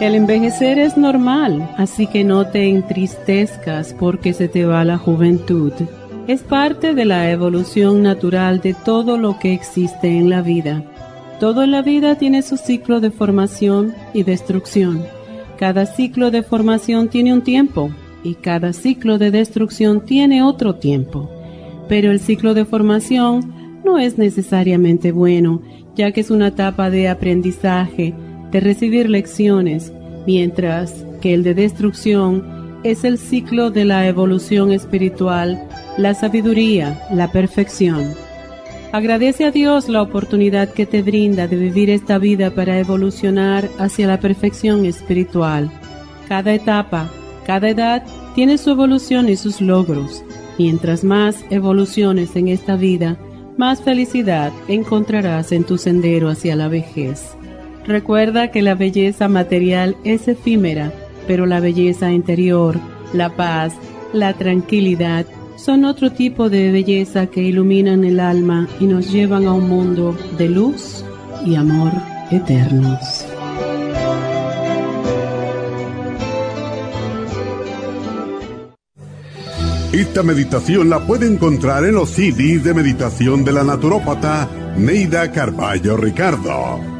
El envejecer es normal, así que no te entristezcas porque se te va la juventud. Es parte de la evolución natural de todo lo que existe en la vida. Todo en la vida tiene su ciclo de formación y destrucción. Cada ciclo de formación tiene un tiempo y cada ciclo de destrucción tiene otro tiempo. Pero el ciclo de formación no es necesariamente bueno, ya que es una etapa de aprendizaje, de recibir lecciones, mientras que el de destrucción es el ciclo de la evolución espiritual, la sabiduría, la perfección. Agradece a Dios la oportunidad que te brinda de vivir esta vida para evolucionar hacia la perfección espiritual. Cada etapa, cada edad tiene su evolución y sus logros. Mientras más evoluciones en esta vida, más felicidad encontrarás en tu sendero hacia la vejez. Recuerda que la belleza material es efímera, pero la belleza interior, la paz, la tranquilidad, son otro tipo de belleza que iluminan el alma y nos llevan a un mundo de luz y amor eternos. Esta meditación la puede encontrar en los CDs de meditación de la naturópata Neida Carballo Ricardo.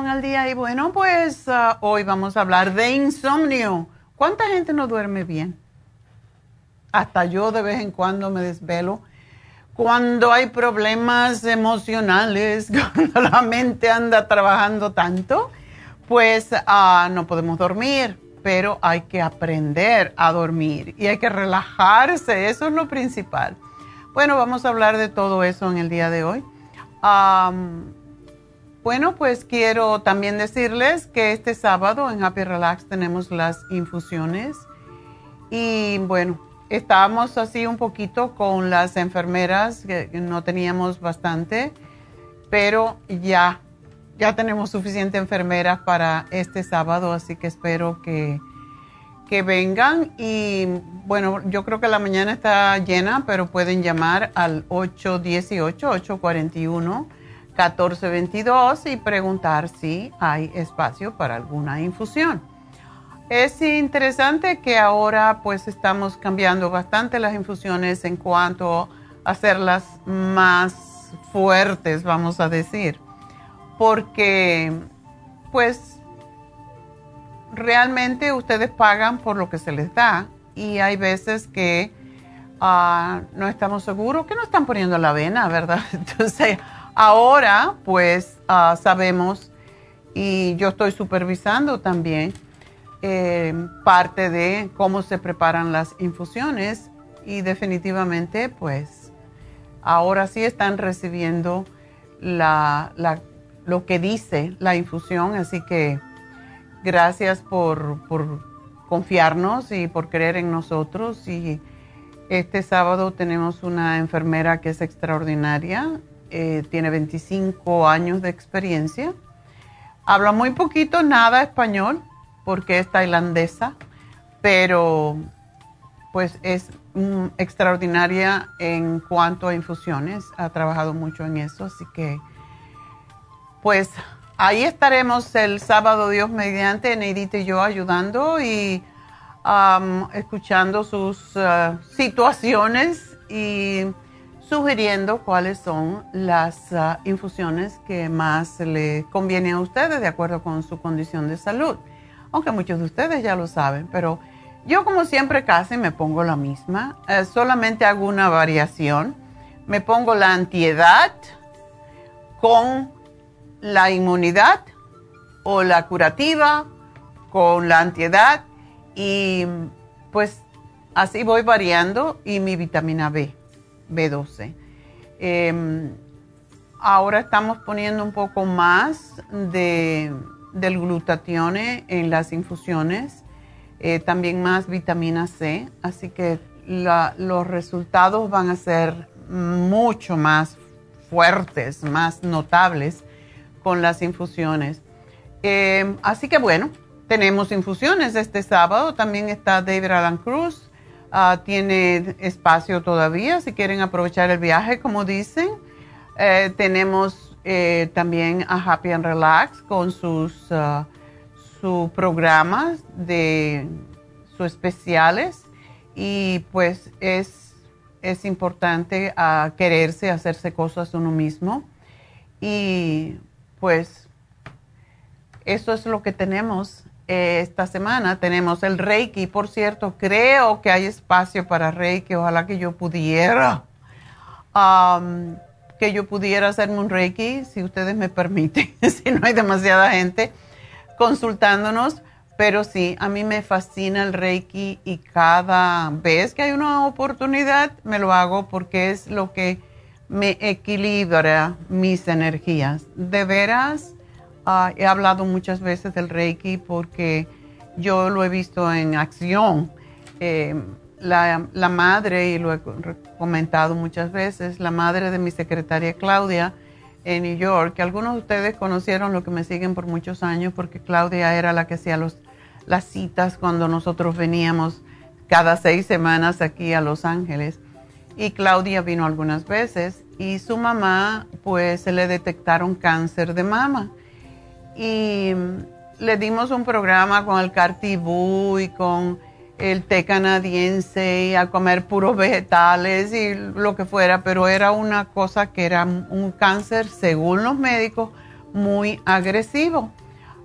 Nutrición al Día. Y bueno, pues ah, hoy vamos a hablar de insomnio. ¿Cuánta gente no duerme bien? Hasta yo de vez en cuando me desvelo. Cuando hay problemas emocionales, cuando la mente anda trabajando tanto, pues ah, no podemos dormir, pero hay que aprender a dormir y hay que relajarse, eso es lo principal. Bueno, vamos a hablar de todo eso en el día de hoy. Bueno, pues quiero también decirles que este sábado en Happy Relax tenemos las infusiones. Y bueno, estábamos así un poquito con las enfermeras, que no teníamos bastante, pero ya, ya tenemos suficiente enfermeras para este sábado, así que espero que, que vengan. Y bueno, yo creo que la mañana está llena, pero pueden llamar al 818-841-1422 y preguntar si hay espacio para alguna infusión. Es interesante que ahora pues estamos cambiando bastante las infusiones en cuanto a hacerlas más fuertes, vamos a decir, porque pues realmente ustedes pagan por lo que se les da y hay veces que ah, no estamos seguros que no están poniendo la vena, ¿verdad? Entonces, ahora pues ah, sabemos y yo estoy supervisando también eh, parte de cómo se preparan las infusiones y definitivamente pues ahora sí están recibiendo lo que dice la infusión, así que Gracias por, confiarnos y por creer en nosotros. Y este sábado tenemos una enfermera que es extraordinaria, eh, tiene 25 años de experiencia. Habla muy poquito, nada español, porque es tailandesa, pero pues es mm, extraordinaria en cuanto a infusiones. Ha trabajado mucho en eso, así que pues Ahí estaremos el sábado, Dios mediante, Neidita y yo ayudando y escuchando sus uh, situaciones y sugiriendo cuáles son las uh, infusiones que más le convienen a ustedes de acuerdo con su condición de salud. Aunque muchos de ustedes ya lo saben, pero yo como siempre casi me pongo la misma, eh, solamente hago una variación. Me pongo la antiedad con la inmunidad o la curativa con la antiedad y pues así voy variando y mi vitamina B, B12. Em, ahora estamos poniendo un poco más de, del glutatione en las infusiones, eh, también más vitamina C, así que los resultados van a ser mucho más fuertes, más notables con las infusiones. Eh, así que bueno, tenemos infusiones este sábado. También está David Alan Cruz. Ah, tiene espacio todavía si quieren aprovechar el viaje, como dicen. Eh, tenemos eh, también a Happy and Relax con sus uh, su programas de sus especiales. Y pues es, es importante uh, quererse, hacerse cosas uno mismo. Y pues eso es lo que tenemos esta semana. Tenemos el Reiki, por cierto, creo que hay espacio para Reiki, ojalá que yo pudiera, que yo pudiera hacerme un Reiki, si ustedes me permiten, si no hay demasiada gente consultándonos. Pero sí, a mí me fascina el Reiki y cada vez que hay una oportunidad me lo hago porque es lo que me equilibra mis energías. De veras, ah, he hablado muchas veces del Reiki porque yo lo he visto en acción. Eh, la, la, madre, y lo he comentado muchas veces, la madre de mi secretaria Claudia en New York, que algunos de ustedes conocieron lo que me siguen por muchos años, porque Claudia era la que hacía los, las citas cuando nosotros veníamos cada seis semanas aquí a Los Ángeles y Claudia vino algunas veces y su mamá pues se le detectaron cáncer de mama y le dimos un programa con el cartibú y con el té canadiense y a comer puros vegetales y lo que fuera, pero era una cosa que era un cáncer, según los médicos, muy agresivo.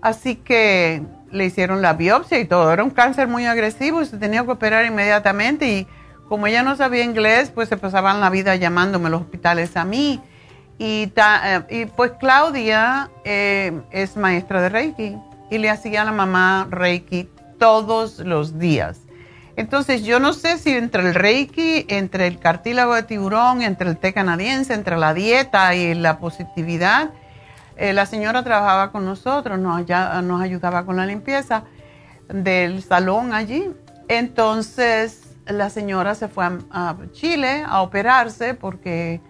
Así que le hicieron la biopsia y todo, era un cáncer muy agresivo y se tenía que operar inmediatamente y como ella no sabía inglés, pues se pasaban la vida llamándome los hospitales a mí. Y, eh, pues Claudia eh, es maestra de Reiki y le hacía a la mamá Reiki todos los días. Entonces yo no sé si entre el Reiki, entre el cartílago de tiburón, entre el té canadiense, entre la dieta y la positividad, eh, la señora trabajaba con nosotros, nos, nos ayudaba con la limpieza del salón allí. Entonces la señora se fue a, Chile a operarse porque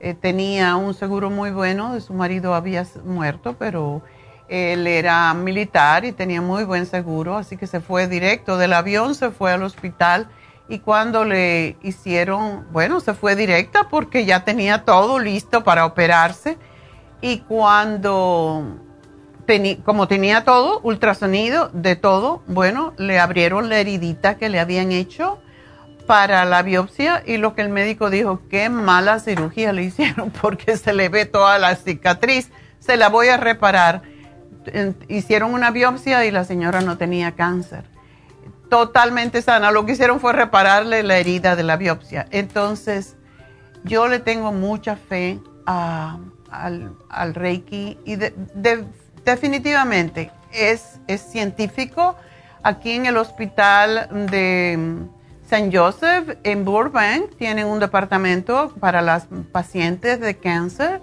eh, tenía un seguro muy bueno, su marido había muerto, pero Él era militar y tenía muy buen seguro, así que se fue directo del avión, se fue al hospital y cuando le hicieron, bueno, se fue directa porque ya tenía todo listo para operarse y cuando, como tenía todo, ultrasonido de todo, bueno, le abrieron la heridita que le habían hecho para la biopsia y lo que el médico dijo, qué mala cirugía le hicieron porque se le ve toda la cicatriz, se la voy a reparar. Hicieron una biopsia y la señora no tenía cáncer. Totalmente sana. Lo que hicieron fue repararle la herida de la biopsia. Entonces, yo le tengo mucha fe al, Reiki y definitivamente es, es científico. Aquí en el hospital de San Joseph en Burbank tienen un departamento para las pacientes de cáncer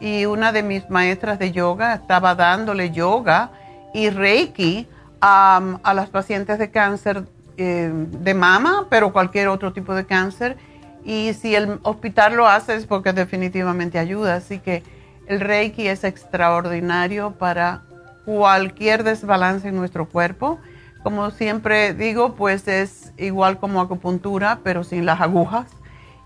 y una de mis maestras de yoga estaba dándole yoga y reiki a, las pacientes de cáncer eh, de mama, pero cualquier otro tipo de cáncer. Y si el hospital lo hace es porque definitivamente ayuda. Así que el reiki es extraordinario para cualquier desbalance en nuestro cuerpo como siempre digo, pues es igual como acupuntura, pero sin las agujas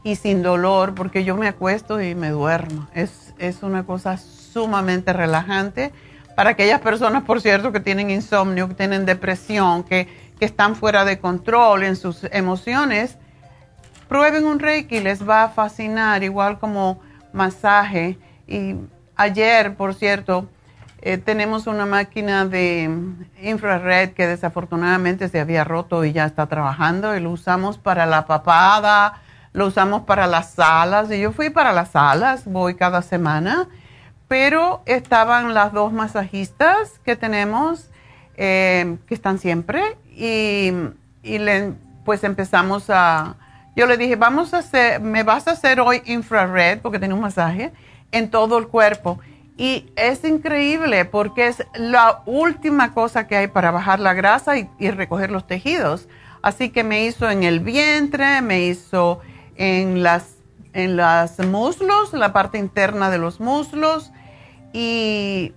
y sin dolor, porque yo me acuesto y me duermo. Es, es una cosa sumamente relajante para aquellas personas, por cierto, que tienen insomnio, que tienen depresión, que, que están fuera de control en sus emociones. Prueben un Reiki, les va a fascinar, igual como masaje. Y ayer, por cierto, eh, tenemos una máquina de infrared que desafortunadamente se había roto y ya está trabajando y lo usamos para la papada, lo usamos para las salas y yo fui para las salas, voy cada semana, pero estaban las dos masajistas que tenemos, eh, que están siempre y, pues empezamos a, yo le dije, vamos a hacer, me vas a hacer hoy infrared porque tiene un masaje en todo el cuerpo y es increíble porque es la última cosa que hay para bajar la grasa y, recoger los tejidos. Así que me hizo en el vientre, me hizo en las, en las muslos, la parte interna de los muslos. Y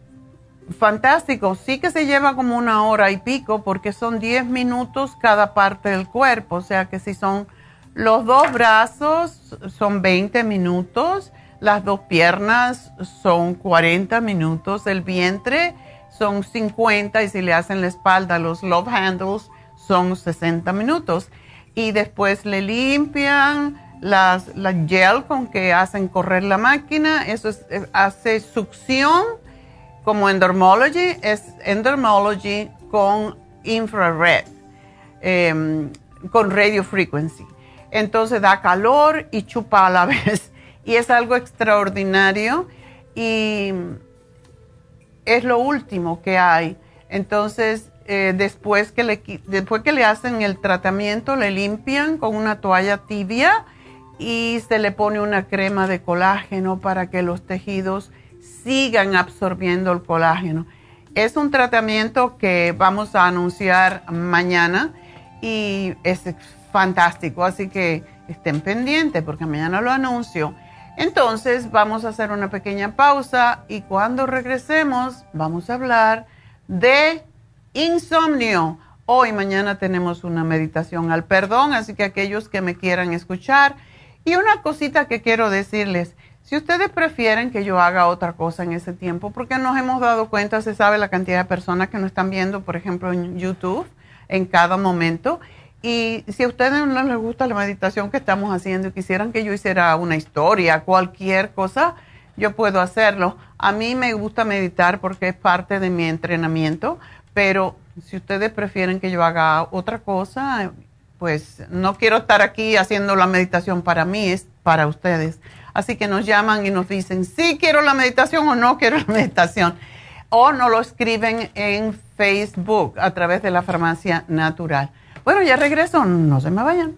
fantástico, sí que se lleva como una hora y pico porque son 10 minutos cada parte del cuerpo. O sea que si son los dos brazos, son 20 minutos las dos piernas son 40 minutos, el vientre son 50 y si le hacen la espalda los love handles son 60 minutos. Y después le limpian las, la gel con que hacen correr la máquina, eso eh, hace succión como endermology, es endermology con infrared, em, con radio frequency. Entonces da calor y chupa a la vez y es algo extraordinario y es lo último que hay. Entonces, eh, después, que le, después que le hacen el tratamiento, le limpian con una toalla tibia y se le pone una crema de colágeno para que los tejidos sigan absorbiendo el colágeno. Es un tratamiento que vamos a anunciar mañana y es fantástico, así que estén pendientes porque mañana lo anuncio. Entonces vamos a hacer una pequeña pausa y cuando regresemos vamos a hablar de insomnio. Hoy mañana tenemos una meditación al perdón, así que aquellos que me quieran escuchar. Y una cosita que quiero decirles, si ustedes prefieren que yo haga otra cosa en ese tiempo, porque nos hemos dado cuenta, se sabe la cantidad de personas que nos están viendo, por ejemplo, en YouTube en cada momento. Y si a ustedes no les gusta la meditación que estamos haciendo y quisieran que yo hiciera una historia, cualquier cosa, yo puedo hacerlo. A mí me gusta meditar porque es parte de mi entrenamiento, pero si ustedes prefieren que yo haga otra cosa, pues no quiero estar aquí haciendo la meditación para mí, es para ustedes. Así que nos llaman y nos dicen, sí quiero la meditación o no quiero la meditación. O nos lo escriben en Facebook a través de la farmacia natural. Bueno, ya regreso, no se me vayan.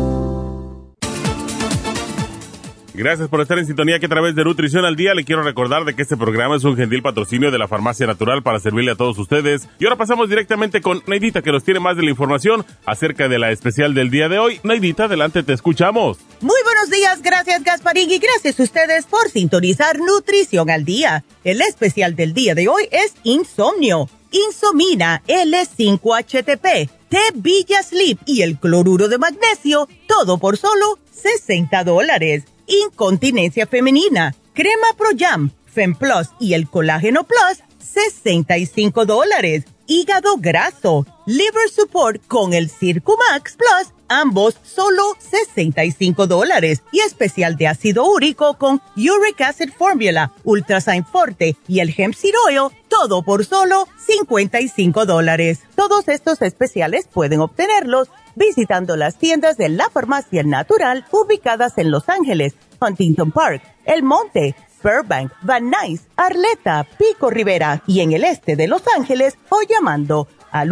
Gracias por estar en sintonía que a través de Nutrición al Día le quiero recordar de que este programa es un gentil patrocinio de la Farmacia Natural para servirle a todos ustedes. Y ahora pasamos directamente con Neidita que nos tiene más de la información acerca de la especial del día de hoy. Neidita, adelante, te escuchamos. Muy buenos días, gracias Gasparín y gracias a ustedes por sintonizar Nutrición al Día. El especial del día de hoy es Insomnio, Insomina L5-HTP, T Villa Sleep y el cloruro de magnesio, todo por solo 60 dólares incontinencia femenina, crema Pro Jam, Plus y el colágeno Plus, 65 dólares. Hígado graso, liver support con el Circumax Plus, ambos solo 65 dólares. Y especial de ácido úrico con Uric Acid Formula, Ultrasign Forte y el Hemp Seed todo por solo 55 dólares. Todos estos especiales pueden obtenerlos visitando las tiendas de la farmacia natural ubicadas en Los Ángeles, Huntington Park, El Monte, Burbank, Van Nuys, Arleta, Pico Rivera y en el este de Los Ángeles o llamando al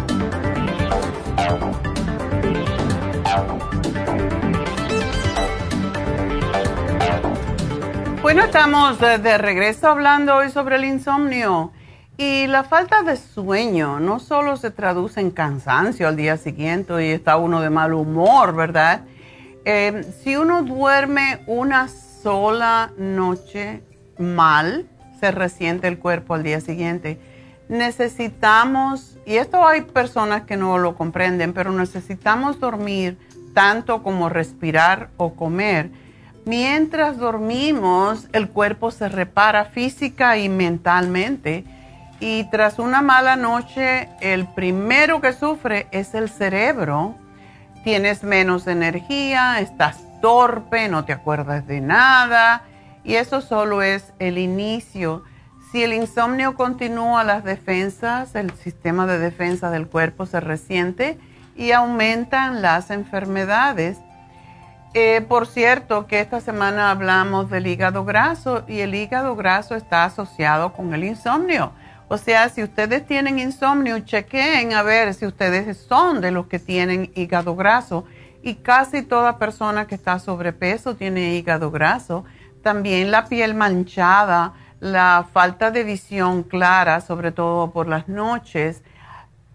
Bueno, estamos de, regreso hablando hoy sobre el insomnio. Y la falta de sueño no solo se traduce en cansancio al día siguiente y está uno de mal humor, ¿verdad? Eh, si uno duerme una sola noche mal, se resiente el cuerpo al día siguiente. Necesitamos, y esto hay personas que no lo comprenden, pero necesitamos dormir tanto como respirar o comer. Mientras dormimos, el cuerpo se repara física y mentalmente. Y tras una mala noche, el primero que sufre es el cerebro. Tienes menos energía, estás torpe, no te acuerdas de nada y eso solo es el inicio. Si el insomnio continúa, las defensas, el sistema de defensa del cuerpo se resiente y aumentan las enfermedades. Eh, por cierto, que esta semana hablamos del hígado graso y el hígado graso está asociado con el insomnio. O sea, si ustedes tienen insomnio, chequeen a ver si ustedes son de los que tienen hígado graso. Y casi toda persona que está sobrepeso tiene hígado graso también la piel manchada, la falta de visión clara, sobre todo por las noches.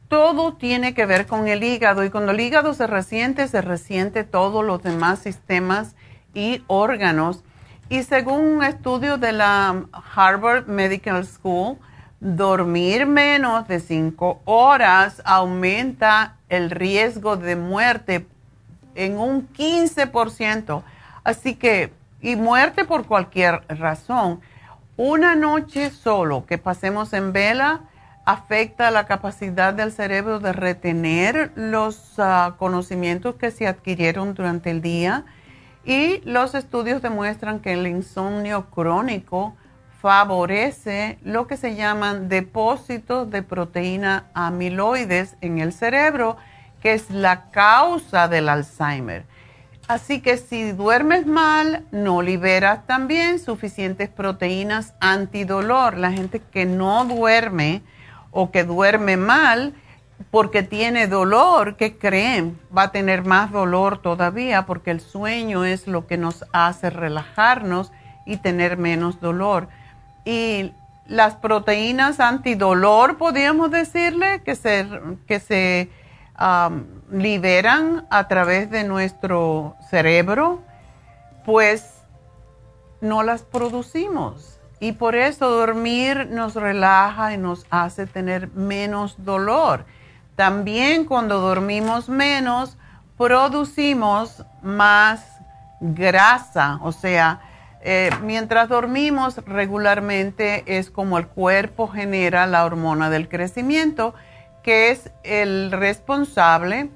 Todo tiene que ver con el hígado y cuando el hígado se resiente, se resiente todos los demás sistemas y órganos. Y según un estudio de la Harvard Medical School, dormir menos de cinco horas aumenta el riesgo de muerte en un 15%. Así que y muerte por cualquier razón. Una noche solo que pasemos en vela afecta la capacidad del cerebro de retener los ah, conocimientos que se adquirieron durante el día y los estudios demuestran que el insomnio crónico favorece lo que se llaman depósitos de proteína amiloides en el cerebro, que es la causa del Alzheimer. Así que si duermes mal, no liberas también suficientes proteínas antidolor. La gente que no duerme o que duerme mal porque tiene dolor, ¿qué creen? Va a tener más dolor todavía porque el sueño es lo que nos hace relajarnos y tener menos dolor. Y las proteínas antidolor, podríamos decirle, que se, que se liberan a través de nuestro cerebro, pues no las producimos. Y por eso dormir nos relaja y nos hace tener menos dolor. También cuando dormimos menos, producimos más grasa, o sea, eh, mientras dormimos regularmente es como el cuerpo genera la hormona del crecimiento, que es el responsable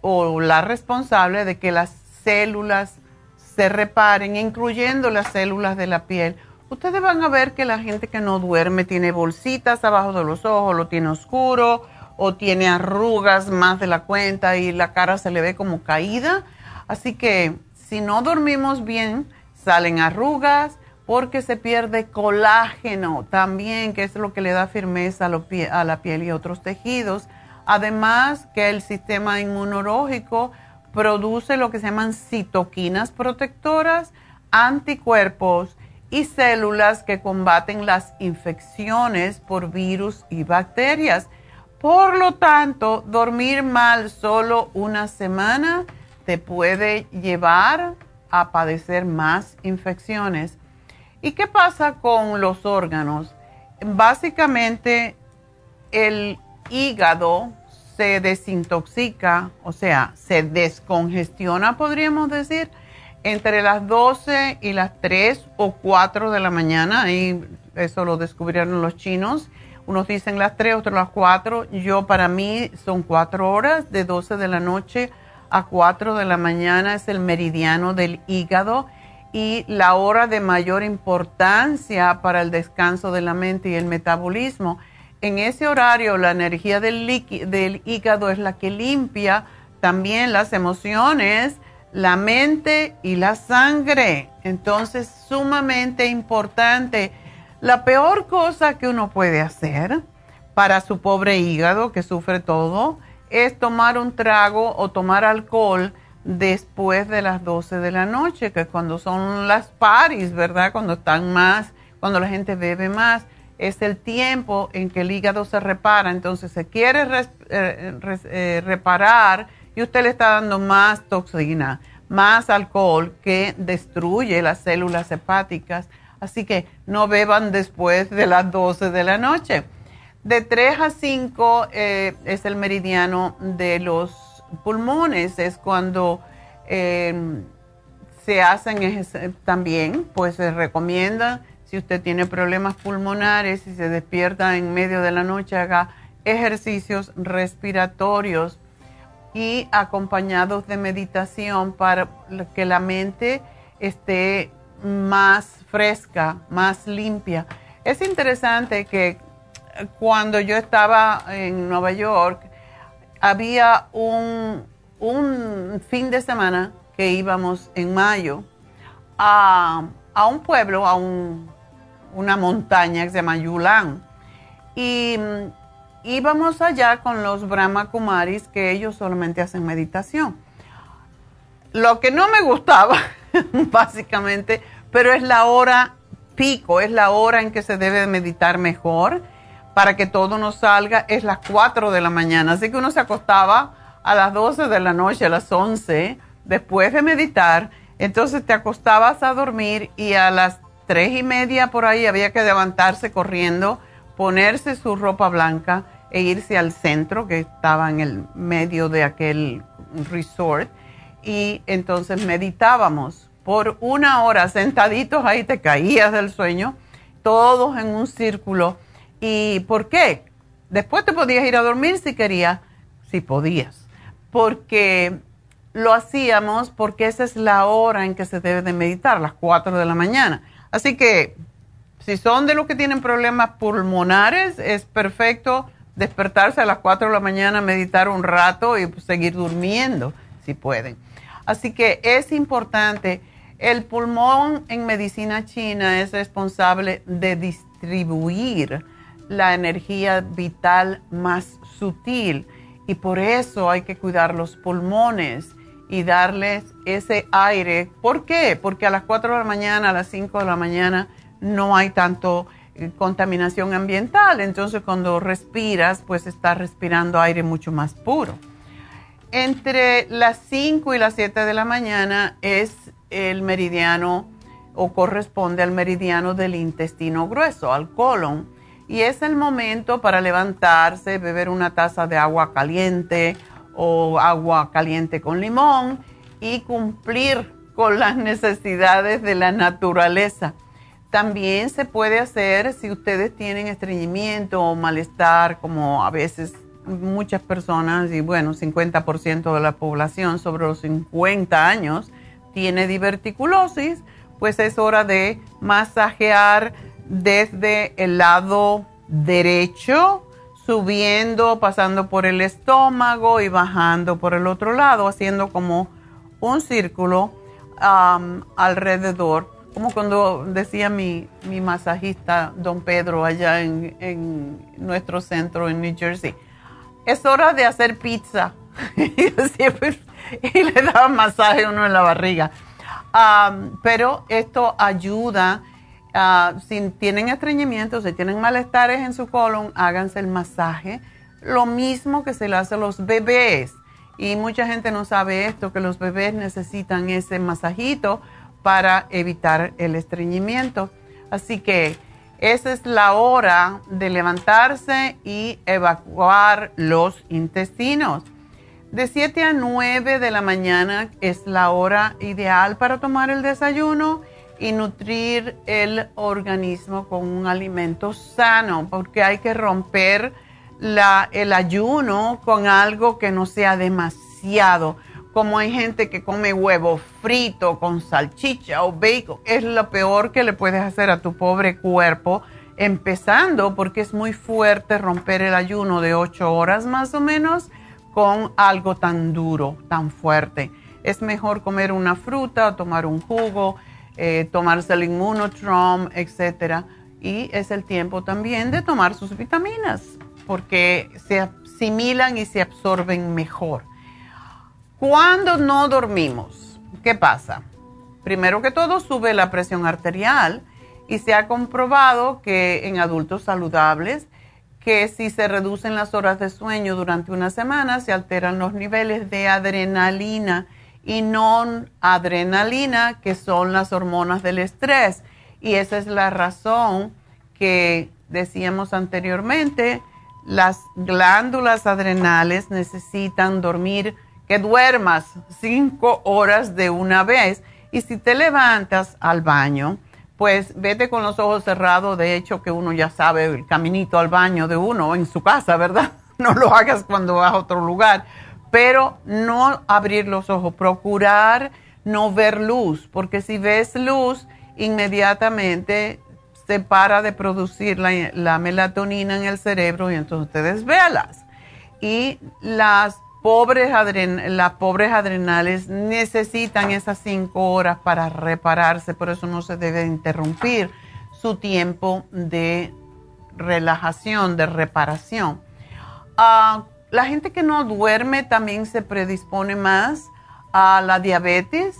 o la responsable de que las células se reparen, incluyendo las células de la piel. Ustedes van a ver que la gente que no duerme tiene bolsitas abajo de los ojos, lo tiene oscuro o tiene arrugas más de la cuenta y la cara se le ve como caída. Así que si no dormimos bien, salen arrugas porque se pierde colágeno también, que es lo que le da firmeza a, la piel y otros tejidos. Además que el sistema inmunológico produce lo que se llaman citoquinas protectoras, anticuerpos y células que combaten las infecciones por virus y bacterias. Por lo tanto, dormir mal solo una semana te puede llevar a padecer más infecciones. ¿Y qué pasa con los órganos? Básicamente el hígado se desintoxica, o sea, se descongestiona, podríamos decir, entre las 12 y las 3 o 4 de la mañana. Y eso lo descubrieron los chinos. Unos dicen las 3, otros las 4. Yo para mí son 4 horas, de 12 de la noche a 4 de la mañana es el meridiano del hígado y la hora de mayor importancia para el descanso de la mente y el metabolismo. En ese horario la energía del, del hígado es la que limpia también las emociones, la mente y la sangre. Entonces, sumamente importante. La peor cosa que uno puede hacer para su pobre hígado que sufre todo es tomar un trago o tomar alcohol después de las 12 de la noche, que cuando son las paris, ¿verdad? Cuando están más, cuando la gente bebe más, es el tiempo en que el hígado se repara. Entonces se quiere eh, eh, reparar y usted le está dando más toxina, más alcohol que destruye las células hepáticas. Así que no beban después de las 12 de la noche. De 3 a 5 eh, es el meridiano de los pulmones, es cuando em, se hacen también, pues se recomienda, si usted tiene problemas pulmonares y se despierta en medio de la noche, haga ejercicios respiratorios y acompañados de meditación para que la mente esté más fresca, más limpia. Es interesante que cuando yo estaba en Nueva York, había un, fin de semana que íbamos en mayo a, un pueblo, a una montaña que se llama Yulán. Y mm, íbamos allá con los Brahma Kumaris, que ellos solamente hacen meditación. Lo que no me gustaba, básicamente, pero es la hora pico, es la hora en que se debe meditar mejor para que todo nos salga es las 4 de la mañana. Así que uno se acostaba a las 12 de la noche, a las 11, después de meditar. Entonces te acostabas a dormir y a las 3 y media por ahí había que levantarse corriendo, ponerse su ropa blanca e irse al centro que estaba en el medio de aquel resort. Y entonces meditábamos por una hora sentaditos ahí, te caías del sueño, todos en un círculo ¿Y por qué? Después te podías ir a dormir si querías, si podías, porque lo hacíamos porque esa es la hora en que se debe de meditar, las 4 de la mañana. Así que si son de los que tienen problemas pulmonares, es perfecto despertarse a las 4 de la mañana, meditar un rato y seguir durmiendo, si pueden. Así que es importante, el pulmón en medicina china es responsable de distribuir la energía vital más sutil y por eso hay que cuidar los pulmones y darles ese aire. ¿Por qué? Porque a las 4 de la mañana, a las 5 de la mañana no hay tanto contaminación ambiental, entonces cuando respiras, pues estás respirando aire mucho más puro. Entre las 5 y las 7 de la mañana es el meridiano o corresponde al meridiano del intestino grueso, al colon y es el momento para levantarse, beber una taza de agua caliente o agua caliente con limón y cumplir con las necesidades de la naturaleza. También se puede hacer si ustedes tienen estreñimiento o malestar, como a veces muchas personas, y bueno, 50% de la población sobre los 50 años tiene diverticulosis, pues es hora de masajear desde el lado derecho, subiendo, pasando por el estómago y bajando por el otro lado, haciendo como un círculo alrededor, como cuando decía mi, mi, masajista, don Pedro, allá en, en, nuestro centro en New Jersey. Es hora de hacer pizza. y le daba masaje uno en la barriga. pero esto ayuda Ah, si tienen estreñimiento, si tienen malestares en su colon, háganse el masaje. Lo mismo que se le hace a los bebés. Y mucha gente no sabe esto, que los bebés necesitan ese masajito para evitar el estreñimiento. Así que esa es la hora de levantarse y evacuar los intestinos. De 7 a 9 de la mañana es la hora ideal para tomar el desayuno y nutrir el organismo con un alimento sano, porque hay que romper el ayuno con algo que no sea demasiado. Como hay gente que come huevo frito con salchicha o bacon, es lo peor que le puedes hacer a tu pobre cuerpo, empezando porque es muy fuerte romper el ayuno de ocho horas más o menos con algo tan duro, tan fuerte. Es mejor comer una fruta tomar un jugo eh, tomarse el inmunotrom, etcétera. Y es el tiempo también de tomar sus vitaminas, porque se asimilan y se absorben mejor. Cuando no dormimos, ¿qué pasa? Primero que todo sube la presión arterial y se ha comprobado que en adultos saludables que si se reducen las horas de sueño durante una semana se alteran los niveles de adrenalina y non adrenalina, que son las hormonas del estrés. Y esa es la razón que decíamos anteriormente, las glándulas adrenales necesitan dormir, que duermas cinco horas de una vez. Y si te levantas al baño, pues vete con los ojos cerrados, de hecho que uno ya sabe el caminito al baño de uno en su casa, ¿verdad? No lo hagas cuando vas a otro lugar pero no abrir los ojos, procurar no ver luz, porque si ves luz, inmediatamente se para de producir la, melatonina en el cerebro y entonces ustedes véalas. Y las pobres, las pobres adrenales necesitan esas cinco horas para repararse, por eso no se debe interrumpir su tiempo de relajación, de reparación. Ah, la gente que no duerme también se predispone más a la diabetes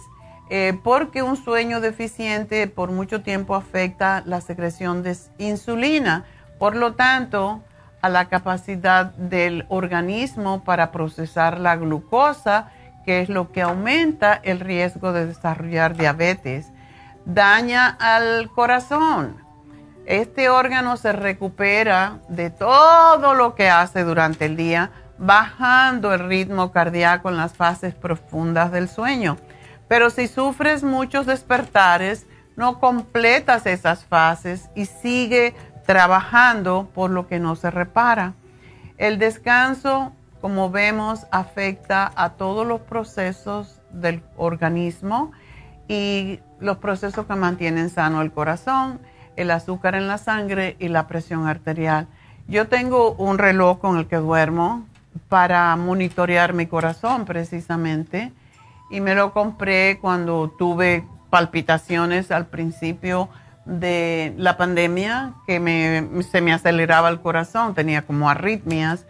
eh, porque un sueño deficiente por mucho tiempo afecta la secreción de insulina, por lo tanto, a la capacidad del organismo para procesar la glucosa, que es lo que aumenta el riesgo de desarrollar diabetes. Daña al corazón. Este órgano se recupera de todo lo que hace durante el día bajando el ritmo cardíaco en las fases profundas del sueño. Pero si sufres muchos despertares, no completas esas fases y sigue trabajando por lo que no se repara. El descanso, como vemos, afecta a todos los procesos del organismo y los procesos que mantienen sano el corazón, el azúcar en la sangre y la presión arterial. Yo tengo un reloj con el que duermo para monitorear mi corazón precisamente y me lo compré cuando tuve palpitaciones al principio de la pandemia que me, se me aceleraba el corazón, tenía como arritmias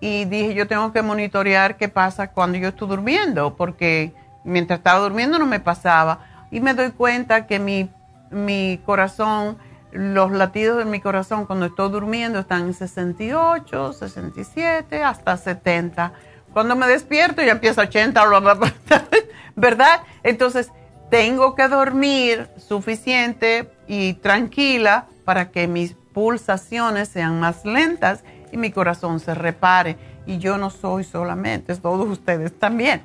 y dije yo tengo que monitorear qué pasa cuando yo estoy durmiendo porque mientras estaba durmiendo no me pasaba y me doy cuenta que mi, mi corazón los latidos de mi corazón cuando estoy durmiendo están en 68, 67, hasta 70. Cuando me despierto ya empieza 80, ¿verdad? Entonces, tengo que dormir suficiente y tranquila para que mis pulsaciones sean más lentas y mi corazón se repare. Y yo no soy solamente, todos ustedes también.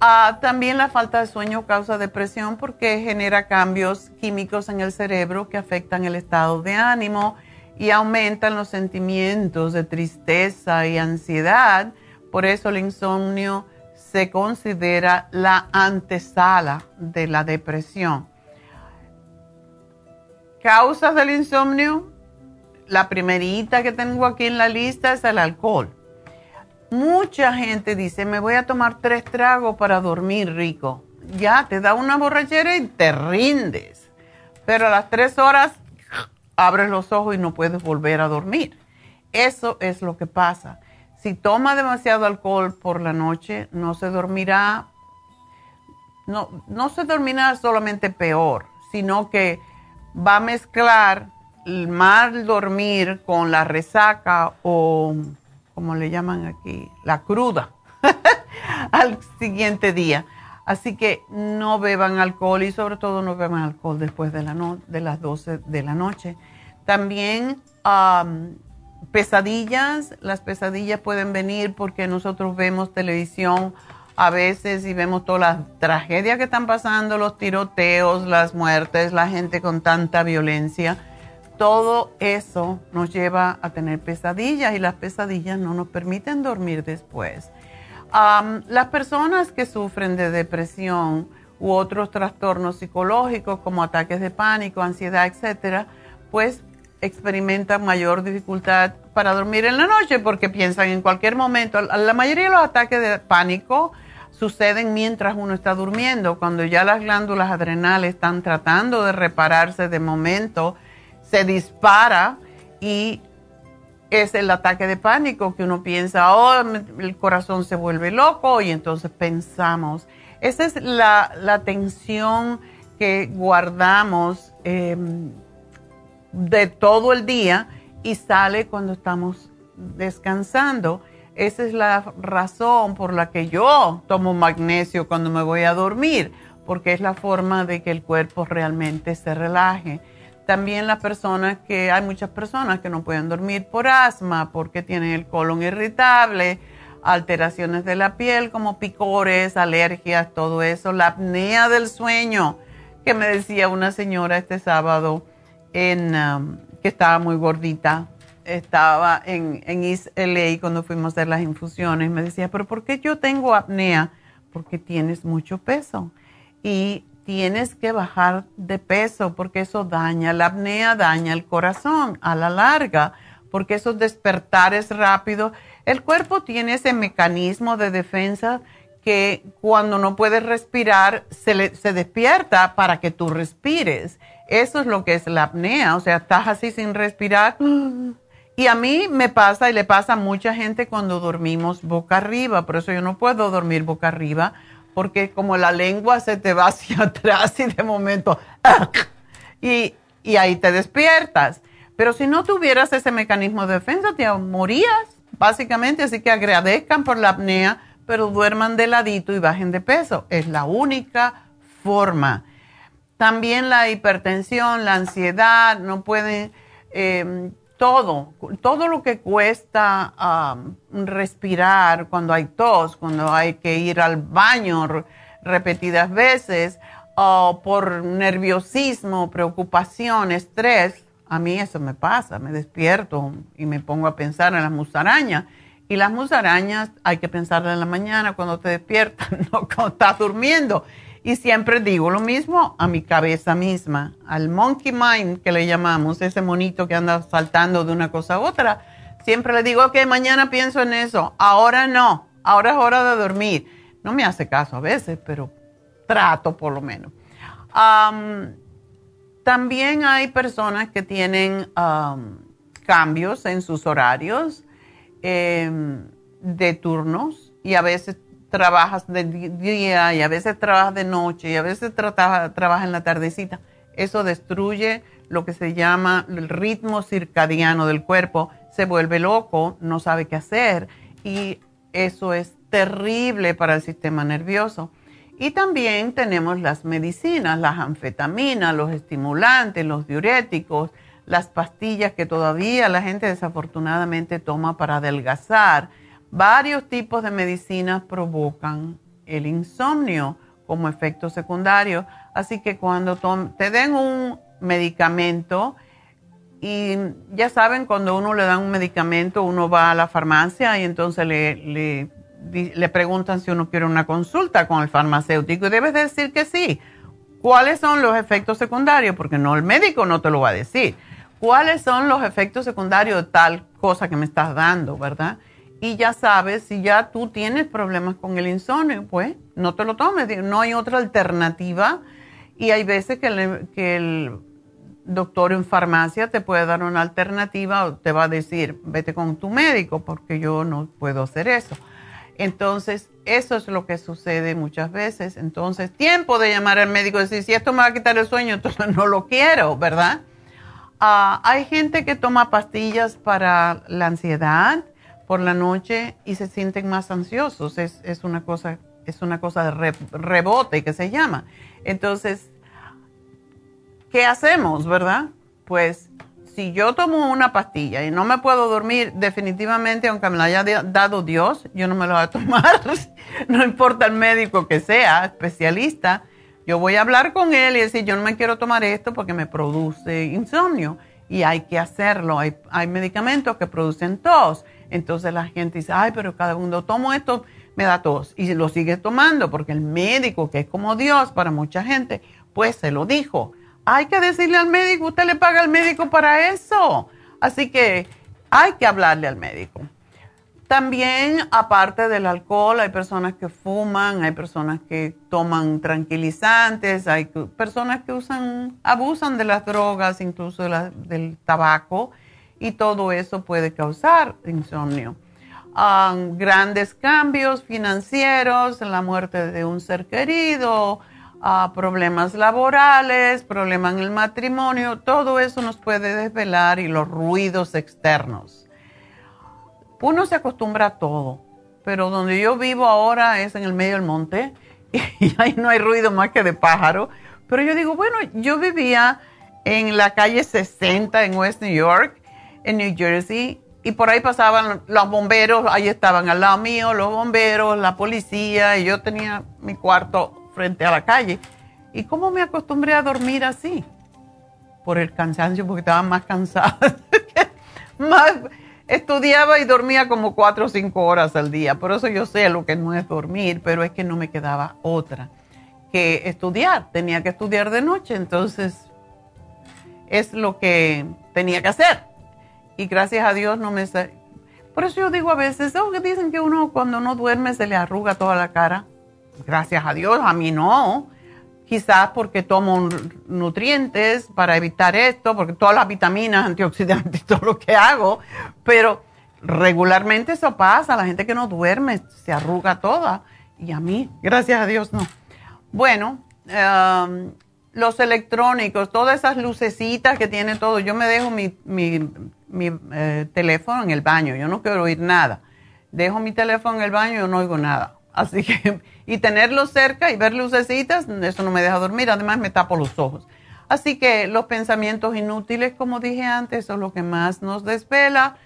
Ah, también la falta de sueño causa depresión porque genera cambios químicos en el cerebro que afectan el estado de ánimo y aumentan los sentimientos de tristeza y ansiedad. Por eso el insomnio se considera la antesala de la depresión. Causas del insomnio. La primerita que tengo aquí en la lista es el alcohol. Mucha gente dice, me voy a tomar tres tragos para dormir rico. Ya, te da una borrachera y te rindes. Pero a las tres horas abres los ojos y no puedes volver a dormir. Eso es lo que pasa. Si toma demasiado alcohol por la noche, no se dormirá, no, no se dormirá solamente peor, sino que va a mezclar el mal dormir con la resaca o, como le llaman aquí, la cruda al siguiente día. Así que no beban alcohol y sobre todo no beban alcohol después de, la de las 12 de la noche. También pesadillas, las pesadillas pueden venir porque nosotros vemos televisión a veces y vemos todas las tragedias que están pasando, los tiroteos, las muertes, la gente con tanta violencia. Todo eso nos lleva a tener pesadillas y las pesadillas no nos permiten dormir después. las personas que sufren de depresión u otros trastornos psicológicos como ataques de pánico, ansiedad, etcétera, pues experimentan mayor dificultad para dormir en la noche porque piensan en cualquier momento. La mayoría de los ataques de pánico suceden mientras uno está durmiendo, cuando ya las glándulas adrenales están tratando de repararse de momento, se dispara y es el ataque de pánico que uno piensa, oh, el corazón se vuelve loco y entonces pensamos. Esa es la, tensión que guardamos em, de todo el día y sale cuando estamos descansando. Esa es la razón por la que yo tomo magnesio cuando me voy a dormir, porque es la forma de que el cuerpo realmente se relaje. También las personas que, hay muchas personas que no pueden dormir por asma, porque tienen el colon irritable, alteraciones de la piel como picores, alergias, todo eso, la apnea del sueño, que me decía una señora este sábado en, um, que estaba muy gordita, estaba en, en East LA cuando fuimos a hacer las infusiones, me decía, pero ¿por qué yo tengo apnea? Porque tienes mucho peso y tienes que bajar de peso porque eso daña, la apnea daña el corazón a la larga, porque esos despertares rápidos, el cuerpo tiene ese mecanismo de defensa que cuando no puedes respirar se, se despierta para que tú respires. Eso es lo que es la apnea, o sea, estás así sin respirar y a mí me pasa y le pasa a mucha gente cuando dormimos boca arriba, por eso yo no puedo dormir boca arriba, porque como la lengua se te va hacia atrás y de momento, y, y ahí te despiertas. Pero si no tuvieras ese mecanismo de defensa, te morías, básicamente, así que agradezcan por la apnea, pero duerman de ladito y bajen de peso. Es la única forma. También la hipertensión, la ansiedad, no pueden... Eh, todo, todo lo que cuesta respirar cuando hay tos, cuando hay que ir al baño repetidas veces, o por nerviosismo, preocupación, estrés, a mí eso me pasa, me despierto y me pongo a pensar en las musarañas. Y las musarañas hay que pensarlas en la mañana cuando te despiertas, no cuando estás durmiendo. Y siempre digo lo mismo a mi cabeza misma, al monkey mind que le llamamos, ese monito que anda saltando de una cosa a otra. Siempre le digo, que mañana pienso en eso, ahora no, ahora es hora de dormir. No me hace caso a veces, pero trato por lo menos. también hay personas que tienen cambios en sus horarios em, de turnos y a veces trabajas de día y a veces trabajas de noche y a veces trabajas en la tardecita. Eso destruye lo que se llama el ritmo circadiano del cuerpo. Se vuelve loco, no sabe qué hacer y eso es terrible para el sistema nervioso. Y también tenemos las medicinas, las anfetaminas, los estimulantes, los diuréticos, las pastillas que todavía la gente desafortunadamente toma para adelgazar Varios tipos de medicinas provocan el insomnio como efecto secundario. Así que cuando te den un medicamento, y ya saben, cuando uno le da un medicamento, uno va a la farmacia y entonces le, le, le preguntan si uno quiere una consulta con el farmacéutico y debes decir que sí. ¿Cuáles son los efectos secundarios? Porque no, el médico no te lo va a decir. ¿Cuáles son los efectos secundarios de tal cosa que me estás dando, verdad? Y ya sabes, si ya tú tienes problemas con el insomnio, pues no te lo tomes. No hay otra alternativa. Y hay veces que, el doctor en farmacia te puede dar una alternativa o te va a decir, vete con tu médico porque yo no puedo hacer eso. Entonces, eso es lo que sucede muchas veces. Entonces, tiempo de llamar al médico y decir, si esto me va a quitar el sueño, entonces no lo quiero, ¿verdad? Ah, hay gente que toma pastillas para la ansiedad por la noche y se sienten más ansiosos. Es, es una cosa, es una cosa de rebote que se llama. Entonces, ¿qué hacemos, verdad? Pues si yo tomo una pastilla y no me puedo dormir, definitivamente, aunque me la haya dado Dios, yo no me lo voy a tomar. no importa el médico que sea, especialista, yo voy a hablar con él y decir, yo no me quiero tomar esto porque me produce insomnio. Y hay que hacerlo. Hay, hay medicamentos que producen tos. Entonces la gente dice, ay, pero cada uno tomo esto, me da tos. Y lo sigue tomando porque el médico, que es como Dios para mucha gente, pues se lo dijo hay que decirle al médico, usted le paga al médico para eso. Así que hay que hablarle al médico. También, aparte del alcohol, hay personas que fuman, hay personas que toman tranquilizantes, hay personas que usan, abusan de las drogas, incluso del tabaco, y todo eso puede causar insomnio. grandes cambios financieros, la muerte de un ser querido, problemas laborales, problemas en el matrimonio, todo eso nos puede desvelar y los ruidos externos. Uno se acostumbra a todo, pero donde yo vivo ahora es en el medio del monte y ahí no hay ruido más que de pájaro. Pero yo digo, bueno, yo vivía en la calle 60 en West New York, en New Jersey, y por ahí pasaban los bomberos, ahí estaban al lado mío, los bomberos, la policía, y yo tenía mi cuarto frente a la calle. ¿Y cómo me acostumbré a dormir así? Por el cansancio, porque estaba más cansada. más, estudiaba y dormía como cuatro o cinco horas al día. Por eso yo sé lo que no es dormir, pero es que no me quedaba otra que estudiar. Tenía que estudiar de noche, entonces es lo que tenía que hacer. Y gracias a Dios no me... Por eso yo digo a veces, que dicen que uno cuando no duerme se le arruga toda la cara gracias a Dios, a mí no. Quizás porque tomo nutrientes para evitar esto, porque todas las vitaminas, antioxidantes, todo lo que hago, pero regularmente eso pasa, la gente que no duerme se arruga toda y a mí, gracias a Dios, no. Bueno, um, los electrónicos, todas esas lucecitas que tiene todo, yo me dejo mi, eh, teléfono en el baño, yo no quiero oír nada. Dejo mi teléfono en el baño y yo no oigo nada. Así que, y tenerlo cerca y ver lucecitas, eso no me deja dormir, además me tapo los ojos. Así que los pensamientos inútiles, como dije antes, son lo que más nos desvela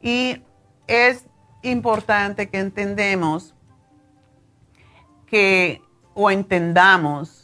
y es importante que entendemos que o entendamos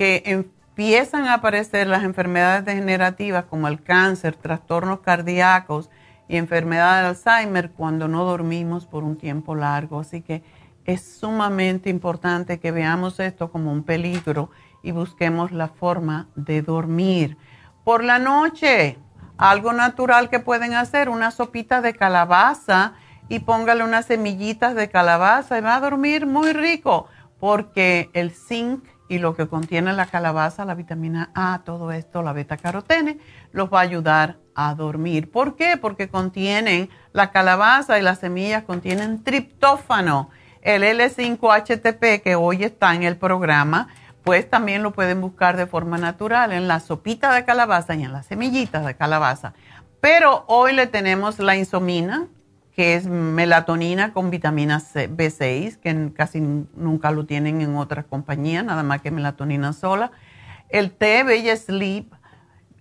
que empiezan a aparecer las enfermedades degenerativas como el cáncer, trastornos cardíacos y enfermedad de Alzheimer cuando no dormimos por un tiempo largo. Así que es sumamente importante que veamos esto como un peligro y busquemos la forma de dormir. Por la noche, algo natural que pueden hacer, una sopita de calabaza y póngale unas semillitas de calabaza y va a dormir muy rico porque el zinc y lo que contiene la calabaza, la vitamina A, todo esto, la beta carotene, los va a ayudar a dormir. ¿Por qué? Porque contienen la calabaza y las semillas contienen triptófano el L5-HTP que hoy está en el programa, pues también lo pueden buscar de forma natural en la sopita de calabaza y en las semillitas de calabaza. Pero hoy le tenemos la insomina, que es melatonina con vitamina B6, que casi nunca lo tienen en otras compañías, nada más que melatonina sola. El té Bella Sleep,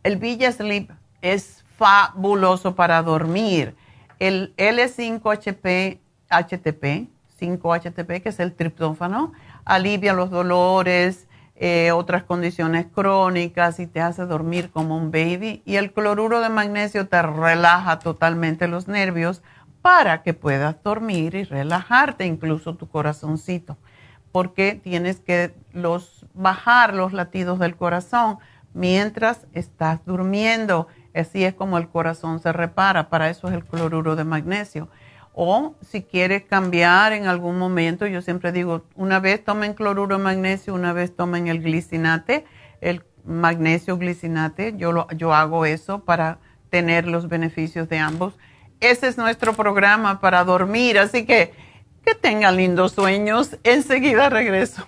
el Bella Sleep es fabuloso para dormir. El L5HP, HTP, 5-HTP, que es el triptófano, alivia los dolores, eh, otras condiciones crónicas y te hace dormir como un baby. Y el cloruro de magnesio te relaja totalmente los nervios para que puedas dormir y relajarte, incluso tu corazoncito, porque tienes que los, bajar los latidos del corazón mientras estás durmiendo. Así es como el corazón se repara, para eso es el cloruro de magnesio. O si quieres cambiar en algún momento, yo siempre digo, una vez tomen cloruro de magnesio, una vez tomen el glicinate, el magnesio glicinate, yo, lo, yo hago eso para tener los beneficios de ambos. Ese es nuestro programa para dormir, así que que tengan lindos sueños. Enseguida regreso.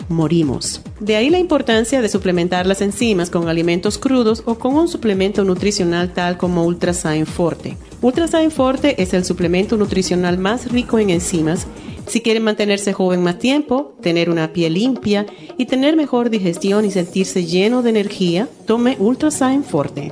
morimos. De ahí la importancia de suplementar las enzimas con alimentos crudos o con un suplemento nutricional tal como Ultrasign Forte. Ultrasign Forte es el suplemento nutricional más rico en enzimas si quieren mantenerse joven más tiempo, tener una piel limpia y tener mejor digestión y sentirse lleno de energía, tome Ultrasign Forte.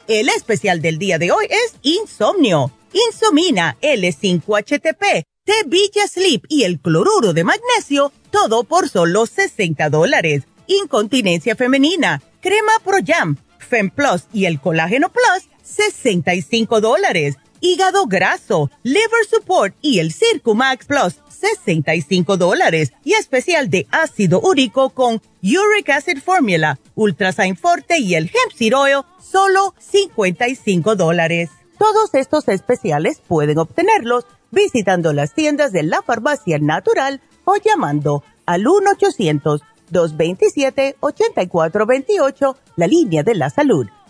El especial del día de hoy es Insomnio, Insomina L5HTP, T-Villa Sleep y el cloruro de magnesio, todo por solo 60 dólares. Incontinencia femenina, crema Pro Jam, Fem Plus y el colágeno Plus, 65 dólares hígado graso, liver support y el Circumax Plus, 65 dólares. Y especial de ácido úrico con Uric Acid Formula, Ultrasign Forte y el Hemp Seed Oil, solo 55 dólares. Todos estos especiales pueden obtenerlos visitando las tiendas de la farmacia natural o llamando al 1-800-227-8428, la línea de la salud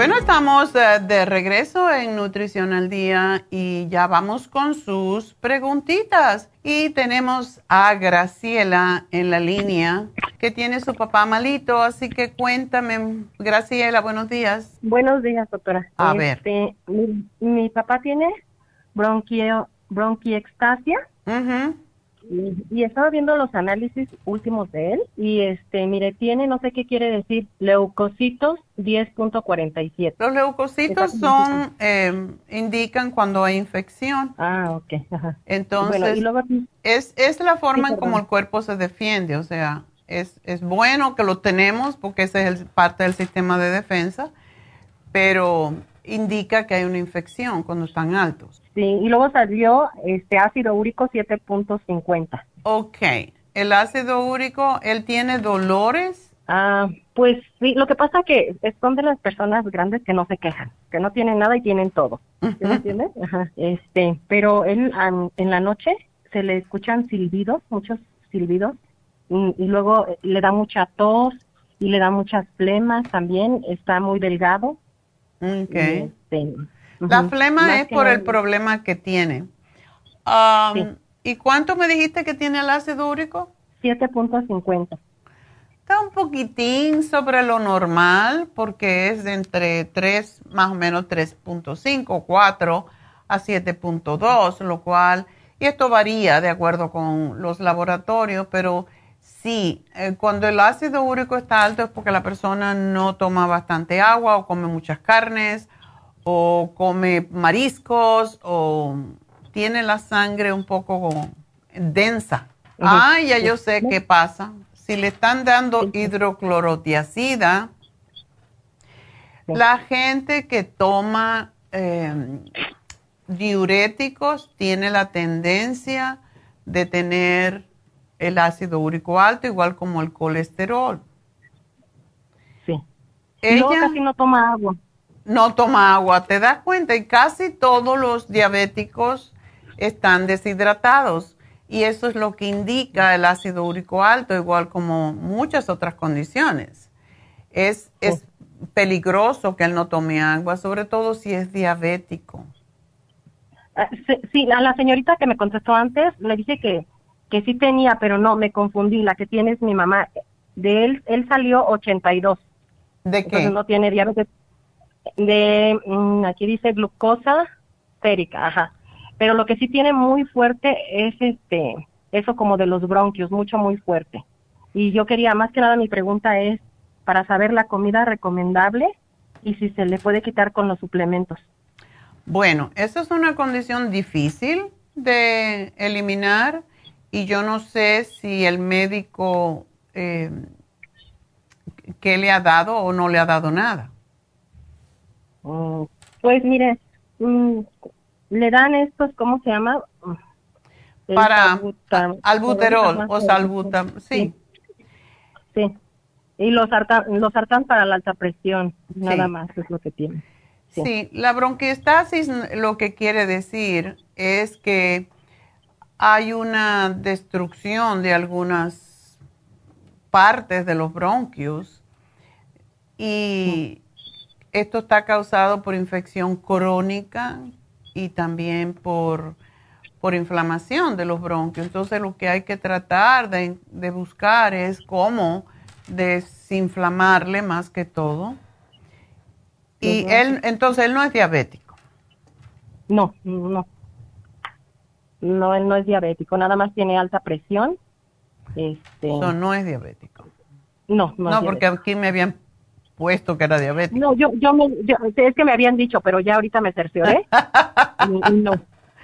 Bueno, estamos de regreso en Nutrición al Día y ya vamos con sus preguntitas. Y tenemos a Graciela en la línea que tiene su papá malito, así que cuéntame, Graciela, buenos días. Buenos días, doctora. A ver. Este, mi, papá tiene bronquio, bronquiectasia. Y, estaba viendo los análisis últimos de él y este, mire, tiene, no sé qué quiere decir, leucocitos 10.47. Los leucocitos son, eh, indican cuando hay infección. Ah, ok. Entonces, es, es la forma en cómo el cuerpo se defiende, o sea, es, es bueno que lo tenemos porque ese es parte del sistema de defensa, pero indica que hay una infección cuando están altos. Sí, y luego salió este ácido úrico 7.50. Ok, el ácido úrico, ¿él tiene dolores? Ah, pues sí, lo que pasa que son de las personas grandes que no se quejan, que no tienen nada y tienen todo. ¿Sí me entiendes? Ajá. Este, pero él en la noche se le escuchan silbidos, muchos silbidos, y, y luego le da mucha tos y le da muchas flemas también, está muy delgado Okay. Este, la flema es por el problema que tiene. Um, ¿Y cuánto me dijiste que tiene el ácido úrico? 7.50. Está un poquitín sobre lo normal porque es entre 3, más o menos 3.5, 4 a 7.2, lo cual, y esto varía de acuerdo con los laboratorios, pero Sí, eh, cuando el ácido úrico está alto es porque la persona no toma bastante agua o come muchas carnes o come mariscos o tiene la sangre un poco densa. Ah, ya yo sé qué pasa. Si le están dando hidroclorotiacida, la gente que toma em, diuréticos tiene la tendencia de tener el ácido úrico alto, igual como el colesterol. Sí. Ella casi no toma agua. No toma agua, te das cuenta, y casi todos los diabéticos están deshidratados. Y eso es lo que indica el ácido úrico alto, igual como muchas otras condiciones. Es, es peligroso que él no tome agua, sobre todo si es diabético. Ah, sí, a la señorita que me contestó antes le dije que, que sí tenía, pero no, me confundí. La que tiene es mi mamá. De él, él salió 82. ¿De qué? no tiene diabetes. De, mm, aquí dice glucosa férica, ajá. Pero lo que sí tiene muy fuerte es este, eso como de los bronquios, mucho, muy fuerte. Y yo quería, más que nada, mi pregunta es para saber la comida recomendable y si se le puede quitar con los suplementos. Bueno, esa es una condición difícil de eliminar y yo no sé si el médico eh, qué le ha dado o no le ha dado nada. Mm, pues mire, mm, le dan estos, ¿cómo se llama? Para albuterol o salbutam, sí. Sí. Y los sartán, los sartán para la alta presión, nada más es lo que tiene. Sí. la bronquiestasis lo que quiere decir es que hay una destrucción de algunas partes de los bronquios y esto está causado por infección crónica y también por, por inflamación de los bronquios. Entonces lo que hay que tratar de, de buscar es cómo desinflamarle más que todo y él, entonces, él no es diabético. No, no. No, él no es diabético, nada más tiene alta presión. Este... No, no es diabético. No, no. No, porque aquí me habían puesto que era diabético. No, yo, yo, me, es que me habían dicho, pero ya ahorita me cercioré. no.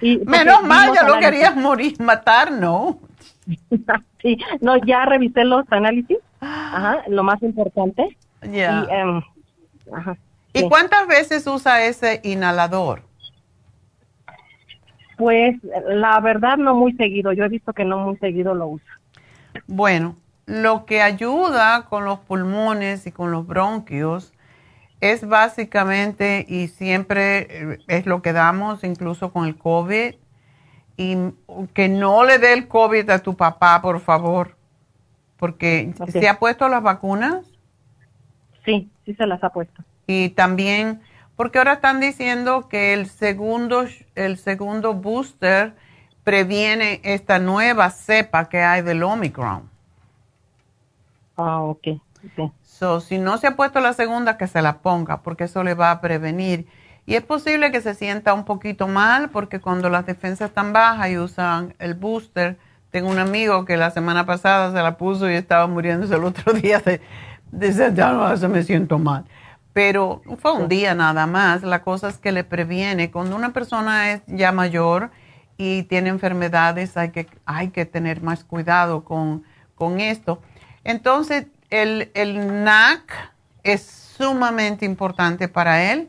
Menos mal, ya lo querías morir, matar, ¿no? sí, no, ya revisé los análisis, ajá, lo más importante. Ya. Em, ajá. ¿Y cuántas veces usa ese inhalador? Pues la verdad no muy seguido, yo he visto que no muy seguido lo usa. Bueno, lo que ayuda con los pulmones y con los bronquios es básicamente, y siempre eh, es lo que damos incluso con el COVID, y que no le dé el COVID a tu papá, por favor, porque ¿se ha puesto las vacunas? Sí, sí se las ha puesto. Y también, porque ahora están diciendo que el segundo, el segundo booster previene esta nueva cepa que hay del Omicron. Ah, ok. So, si no se ha puesto la segunda, que se la ponga, porque eso le va a prevenir. Y es posible que se sienta un poquito mal, porque cuando las defensas están bajas y usan el booster, tengo un amigo que la semana pasada se la puso y estaba muriéndose el otro día de, de, se me siento mal pero fue un día nada más. La cosa es que le previene. Cuando una persona es ya mayor y tiene enfermedades, hay que, hay que tener más cuidado con, esto. Entonces, el, el, NAC es sumamente importante para él.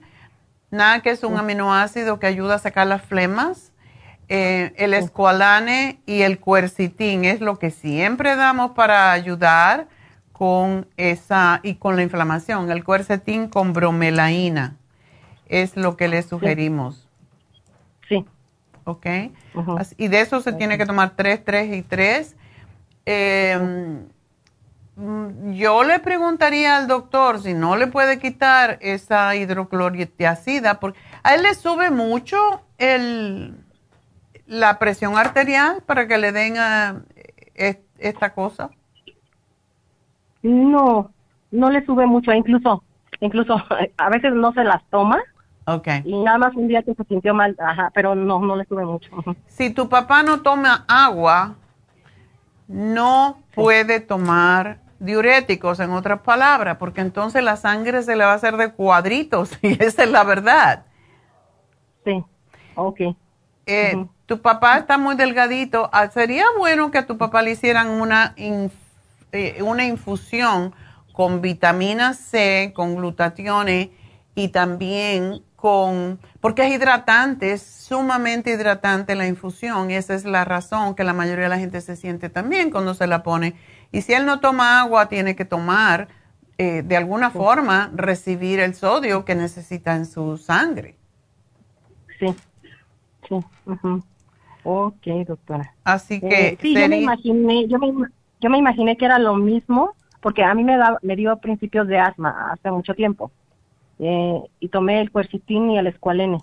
NAC es un aminoácido que ayuda a sacar las flemas. Eh, el escualane y el cuercitín es lo que siempre damos para ayudar con esa y con la inflamación. El cuercetín con bromelaína es lo que le sugerimos. Sí. ¿Ok? y de eso se tiene que tomar tres, tres y tres. Em, yo le preguntaría al doctor si no le puede quitar esa hidroclorotiacida, porque a él le sube mucho el, la presión arterial para que le den esta cosa. No, no le sube mucho, incluso, incluso a veces no se las toma. Okay. Y nada más un día que se sintió mal, ajá, pero no, no le sube mucho. Si tu papá no toma agua, no puede tomar diuréticos, en otras palabras, porque entonces la sangre se le va a hacer de cuadritos, y esa es la verdad. Sí, ok. Eh, tu papá está muy delgadito. Ah, sería bueno que a tu papá le hicieran una, eh, una infusión con vitamina C, con glutatión y también con, porque es hidratante, es sumamente hidratante la infusión y esa es la razón que la mayoría de la gente se siente también cuando se la pone. Y si él no toma agua, tiene que tomar eh, de alguna forma, recibir el sodio que necesita en su sangre. Sí, sí. Ok, doctora. Así que... Eh, sí, yo me imaginé, yo me, yo me imaginé que era lo mismo, porque a mí me, da, me dio principios de asma hace mucho tiempo. Eh, y tomé el cuercitín y el escualene.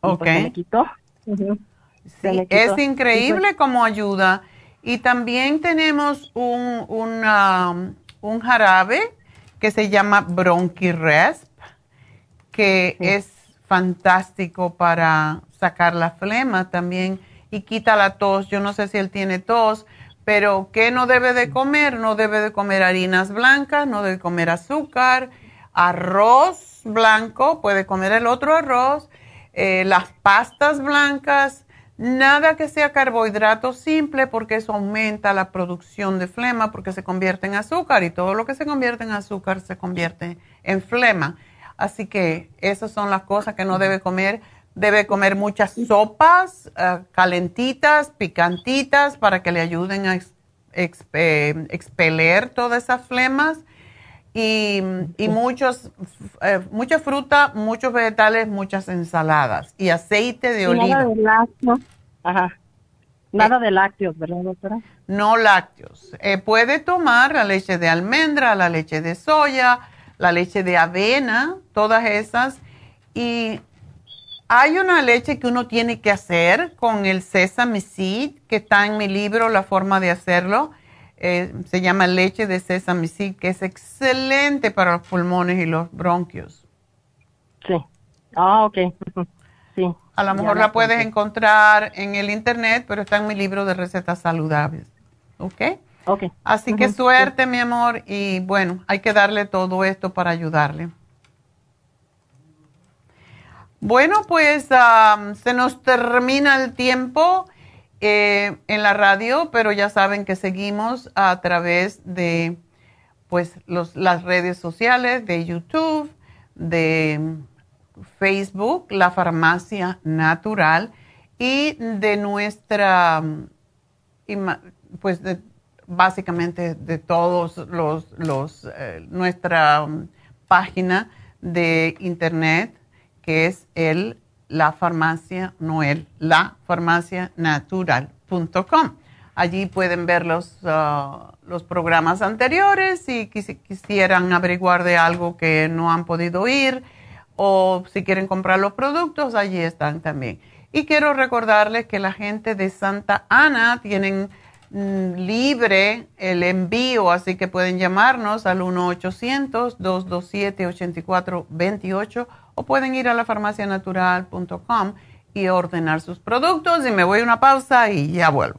Ok. me quitó. Sí, es increíble pues cómo ayuda. Y también tenemos un, un jarabe que se llama Bronchiresp, que es fantástico para sacar la flema también y quita la tos. Yo no sé si él tiene tos, pero ¿qué no debe de comer? No debe de comer harinas blancas, no debe comer azúcar, arroz blanco, puede comer el otro arroz, eh, las pastas blancas, Nada que sea carbohidrato simple porque eso aumenta la producción de flema porque se convierte en azúcar y todo lo que se convierte en azúcar se convierte en flema. Así que esas son las cosas que no debe comer. Debe comer muchas sopas eh, calentitas, picantitas para que le ayuden a eh, expeler todas esas flemas. Y, muchos, eh, mucha fruta, muchos vegetales, muchas ensaladas y aceite de oliva. Ajá. Nada de lácteos, ¿verdad, doctora? No lácteos. Eh, puede tomar la leche de almendra, la leche de soya, la leche de avena, todas esas. Y hay una leche que uno tiene que hacer con el sesame seed, que está en mi libro, La forma de hacerlo. Eh, se llama leche de sesame seed, que es excelente para los pulmones y los bronquios. Sí. Ah, ok. Sí. A lo mejor la, puedes encontrar en el internet, pero está en mi libro de recetas saludables. ¿Ok? Ok. Así que suerte, mi amor, y bueno, hay que darle todo esto para ayudarle. Bueno, pues se nos termina el tiempo eh, en la radio, pero ya saben que seguimos a través de pues las redes sociales, de YouTube, de Facebook, La Farmacia Natural, y de nuestra, mm, pues básicamente de todos los, los eh, nuestra mm, página de internet, que es el La Farmacia Noel, la natural.com. Allí pueden ver los, uh, los programas anteriores si quisieran averiguar de algo que no han podido oír o si quieren comprar los productos, allí están también. Y quiero recordarles que la gente de Santa Ana tienen mm, libre el envío, así que pueden llamarnos al 1-800-227-8428 o pueden ir a la farmacianatural.com y ordenar sus productos. Y me voy a una pausa y ya vuelvo.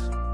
podcast.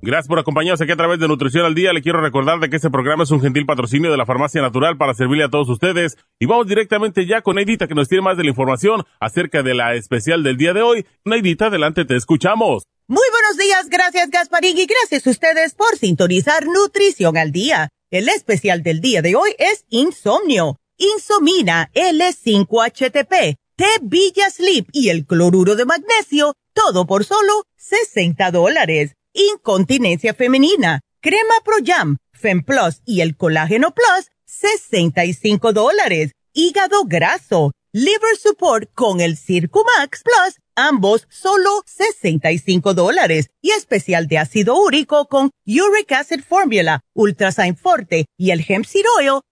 Gracias por acompañarnos aquí a través de Nutrición al Día. Le quiero recordar de que este programa es un gentil patrocinio de la Farmacia Natural para servirle a todos ustedes. Y vamos directamente ya con Neidita que nos tiene más de la información acerca de la especial del día de hoy. Neidita, adelante, te escuchamos. Muy buenos días, gracias Gasparín y gracias a ustedes por sintonizar Nutrición al Día. El especial del día de hoy es Insomnio, Insomina L5-HTP, T Villa Sleep y el cloruro de magnesio, todo por solo 60 dólares incontinencia femenina, crema Pro Jam, Plus y el colágeno Plus, 65 dólares. Hígado graso, liver support con el Circumax Plus, ambos solo 65 dólares. Y especial de ácido úrico con Uric Acid Formula, Ultrasign Forte y el Hemp Seed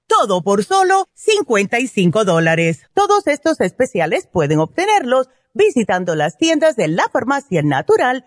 todo por solo 55 dólares. Todos estos especiales pueden obtenerlos visitando las tiendas de la farmacia natural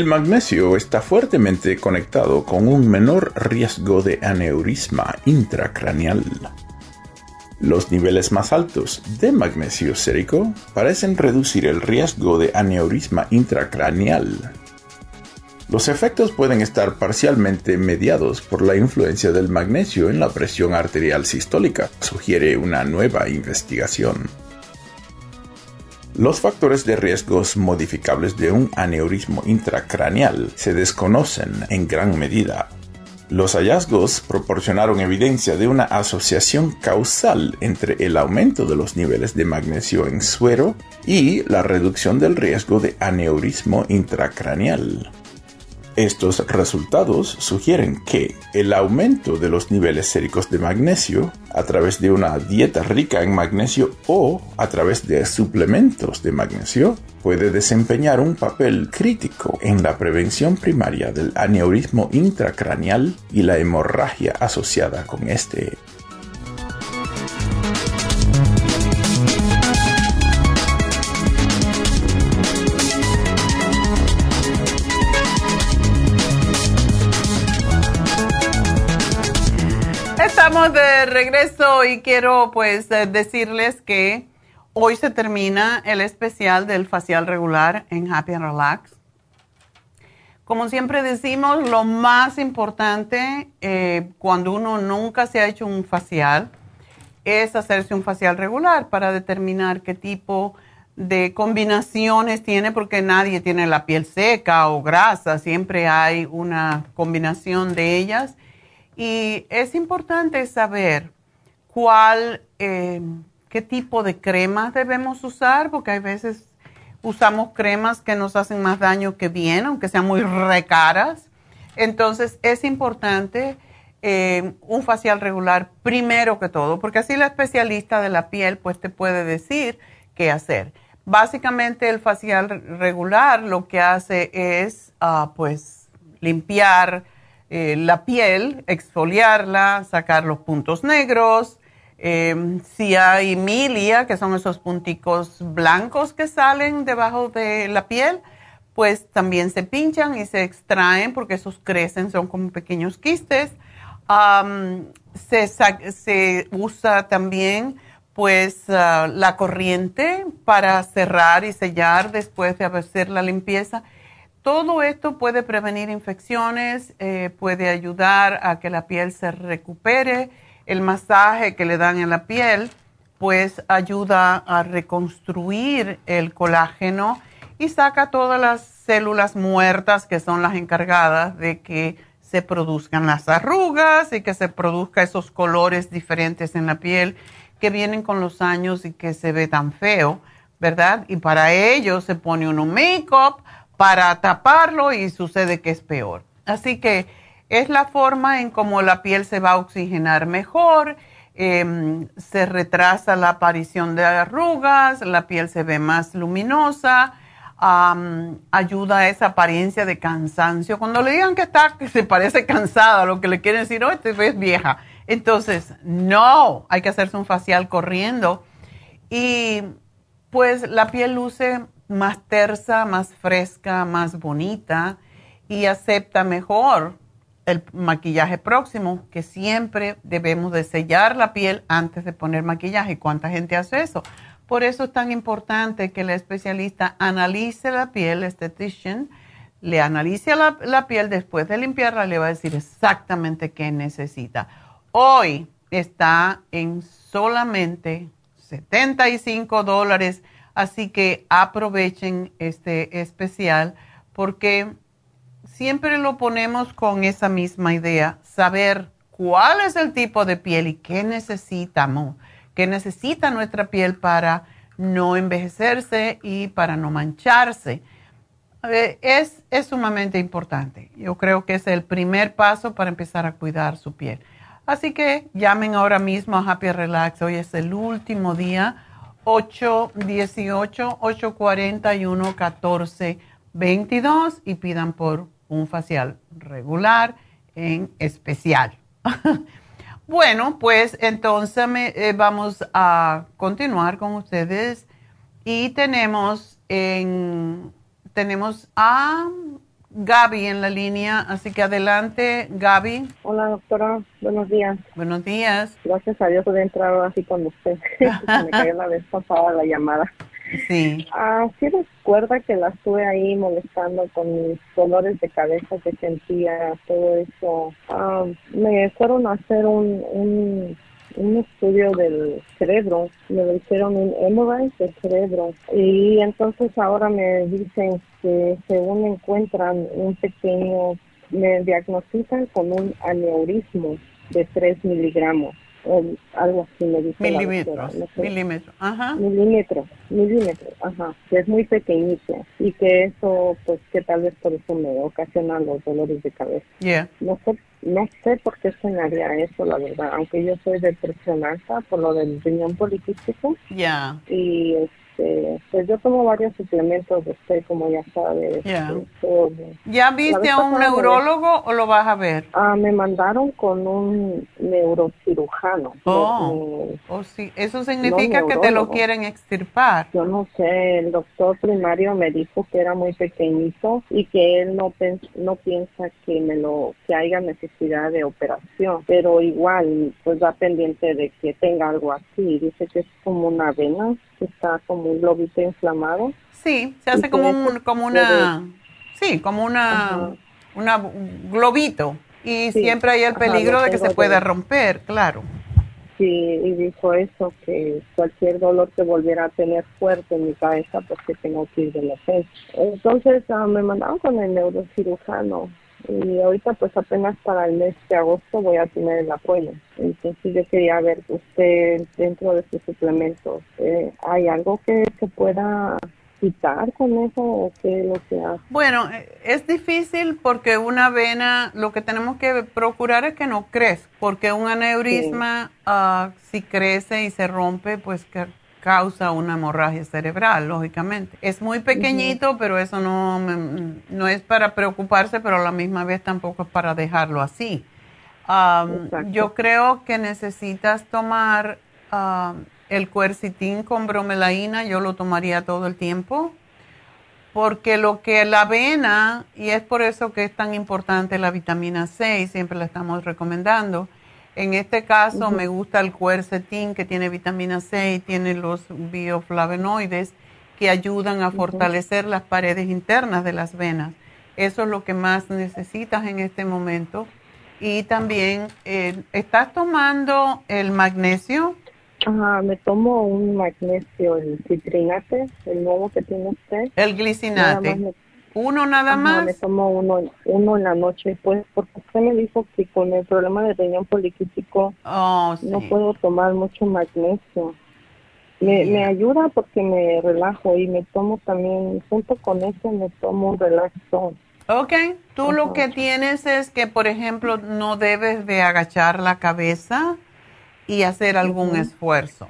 El magnesio está fuertemente conectado con un menor riesgo de aneurisma intracraneal. Los niveles más altos de magnesio sérico parecen reducir el riesgo de aneurisma intracraneal. Los efectos pueden estar parcialmente mediados por la influencia del magnesio en la presión arterial sistólica, sugiere una nueva investigación. Los factores de riesgos modificables de un aneurismo intracraneal se desconocen en gran medida. Los hallazgos proporcionaron evidencia de una asociación causal entre el aumento de los niveles de magnesio en suero y la reducción del riesgo de aneurismo intracraneal. Estos resultados sugieren que el aumento de los niveles séricos de magnesio a través de una dieta rica en magnesio o a través de suplementos de magnesio puede desempeñar un papel crítico en la prevención primaria del aneurismo intracraneal y la hemorragia asociada con este. Regreso y quiero pues eh, decirles que hoy se termina el especial del facial regular en Happy and Relax. Como siempre decimos, lo más importante eh, cuando uno nunca se ha hecho un facial es hacerse un facial regular para determinar qué tipo de combinaciones tiene, porque nadie tiene la piel seca o grasa, siempre hay una combinación de ellas y es importante saber cuál, eh, qué tipo de cremas debemos usar, porque hay veces usamos cremas que nos hacen más daño que bien, aunque sean muy recaras. Entonces es importante eh, un facial regular primero que todo, porque así la especialista de la piel pues te puede decir qué hacer. Básicamente el facial regular lo que hace es ah, pues limpiar eh, la piel, exfoliarla, sacar los puntos negros. Eh, si hay milia, que son esos punticos blancos que salen debajo de la piel, pues también se pinchan y se extraen porque esos crecen, son como pequeños quistes. se, se, usa también pues ah, la corriente para cerrar y sellar después de hacer la limpieza. Todo esto puede prevenir infecciones, eh, puede ayudar a que la piel se recupere. El masaje que le dan en la piel pues ayuda a reconstruir el colágeno y saca todas las células muertas que son las encargadas de que se produzcan las arrugas y que se produzcan esos colores diferentes en la piel que vienen con los años y que se ve tan feo, ¿verdad? Y para ello se pone uno make-up para taparlo y sucede que es peor. Así que es la forma en cómo la piel se va a oxigenar mejor Em, se retrasa la aparición de arrugas, la piel se ve más luminosa, ayuda a esa apariencia de cansancio. Cuando le digan que está, que se parece cansada, lo que le quieren decir, oh, te ves vieja. Entonces, no, hay que hacerse un facial corriendo. Y pues la piel luce más tersa, más fresca, más bonita y acepta mejor el maquillaje próximo, que siempre debemos de sellar la piel antes de poner maquillaje. ¿Cuánta gente hace eso? Por eso es tan importante que el especialista analice la piel, el estetician, le analice la, la piel después de limpiarla, le va a decir exactamente qué necesita. Hoy está en solamente 75 dólares, así que aprovechen este especial porque siempre lo ponemos con esa misma idea, saber cuál es el tipo de piel y qué necesitamos, qué necesita nuestra piel para no envejecerse y para no mancharse. Es, es sumamente importante. Yo creo que es el primer paso para empezar a cuidar su piel. Así que llamen ahora mismo a Happy Relax. Hoy es el último día, 818-841-1422 y pidan por un facial regular en especial. bueno, pues entonces eh, vamos a continuar con ustedes y tenemos en tenemos a Gaby en la línea, así que adelante, Gaby. Hola, doctora. Buenos días. Buenos días. Gracias a Dios por entrar así con usted. me cayó la vez pasada la llamada. Sí. Ah, sí recuerda que la estuve ahí molestando con mis dolores de cabeza que sentía, todo eso. Ah, me fueron a hacer un, un, estudio del cerebro, me hicieron un MRI del cerebro y entonces ahora me dicen que según encuentran un pequeño, me diagnostican con un aneurismo de 3 miligramos o algo así me dice milímetros, milímetros, ajá. Milímetros, milímetros, ajá, que es muy pequeñita y que eso, pues que tal vez por eso me ocasiona los dolores de cabeza. Yeah. No sé, no sé por qué sonaría eso, la verdad, aunque yo soy de presión alta por lo del riñón poliquístico. Ya. Y este, pues yo tomo varios suplementos de usted, como ya sabe. Este, ¿Ya viste a un neurólogo o lo vas a ver? Ah, me mandaron con un neurocirujano. Oh, oh sí. Eso significa que te lo quieren extirpar. Yo no sé, el doctor primario me dijo que era muy pequeñito y que él no, no piensa que me lo que haya necesidad de operación, pero igual pues va pendiente de que tenga algo así. Dice que es como una vena que está como un globito inflamado. Sí, se hace como un, como una, sí, como una, una globito y siempre hay el peligro de que se pueda romper, claro. Sí, y dijo eso, que cualquier dolor que volviera a tener fuerte en mi cabeza, porque pues tengo que ir de la fe. Entonces ah, me mandaron con el neurocirujano y ahorita pues apenas para el mes de agosto voy a tener el apoyo. Entonces yo quería ver usted dentro de sus suplementos, eh, ¿hay algo que se pueda quitar con eso o qué lo que hace? Bueno, eh, es difícil porque una vena, lo que tenemos que procurar es que no crezca, porque un aneurisma ah, si crece y se rompe, pues que causa una hemorragia cerebral, lógicamente. Es muy pequeñito, pero eso no, no es para preocuparse, pero a la misma vez tampoco es para dejarlo así. yo creo que necesitas tomar el cuercitín con bromelaína, yo lo tomaría todo el tiempo, porque lo que la avena, y es por eso que es tan importante la vitamina C, y siempre la estamos recomendando, en este caso me gusta el cuercetín que tiene vitamina C y tiene los bioflavonoides que ayudan a fortalecer las paredes internas de las venas. Eso es lo que más necesitas en este momento. Y también, eh, ¿estás tomando el magnesio? Ajá, me tomo un magnesio, el citrinate, el nuevo que tiene usted. El glicinate. ¿Uno nada más? Me tomo uno, uno en la noche, pues, porque usted me dijo que con el problema de riñón poliquístico oh, no puedo tomar mucho magnesio. Me, me ayuda porque me relajo y me tomo también, junto con eso, me tomo un relaxón. Ok, tú lo que tienes es que, por ejemplo, no debes de agachar la cabeza y hacer algún esfuerzo.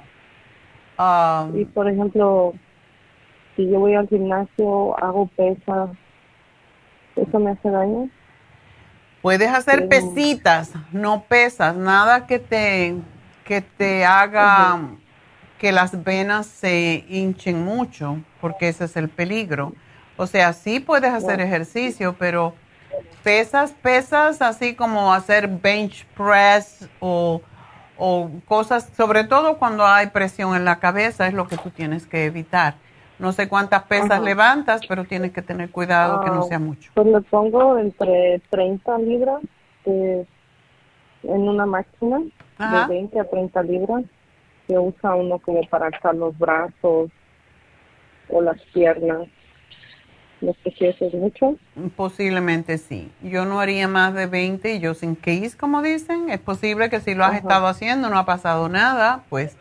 Um, y, por ejemplo, si yo voy al gimnasio, hago pesas, ¿eso me hace daño? Puedes hacer pesitas, no pesas, nada que te, que te haga que las venas se hinchen mucho, porque ese es el peligro. O sea, sí puedes hacer ejercicio, pero pesas, pesas, así como hacer bench press o, o cosas, sobre todo cuando hay presión en la cabeza, es lo que tú tienes que evitar. No sé cuántas pesas levantas, pero tienes que tener cuidado que no ah, sea mucho. Pues le pongo entre 30 libras en una máquina de 20 a 30 libras que usa uno como para alzar los brazos o las piernas. No sé si eso es mucho. Posiblemente sí. Yo no haría más de 20 y yo sin case, como dicen. Es posible que si lo has estado haciendo no ha pasado nada, pues,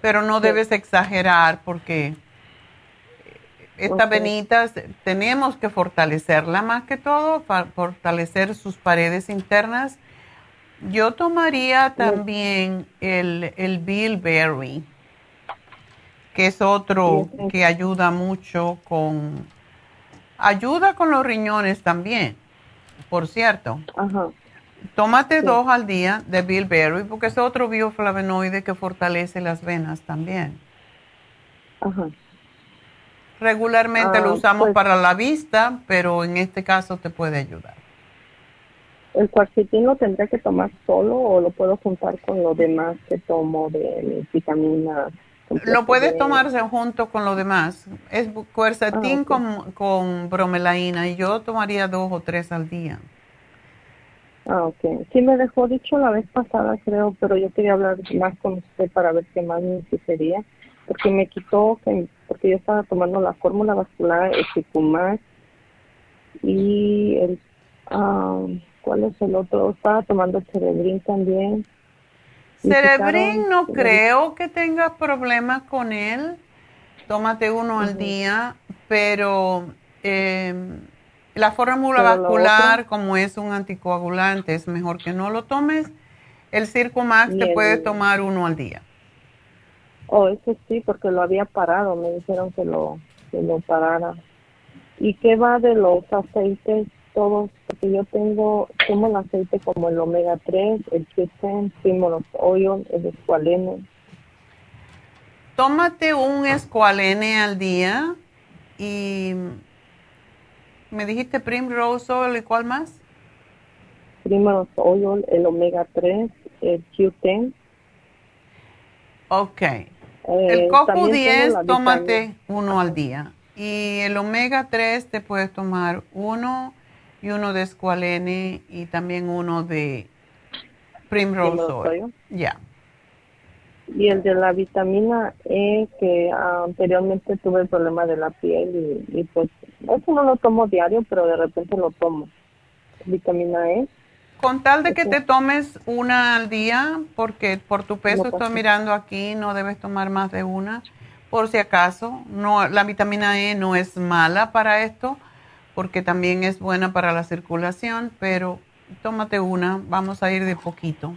pero no debes exagerar porque estas venitas tenemos que fortalecerla más que todo, fortalecer sus paredes internas. Yo tomaría también el, el bilberry, que es otro que ayuda mucho con, ayuda con los riñones también, por cierto. Tómate dos al día de bilberry porque es otro bioflavonoide que fortalece las venas también. Ajá. Regularmente lo ah, usamos pues para la vista, pero en este caso te puede ayudar. ¿El cuarcitín lo tendré que tomar solo o lo puedo juntar con lo demás que tomo de vitaminas? Lo puedes tomarse junto con lo demás. Es cuercetín ah, con, con bromelaína y yo tomaría dos o tres al día. Ah, ok. Sí me dejó dicho la vez pasada, creo, pero yo quería hablar más con usted para ver qué más me sucedía porque me quitó, porque yo estaba tomando la fórmula vascular, el Cicumax y el, ah, ¿cuál es el otro? Estaba tomando Cerebrin también. Cerebrin no creo que tengas problemas con él, tómate uno al día, pero em, la fórmula vascular, como es un anticoagulante, es mejor que no lo tomes. El Circumax te puedes tomar uno al día. Oh, eso sí, porque lo había parado, me dijeron que lo, que lo parara. ¿Y qué va de los aceites todos? Porque yo tengo, tomo el aceite como el omega 3, el Q10, los Oil, el escualene. Tómate un escualene al día y me dijiste Primrose Oil y cuál más? Primrose Oil, el omega 3, el Q10. Ok. El eh, coco 10, tómate uno al día. Y el omega 3 te puedes tomar uno y uno de escualene y también uno de primrose oil. Ya. Y el de la vitamina E, que anteriormente tuve el problema de la piel y, y pues eso no lo tomo diario, pero de repente lo tomo. Vitamina E. Con tal de que te tomes una al día, porque por tu peso estoy mirando aquí, no debes tomar más de una, por si acaso. No, la vitamina E no es mala para esto, porque también es buena para la circulación, pero tómate una, vamos a ir de poquito.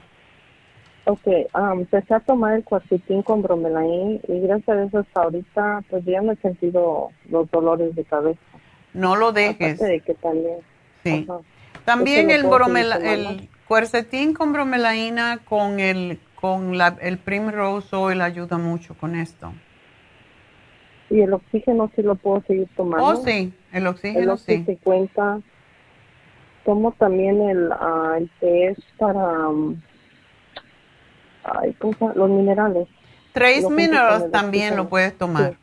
Ok, um, empecé a tomar el cuarcitín con bromelain y gracias a eso hasta ahorita pues ya no he sentido los dolores de cabeza. No lo dejes. de que también. Sí. También el, bromela, el cuercetín con bromelaína con el con la, el Primrose Oil ayuda mucho con esto. ¿Y el oxígeno sí lo puedo seguir tomando? Oh, sí. El El oxígeno sí. 50. Tomo también el, ah, el test para um, ay, los minerales. Trace con Minerals también oxígeno. lo puedes tomar. Sí.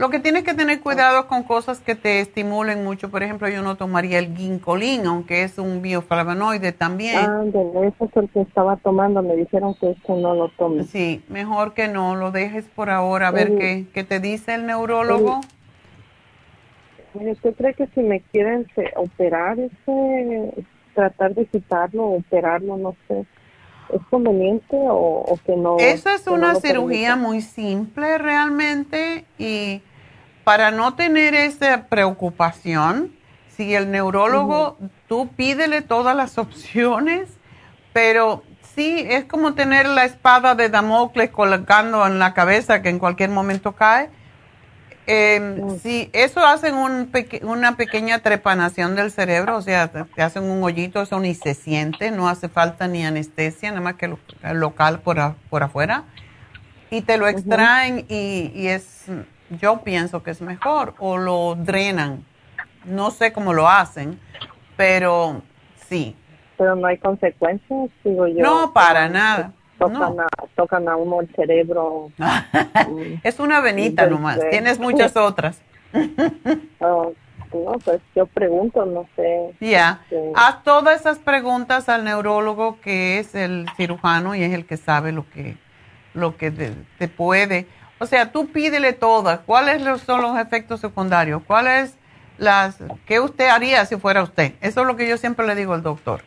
Lo que tienes que tener cuidado es con cosas que te estimulen mucho. Por ejemplo, yo no tomaría el ginkgolín, aunque es un bioflavonoide también. Ándale, ese es el que estaba tomando. Me dijeron que este no lo tome. Sí, mejor que no, lo dejes por ahora, a ver qué, qué te dice el neurólogo. Mire, ¿Usted cree que si me quieren operar, ese, tratar de quitarlo operarlo, no sé, es conveniente o, o que no? Esa es no una lo cirugía permita? muy simple realmente y para no tener esa preocupación, si el neurólogo, tú pídele todas las opciones, pero sí, es como tener la espada de Damocles colgando en la cabeza que en cualquier momento cae. Eh, Si eso hacen un una pequeña trepanación del cerebro, o sea, te, hacen un hoyito, eso ni se siente, no hace falta ni anestesia, nada más que lo, local por, a- por afuera, y te lo extraen y, y es, yo pienso que es mejor, o lo drenan, no sé cómo lo hacen, pero sí. Pero no hay consecuencias, digo yo. No, para nada. Tocan, a, tocan a uno el cerebro. Es una venita nomás, cerebro. tienes muchas otras. Ah, no, pues yo pregunto, no sé. Ya, este, haz todas esas preguntas al neurólogo que es el cirujano y es el que sabe lo que, lo que te, te puede. O sea, tú pídele todas. ¿Cuáles son los efectos secundarios? ¿Cuáles las, qué usted haría si fuera usted? Eso es lo que yo siempre le digo al doctor.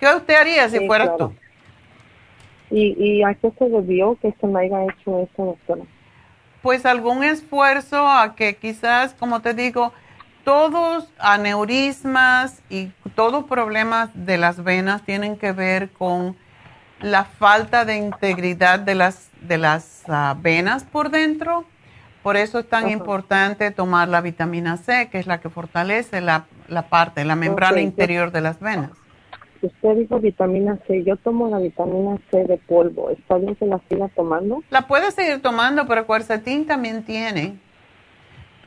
¿Qué usted haría si Sí, claro. tú? ¿Y, ¿Y a qué se debió que se me haya hecho eso, doctora? Pues algún esfuerzo a que quizás, como te digo, todos aneurismas y todos problemas de las venas tienen que ver con la falta de integridad de las, de las ah, venas por dentro. Por eso es tan importante tomar la vitamina C, que es la que fortalece la, la parte, la membrana yo- interior de las venas. Usted dijo vitamina C. Yo tomo la vitamina C de polvo. ¿Está bien que la siga tomando? La puedes seguir tomando, pero cuercetín también tiene.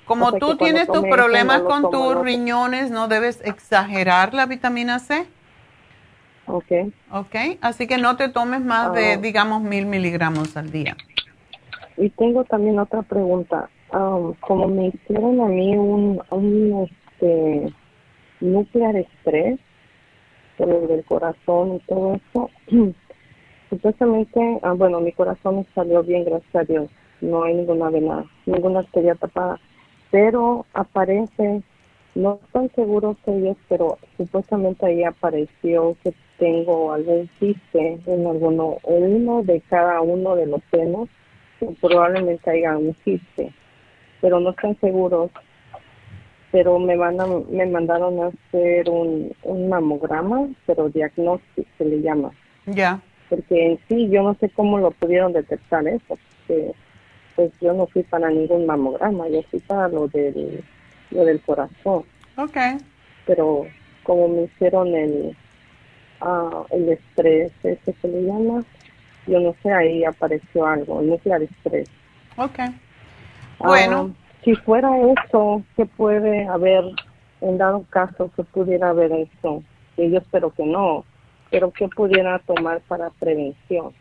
Como O sea, que tú tienes tus problemas no con tus riñones, no debes exagerar la vitamina C, Ok. ¿ok? Así que no te tomes más de, Ah. digamos, mil miligramos al día. Y tengo también otra pregunta. Am, como me hicieron a mí un, un este, nuclear estrés, por lo del corazón y todo eso, supuestamente, ah, bueno, mi corazón salió bien, gracias a Dios. No hay ninguna vena, ninguna arteria tapada. Pero aparece, no estoy seguro de ellos, pero supuestamente ahí apareció que tengo algún quiste en alguno, o uno de cada uno de los senos probablemente haya un quiste, pero no están seguros. Pero me van a, me mandaron a hacer un, un mamograma, pero diagnóstico se le llama, Ya, porque en sí yo no sé cómo lo pudieron detectar eso, porque pues yo no fui para ningún mamograma, yo fui para lo del, lo del corazón, ok. pero como me hicieron el, ah, el estrés, ese se le llama, yo no sé, ahí apareció algo, el nuclear estrés. Ok. Ah, Bueno. si fuera eso, ¿qué puede haber en dado caso que pudiera haber eso? Que yo espero que no, pero ¿qué pudiera tomar para prevención?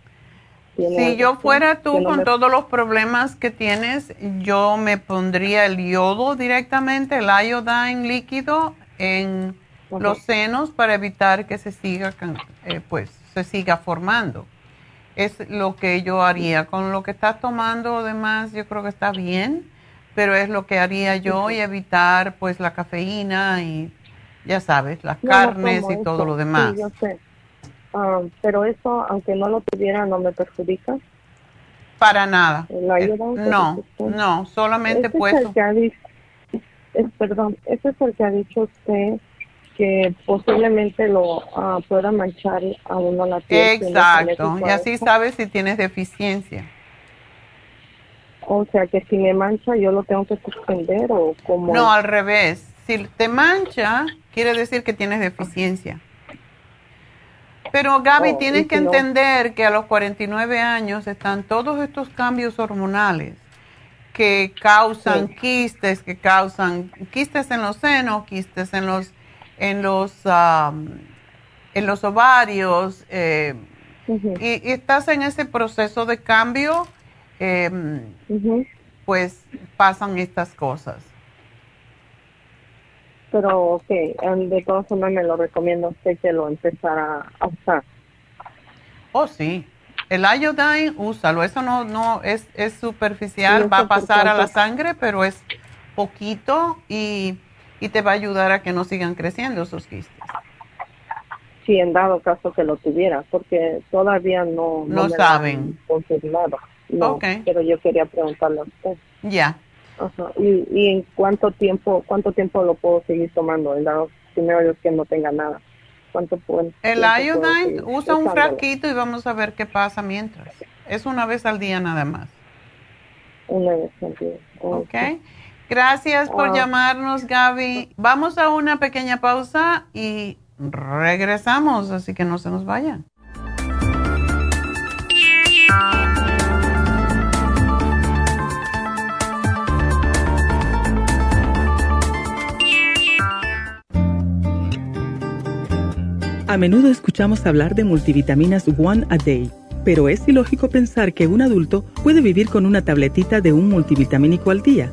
¿Tiene Si yo fuera tú no con me- todos los problemas que tienes, yo me pondría el yodo directamente, el iodine líquido en Los senos para evitar que se siga, eh, pues, se siga formando. Es lo que yo haría. Con lo que estás tomando, además, yo creo que está bien, pero es lo que haría yo y evitar, pues, la cafeína y, ya sabes, las carnes y todo lo demás. Sí, yo sé. Ah, pero eso, aunque no lo tuviera, no me perjudica. Para nada. Eh, No, no, solamente Ese pues es el que ha dicho, es- perdón, ese es el que ha dicho usted que posiblemente lo ah, pueda manchar a uno la piel. Exacto, y así sabes si tienes deficiencia. O sea, que si me mancha, yo lo tengo que suspender o como. No, al revés. Si te mancha, quiere decir que tienes deficiencia. Pero Gaby, Oh, tienes que no- entender que a los 49 años están todos estos cambios hormonales que causan quistes, que causan quistes en los senos, quistes en los en los en los ovarios eh, y, estás en ese proceso de cambio, em, pues pasan estas cosas. Pero ok, em, de todas formas me lo recomiendo usted que lo empezara a usar. Oh, sí. El iodine, úsalo. Eso no, no es, es superficial, va a pasar a la sangre, pero es poquito y, y te va a ayudar a que no sigan creciendo esos quistes si en dado caso que lo tuviera, porque todavía no, no, saben. confirmado. No, pero yo quería preguntarle a usted. Ya. ¿Y, ¿Y en cuánto tiempo cuánto tiempo lo puedo seguir tomando? En dado primero que no tenga nada. ¿Cuánto puedo, El iodine usa un frasquito y vamos a ver qué pasa mientras. Es una vez al día nada más. Una vez al día. Ok. Gracias por llamarnos, Gaby. Vamos a una pequeña pausa y regresamos, así que no se nos vayan. A menudo escuchamos hablar de multivitaminas One a Day, pero es ilógico pensar que un adulto puede vivir con una tabletita de un multivitamínico al día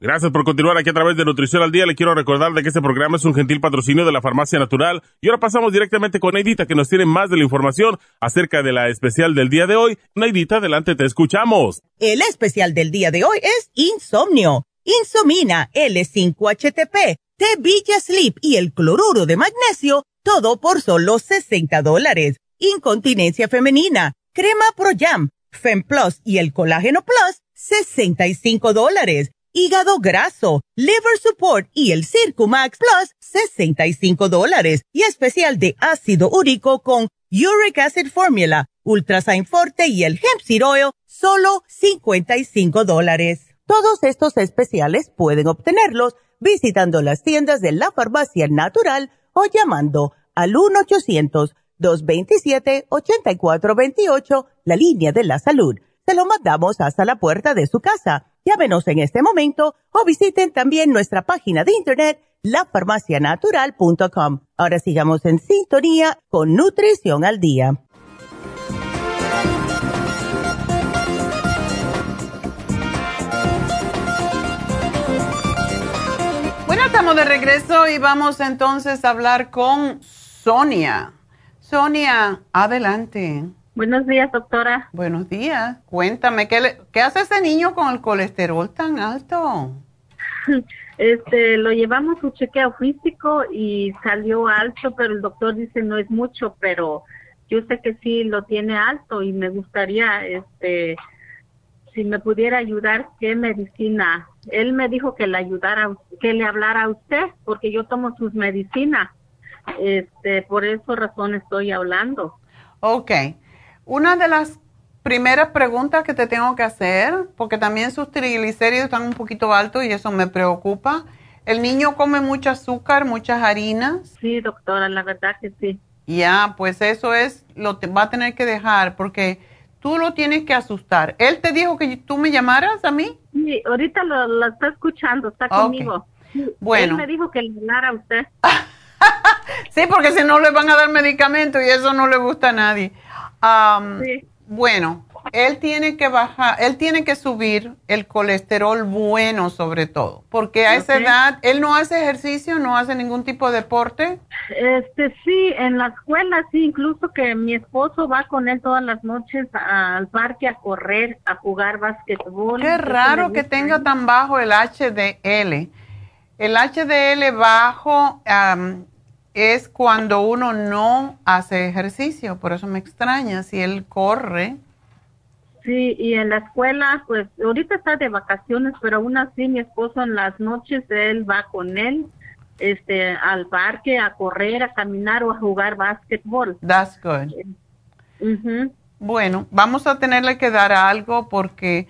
Gracias por continuar aquí a través de Nutrición al Día. Le quiero recordar de que este programa es un gentil patrocinio de la Farmacia Natural. Y ahora pasamos directamente con Neidita, que nos tiene más de la información acerca de la especial del día de hoy. Neidita, adelante, te escuchamos. El especial del día de hoy es Insomnio, Insomina, L5-HTP, T-Villa Sleep y el cloruro de magnesio, todo por solo 60 dólares. Incontinencia femenina, crema Pro Jam, Fem Plus y el colágeno Plus, 65 dólares hígado graso, liver support y el Circumax Plus, 65 dólares. Y especial de ácido úrico con Uric Acid Formula, Ultrasign Forte y el Hemp Seed Oil, solo 55 dólares. Todos estos especiales pueden obtenerlos visitando las tiendas de la farmacia natural o llamando al 1-800-227-8428, la línea de la salud. Se lo mandamos hasta la puerta de su casa Llámenos en este momento o visiten también nuestra página de internet lafarmacianatural.com. Ahora sigamos en sintonía con Nutrición al Día. Bueno, estamos de regreso y vamos entonces a hablar con Sonia. Sonia, adelante. Buenos días, doctora. Buenos días. Cuéntame, ¿qué, ¿qué hace ese niño con el colesterol tan alto? Este, lo llevamos un chequeo físico y salió alto, pero el doctor dice no es mucho, pero yo sé que sí lo tiene alto y me gustaría, este, si me pudiera ayudar, ¿qué medicina? Él me dijo que le ayudara, que le hablara a usted, porque yo tomo sus medicinas. Este, por esa razón estoy hablando. Okay. Una de las primeras preguntas que te tengo que hacer, porque también sus triglicéridos están un poquito altos y eso me preocupa. ¿El niño come mucho azúcar, muchas harinas? Sí, doctora, la verdad que sí. Ya, pues eso es, lo te va a tener que dejar porque tú lo tienes que asustar. ¿Él te dijo que tú me llamaras a mí? Sí, ahorita lo, está escuchando, está conmigo. Bueno. Él me dijo que le hablara a usted. sí, porque si no le van a dar medicamento y eso no le gusta a nadie. Bueno, él tiene que bajar, él tiene que subir el colesterol bueno sobre todo, porque a esa edad él no hace ejercicio, no hace ningún tipo de deporte. Este sí, en la escuela sí, incluso que mi esposo va con él todas las noches al parque a correr, a jugar básquetbol. Qué raro que tenga tan bajo el HDL. El HDL bajo am, es cuando uno no hace ejercicio, por eso me extraña si él corre. Sí, y en la escuela, pues ahorita está de vacaciones, pero aún así mi esposo en las noches él va con él este al parque a correr, a caminar o a jugar básquetbol. That's good. Ujú. Bueno, vamos a tenerle que dar algo porque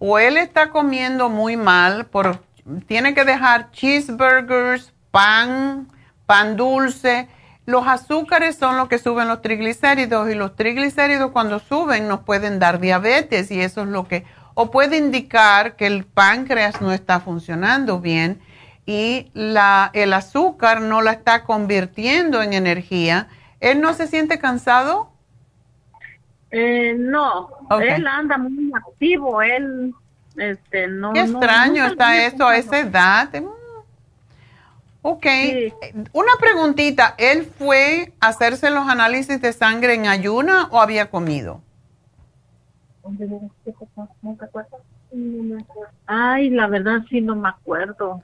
o él está comiendo muy mal, por, tiene que dejar cheeseburgers, pan, pan dulce. Los azúcares son los que suben los triglicéridos y los triglicéridos cuando suben nos pueden dar diabetes y eso es lo que, o puede indicar que el páncreas no está funcionando bien y la, el azúcar no la está convirtiendo en energía. ¿Él no se siente cansado? Eh, no, él anda muy activo, él este no Qué extraño está esto a esa edad. Ok. Una preguntita. ¿Él fue a hacerse los análisis de sangre en ayuna o había comido? Ay, la verdad sí no me acuerdo.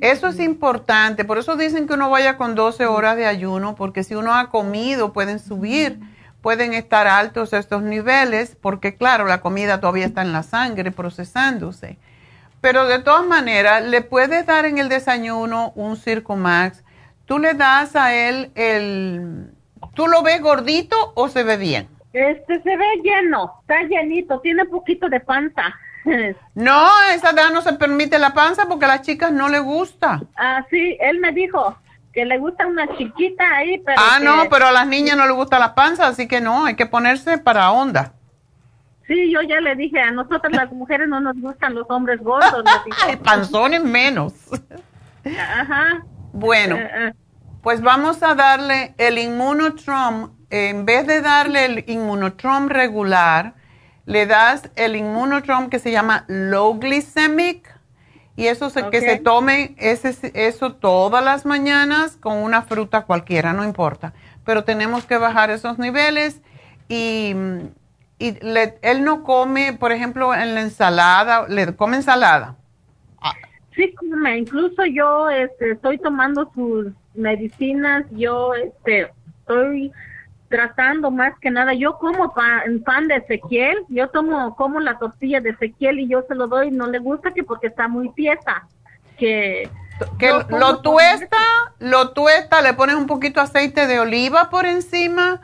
Eso es importante. Por eso dicen que uno vaya con 12 horas de ayuno, porque si uno ha comido pueden subir, pueden estar altos estos niveles, porque claro, la comida todavía está en la sangre procesándose. Pero de todas maneras, le puedes dar en el desayuno un Circo Max. Tú le das a él el... ¿Tú lo ves gordito o se ve bien? Este se ve lleno, está llenito, tiene poquito de panza. No, esa edad no se permite la panza porque a las chicas no le gusta. Ah, sí, él me dijo que le gusta una chiquita ahí, pero Ah, que- no, pero a las niñas no les gusta la panza, así que no, hay que ponerse para onda. Sí, yo ya le dije, a nosotras las mujeres no nos gustan los hombres gordos. Panzones menos. Ajá. Bueno, Eh, eh. pues vamos a darle el inmunotrom. En vez de darle el inmunotrom regular, le das el inmunotrom que se llama low glycemic. Y eso se, que se tome ese, eso todas las mañanas con una fruta cualquiera, no importa. Pero tenemos que bajar esos niveles y, y le- él no come, por ejemplo, en la ensalada, le come ensalada. Sí, come. Incluso yo este, estoy tomando sus medicinas. Yo este, estoy tratando más que nada. Yo como pan, pan de Ezequiel. Yo tomo como la tortilla de Ezequiel y yo se lo doy. No le gusta que porque está muy tiesa. Que, que lo tuesta, lo tuesta, le pones un poquito de aceite de oliva por encima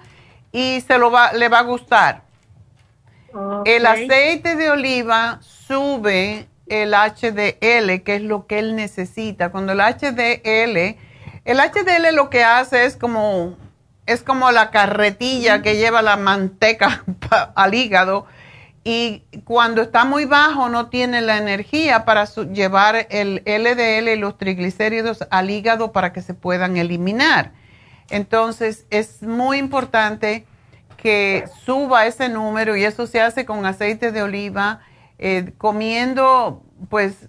y se lo va, le va a gustar. El aceite de oliva sube el HDL, que es lo que él necesita. Cuando el HDL, el HDL lo que hace es como, es como la carretilla que lleva la manteca al hígado y cuando está muy bajo no tiene la energía para llevar el LDL y los triglicéridos al hígado para que se puedan eliminar. Entonces es muy importante que suba ese número y eso se hace con aceite de oliva, eh, comiendo, pues,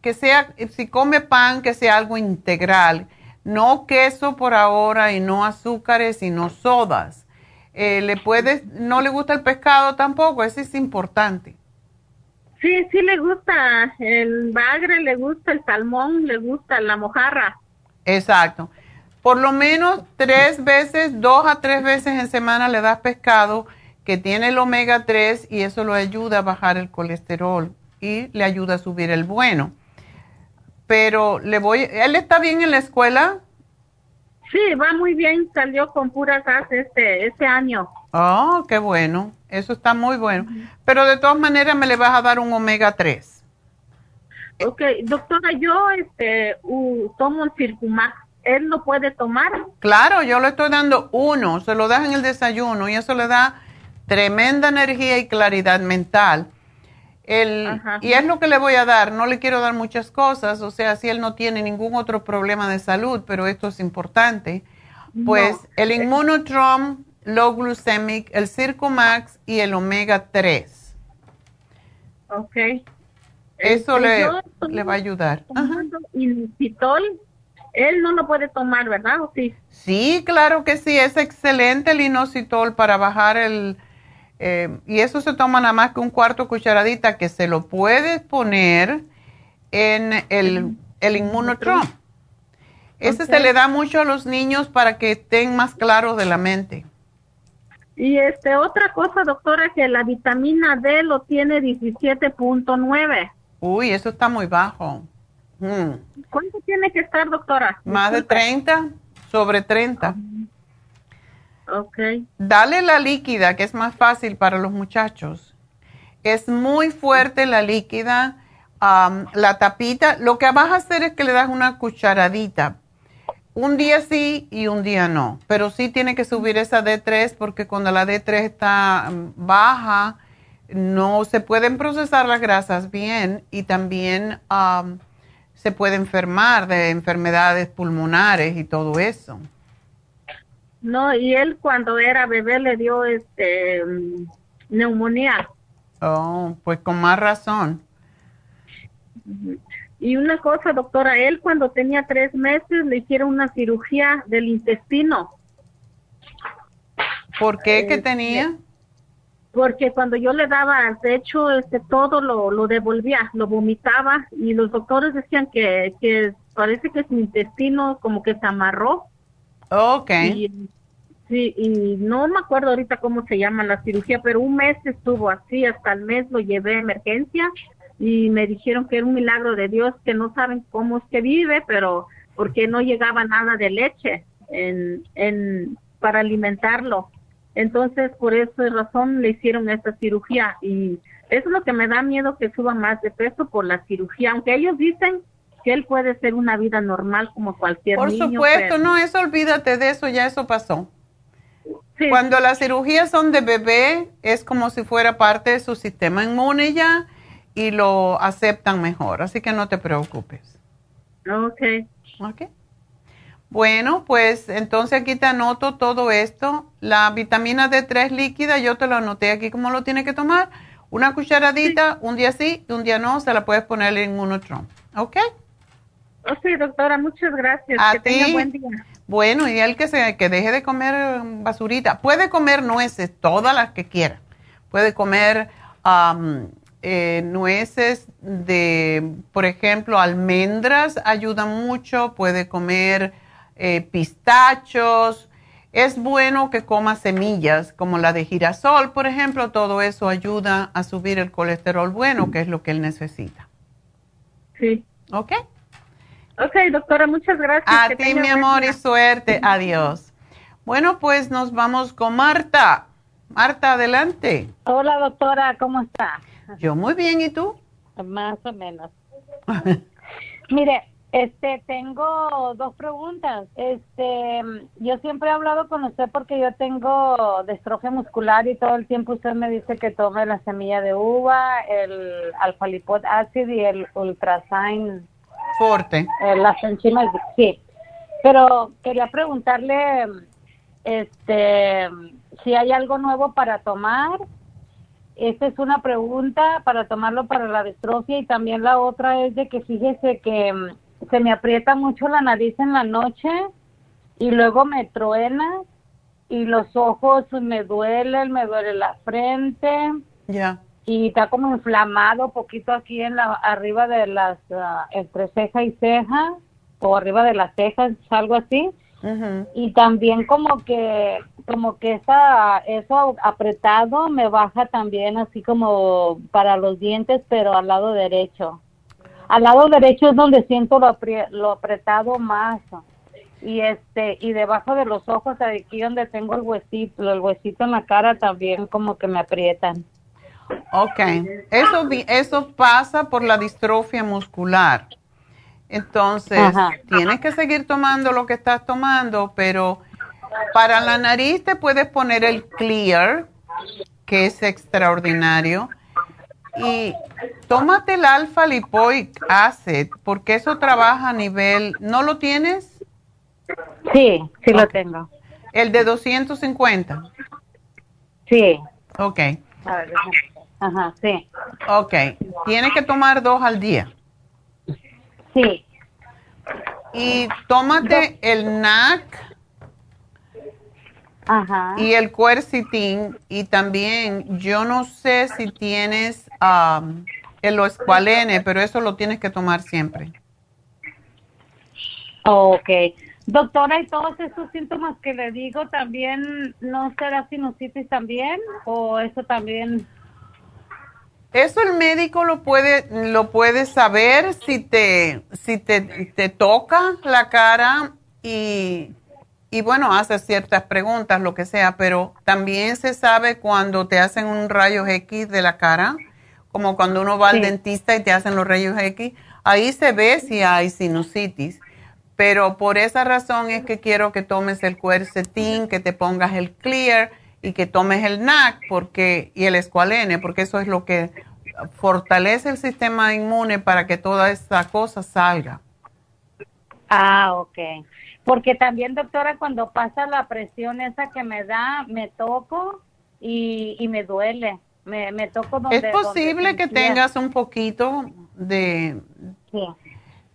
que sea, si come pan, que sea algo integral, no queso por ahora y no azúcares y no sodas. Eh, le puedes, no le gusta el pescado tampoco, eso es importante. Sí, sí le gusta el bagre, le gusta el salmón, le gusta la mojarra. Exacto. Por lo menos tres veces, dos a tres veces en semana le das pescado que tiene el omega 3 y eso lo ayuda a bajar el colesterol y le ayuda a subir el bueno. Pero le voy, ¿él está bien en la escuela? Sí, va muy bien, salió con puras as este, este año. Oh, qué bueno. Eso está muy bueno. Pero de todas maneras me le vas a dar un omega 3. Ok, doctora, yo este, uh, tomo el Circumax. ¿Él lo puede tomar? Claro, yo le estoy dando uno, se lo das en el desayuno y eso le da tremenda energía y claridad mental. El, Ajá. y es lo que le voy a dar, no le quiero dar muchas cosas, o sea, si él no tiene ningún otro problema de salud, pero esto es importante, pues el Immunotrom low glucemic, el Circumax y el omega 3. Ok. Eso Este, le, yo le va a ayudar. tomando inositol, él no lo puede tomar, ¿verdad? ¿O sí? Sí, claro que sí, es excelente el inositol para bajar el... eh, y eso se toma nada más que un cuarto cucharadita que se lo puedes poner en el, el inmunotrom. Ese se le da mucho a los niños para que estén más claros de la mente. Y este otra cosa, doctora, que la vitamina D lo tiene 17.9. Uy, eso está muy bajo. ¿Cuánto tiene que estar, doctora? Más de Disculpe. 30, sobre 30. Ok. Dale la líquida, que es más fácil para los muchachos. Es muy fuerte la líquida, la tapita. Lo que vas a hacer es que le das una cucharadita. Un día sí y un día no. Pero sí tiene que subir esa D3 porque cuando la D3 está baja, no se pueden procesar las grasas bien y también am, se puede enfermar de enfermedades pulmonares y todo eso. No, y él cuando era bebé le dio este neumonía. Oh, pues con más razón. Y una cosa, doctora, él cuando tenía tres meses le hicieron una cirugía del intestino. ¿Por qué? ¿Qué Este, tenía? Porque cuando yo le daba, de hecho, este, todo lo, lo devolvía, lo vomitaba y los doctores decían que, que parece que su intestino como que se amarró. Ok. Y, sí, y no me acuerdo ahorita cómo se llama la cirugía, pero un mes estuvo así, hasta el mes lo llevé a emergencia y me dijeron que era un milagro de Dios, que no saben cómo es que vive, pero porque no llegaba nada de leche en, en, para alimentarlo. Entonces, por esa razón le hicieron esta cirugía y eso es lo que me da miedo que suba más de peso por la cirugía, aunque ellos dicen que él puede ser una vida normal como cualquier Por niño. supuesto, pero- no, eso olvídate de eso, ya eso pasó. Cuando las cirugías son de bebé, es como si fuera parte de su sistema inmune ya y lo aceptan mejor, así que no te preocupes. Ok. Ok. Bueno, pues entonces aquí te anoto todo esto. La vitamina D3 líquida, yo te lo anoté aquí cómo lo tiene que tomar. Una cucharadita, un día sí y un día no, se la puedes poner en Inmunotron. ¿Ok? Ok, doctora, muchas gracias. A que tenga ti. buen día. Bueno, y el que, se, que deje de comer eh, basurita. Puede comer nueces, todas las que quiera. Puede comer am, eh, nueces de, por ejemplo, almendras, ayuda mucho. Puede comer eh, pistachos. Es bueno que coma semillas como la de girasol, por ejemplo. Todo eso ayuda a subir el colesterol bueno, que es lo que él necesita. Sí. ¿Ok? Ok, doctora, muchas gracias. A ti, mi amor, y suerte. Adiós. Bueno, pues nos vamos con Marta. Marta, adelante. Hola doctora, ¿cómo está? Yo muy bien, ¿y tú? Más o menos. Mire, este, tengo dos preguntas. Este, yo siempre he hablado con usted porque yo tengo distrofia muscular y todo el tiempo usted me dice que tome la semilla de uva, el alfa lipod acid y el ultrasign, Forte. eh, las enzimas, sí. Pero quería preguntarle, este, si hay algo nuevo para tomar. Esta es una pregunta para tomarlo para la distrofia y también la otra es de que fíjese que se me aprieta mucho la nariz en la noche y luego me truena y los ojos me duelen, me duele la frente Ya. y está como inflamado poquito aquí en la arriba de las ah, entre ceja y ceja o arriba de las cejas algo así. Y también como que como que esa eso apretado me baja también así como para los dientes pero al lado derecho al lado derecho es donde siento lo, apri- lo apretado más y este y debajo de los ojos aquí donde tengo el huesito el huesito en la cara también como que me aprietan Ok. Eso, eso pasa por la distrofia muscular. Entonces, Ajá. tienes que seguir tomando lo que estás tomando, pero para la nariz te puedes poner el Clear, que es extraordinario. Y tómate el alfa lipoic acid, porque eso trabaja a nivel. ¿No lo tienes? sí sí lo tengo El de 250. Sí. Ok. A ver, déjame. Ajá, sí. Ok. Tienes que tomar dos al día. Sí. Y tómate el NAC Ajá. y el cuercitín. Y también, yo no sé si tienes um, el escualene, pero eso lo tienes que tomar siempre. Ok. Doctora, ¿y todos esos síntomas que le digo también no será sinusitis también? ¿O eso también? Eso el médico lo puede, lo puede saber si te, si te, te toca la cara y, y bueno, hace ciertas preguntas, lo que sea, pero también se sabe cuando te hacen un rayo X de la cara, como cuando uno va al dentista y te hacen los rayos X, ahí se ve si hay sinusitis. Pero por esa razón es que quiero que tomes el cuercetín, que te pongas el clear y que tomes el NAC porque, y el escualene, porque eso es lo que fortalece el sistema inmune para que toda esa cosa salga. Ah, ok. Porque también, doctora, cuando pasa la presión esa que me da, me toco y, y me duele. Me, me toco donde... Es posible donde que tengas un poquito de... Sí.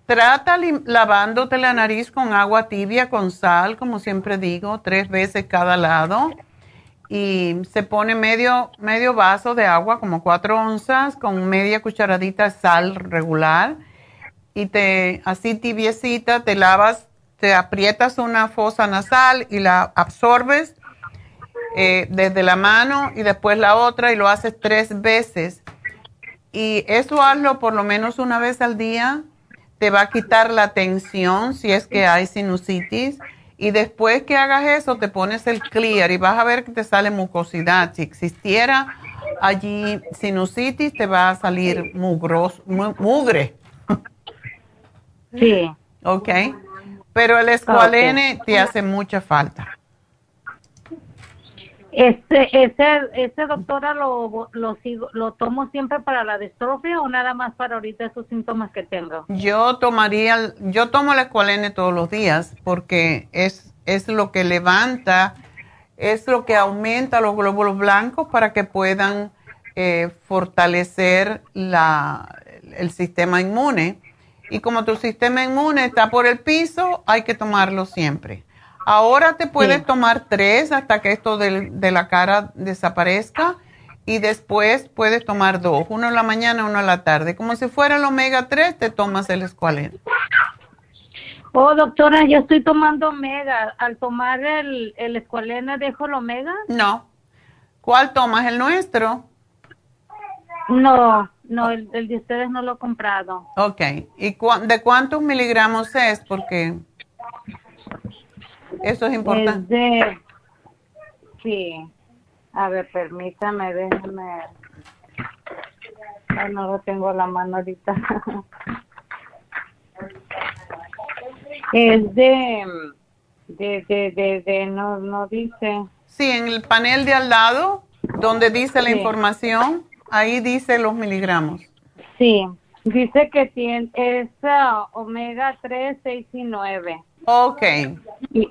Trata lavándote la nariz con agua tibia, con sal, como siempre digo, tres veces cada lado. Y se pone medio, medio vaso de agua, como cuatro onzas, con media cucharadita de sal regular. Y te, así tibiecita, te lavas, te aprietas una fosa nasal y la absorbes eh, desde la mano y después la otra y lo haces tres veces. Y eso hazlo por lo menos una vez al día. Te va a quitar la tensión si es que hay sinusitis. Y después que hagas eso, te pones el clear y vas a ver que te sale mucosidad. Si existiera allí sinusitis, te va a salir mugros, mu- mugre. Sí. ¿Ok? Pero el escualene te hace mucha falta. Este, ese, ese doctora lo, lo sigo, lo tomo siempre para la distrofia o nada más para ahorita esos síntomas que tengo. Yo tomaría, yo tomo el escualene todos los días porque es, es lo que levanta, es lo que aumenta los glóbulos blancos para que puedan eh, fortalecer la, el sistema inmune. Y como tu sistema inmune está por el piso, hay que tomarlo siempre. Ahora te puedes tomar tres hasta que esto de la cara desaparezca y después puedes tomar dos, uno en la mañana, uno en la tarde. Como si fuera el omega 3, te tomas el escualene. Oh, doctora, yo estoy tomando omega. Al tomar el, el escualene, ¿dejo el omega? No. ¿Cuál tomas? ¿El nuestro? No, no, el, el de ustedes no lo he comprado. Ok. ¿Y de cuántos miligramos es? Porque eso es importante. Es de... Sí. A ver, permítame, déjame... Ay, no lo tengo a la mano ahorita. es de... De, de, de, de, no, no dice. Sí, en el panel de al lado, donde dice la Sí. información, ahí dice los miligramos. Sí, dice que tiene, es ah, omega 3, 6 y 9. Ok. ¿Y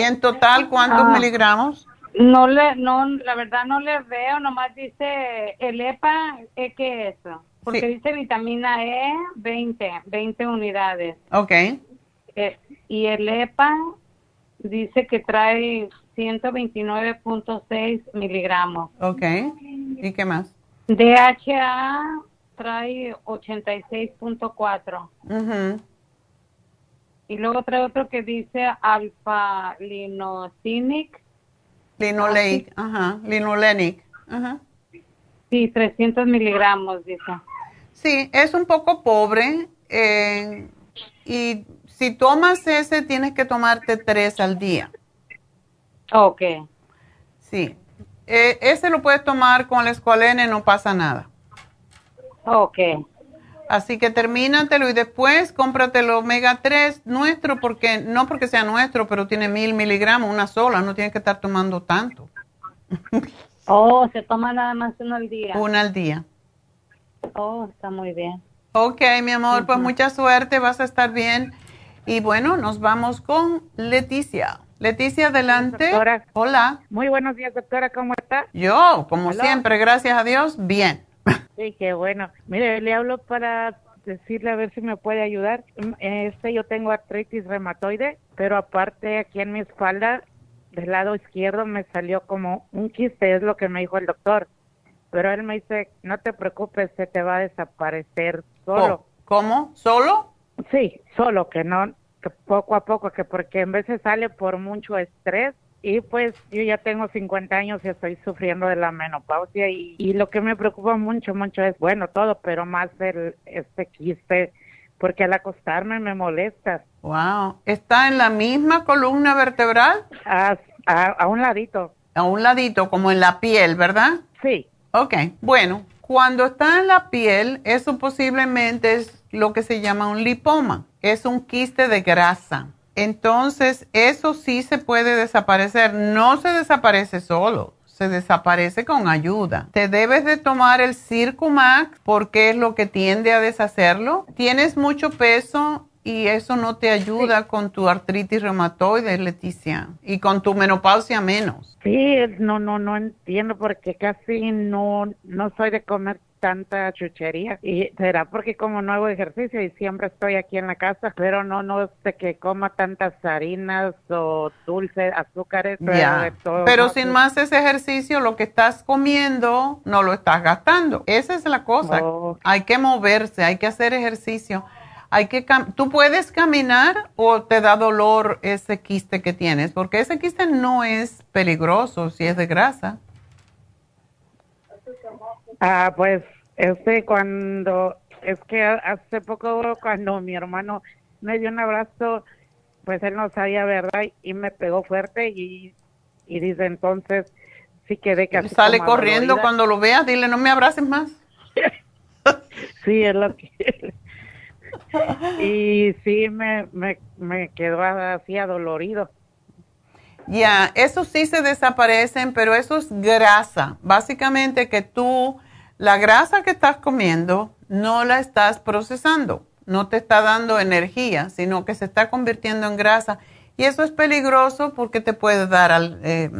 en total cuántos miligramos? No le, no, la verdad no le veo, nomás dice el EPA, ¿eh, ¿qué es eso? Porque Sí. dice vitamina E, 20, 20 unidades. Ok. Eh, y el EPA dice que trae 129.6 miligramos. Ok. ¿Y qué más? DHA trae 86.4. Ujú. Y luego trae otro que dice alfa linocinic. Linoleic. Ajá. Linolenic. Ajá. Sí, 300 miligramos, dice. Sí, es un poco pobre. eh, y si tomas ese, tienes que tomarte tres al día. Ok. Sí. Eh, ese lo puedes tomar con el escualene, no pasa nada. Ok. Así que termínatelo y después cómprate el omega 3 nuestro, porque no porque sea nuestro, pero tiene mil miligramos, una sola, no tienes que estar tomando tanto. Oh, se toma nada más uno al día. Una al día. Oh, está muy bien. Ok, mi amor, pues mucha suerte, vas a estar bien. Y bueno, nos vamos con Leticia. Leticia, adelante. Hola. Muy buenos días, doctora. ¿Cómo está? Yo, como siempre, gracias a Dios, bien. Sí, qué bueno. Mire, le hablo para decirle a ver si me puede ayudar. Este, yo tengo artritis reumatoide, pero aparte aquí en mi espalda, del lado izquierdo, me salió como un quiste, es lo que me dijo el doctor. Pero él me dice, no te preocupes, se te va a desaparecer solo. ¿Cómo? ¿Solo? Sí, solo, que no, que poco a poco, que porque en veces sale por mucho estrés y pues yo ya tengo 50 años y estoy sufriendo de la menopausia y, y lo que me preocupa mucho, mucho es, bueno, todo, pero más el, este quiste, porque al acostarme me molesta. Wow, ¿está en la misma columna vertebral? A, a, un ladito. A un ladito, como en la piel, ¿verdad? Sí. Ok, bueno, cuando está en la piel, eso posiblemente es lo que se llama un lipoma, es un quiste de grasa. Entonces, eso sí se puede desaparecer. No se desaparece solo, se desaparece con ayuda. Te debes de tomar el Circumax porque es lo que tiende a deshacerlo. Tienes mucho peso y eso no te ayuda con tu artritis reumatoide, Leticia, y con tu menopausia menos. Sí, no, no, no entiendo porque casi no, no soy de comer tanta chuchería y será porque como no hago ejercicio y siempre estoy aquí en la casa, pero no no sé que coma tantas harinas o dulces, azúcares, pero, pero sin más ese ejercicio lo que estás comiendo no lo estás gastando. Esa es la cosa. Hay que moverse, hay que hacer ejercicio. Hay que tú puedes caminar o te da dolor ese quiste que tienes, porque ese quiste no es peligroso si es de grasa. Ah, pues este, cuando, es que hace poco cuando mi hermano me dio un abrazo, pues él no sabía, ¿verdad? Y me pegó fuerte y, y dice entonces, sí quedé casi Sale corriendo cuando lo veas, dile, no me abraces más. sí, es lo que... y sí, me, me, me quedó así adolorido. Ya, eso sí se desaparecen, pero eso es grasa. Básicamente que tú la grasa que estás comiendo no la estás procesando, no te está dando energía, sino que se está convirtiendo en grasa. Y eso es peligroso porque te puede dar, eh,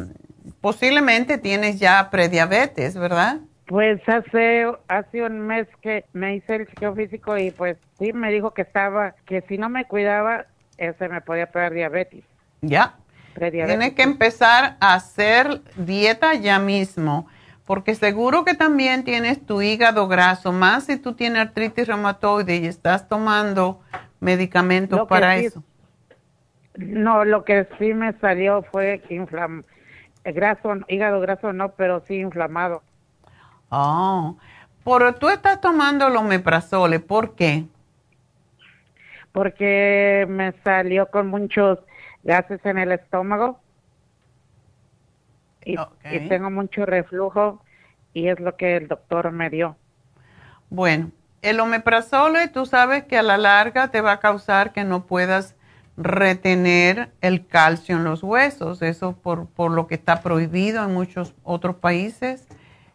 posiblemente tienes ya prediabetes, ¿verdad? Pues hace, hace un mes que me hice el chequeo físico y pues sí me dijo que estaba, que si no me cuidaba, ese me podía pegar diabetes. Ya. Tienes que empezar a hacer dieta ya mismo porque seguro que también tienes tu hígado graso, más si tú tienes artritis reumatoide y estás tomando medicamentos para eso. No, lo que sí me salió fue inflam graso, hígado graso no, pero sí inflamado. Oh, pero tú estás tomando los meprazole, ¿por qué? Porque me salió con muchos gases en el estómago y, tengo mucho reflujo y es lo que el doctor me dio. Bueno, el omeprazole tú sabes que a la larga te va a causar que no puedas retener el calcio en los huesos, eso por, por lo que está prohibido en muchos otros países.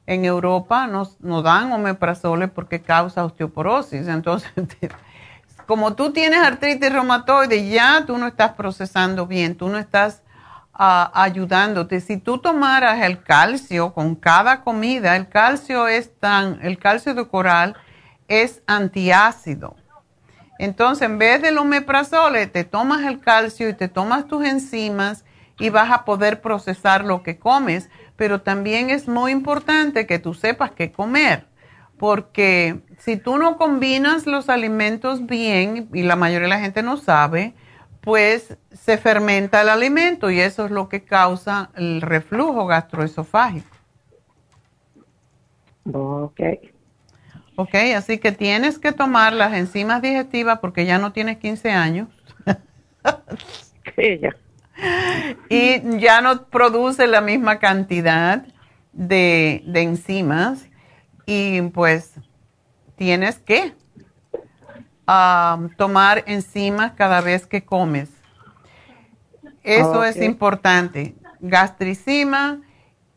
En Europa nos, dan omeprazole porque causa osteoporosis. Entonces, como tú tienes artritis reumatoide, ya tú no estás procesando bien, tú no estás ayudándote. Si tú tomaras el calcio con cada comida, el calcio es tan, el calcio de coral es antiácido. Entonces, en vez del omeprazole, te tomas el calcio y te tomas tus enzimas y vas a poder procesar lo que comes. Pero también es muy importante que tú sepas qué comer, porque si tú no combinas los alimentos bien, y la mayoría de la gente no sabe, pues se fermenta el alimento y eso es lo que causa el reflujo gastroesofágico. Ok. Ok, así que tienes que tomar las enzimas digestivas porque ya no tienes 15 años. sí, ya. Y ya no produce la misma cantidad de, de enzimas y pues tienes que tomar enzimas cada vez que comes. Eso es importante. Gastricima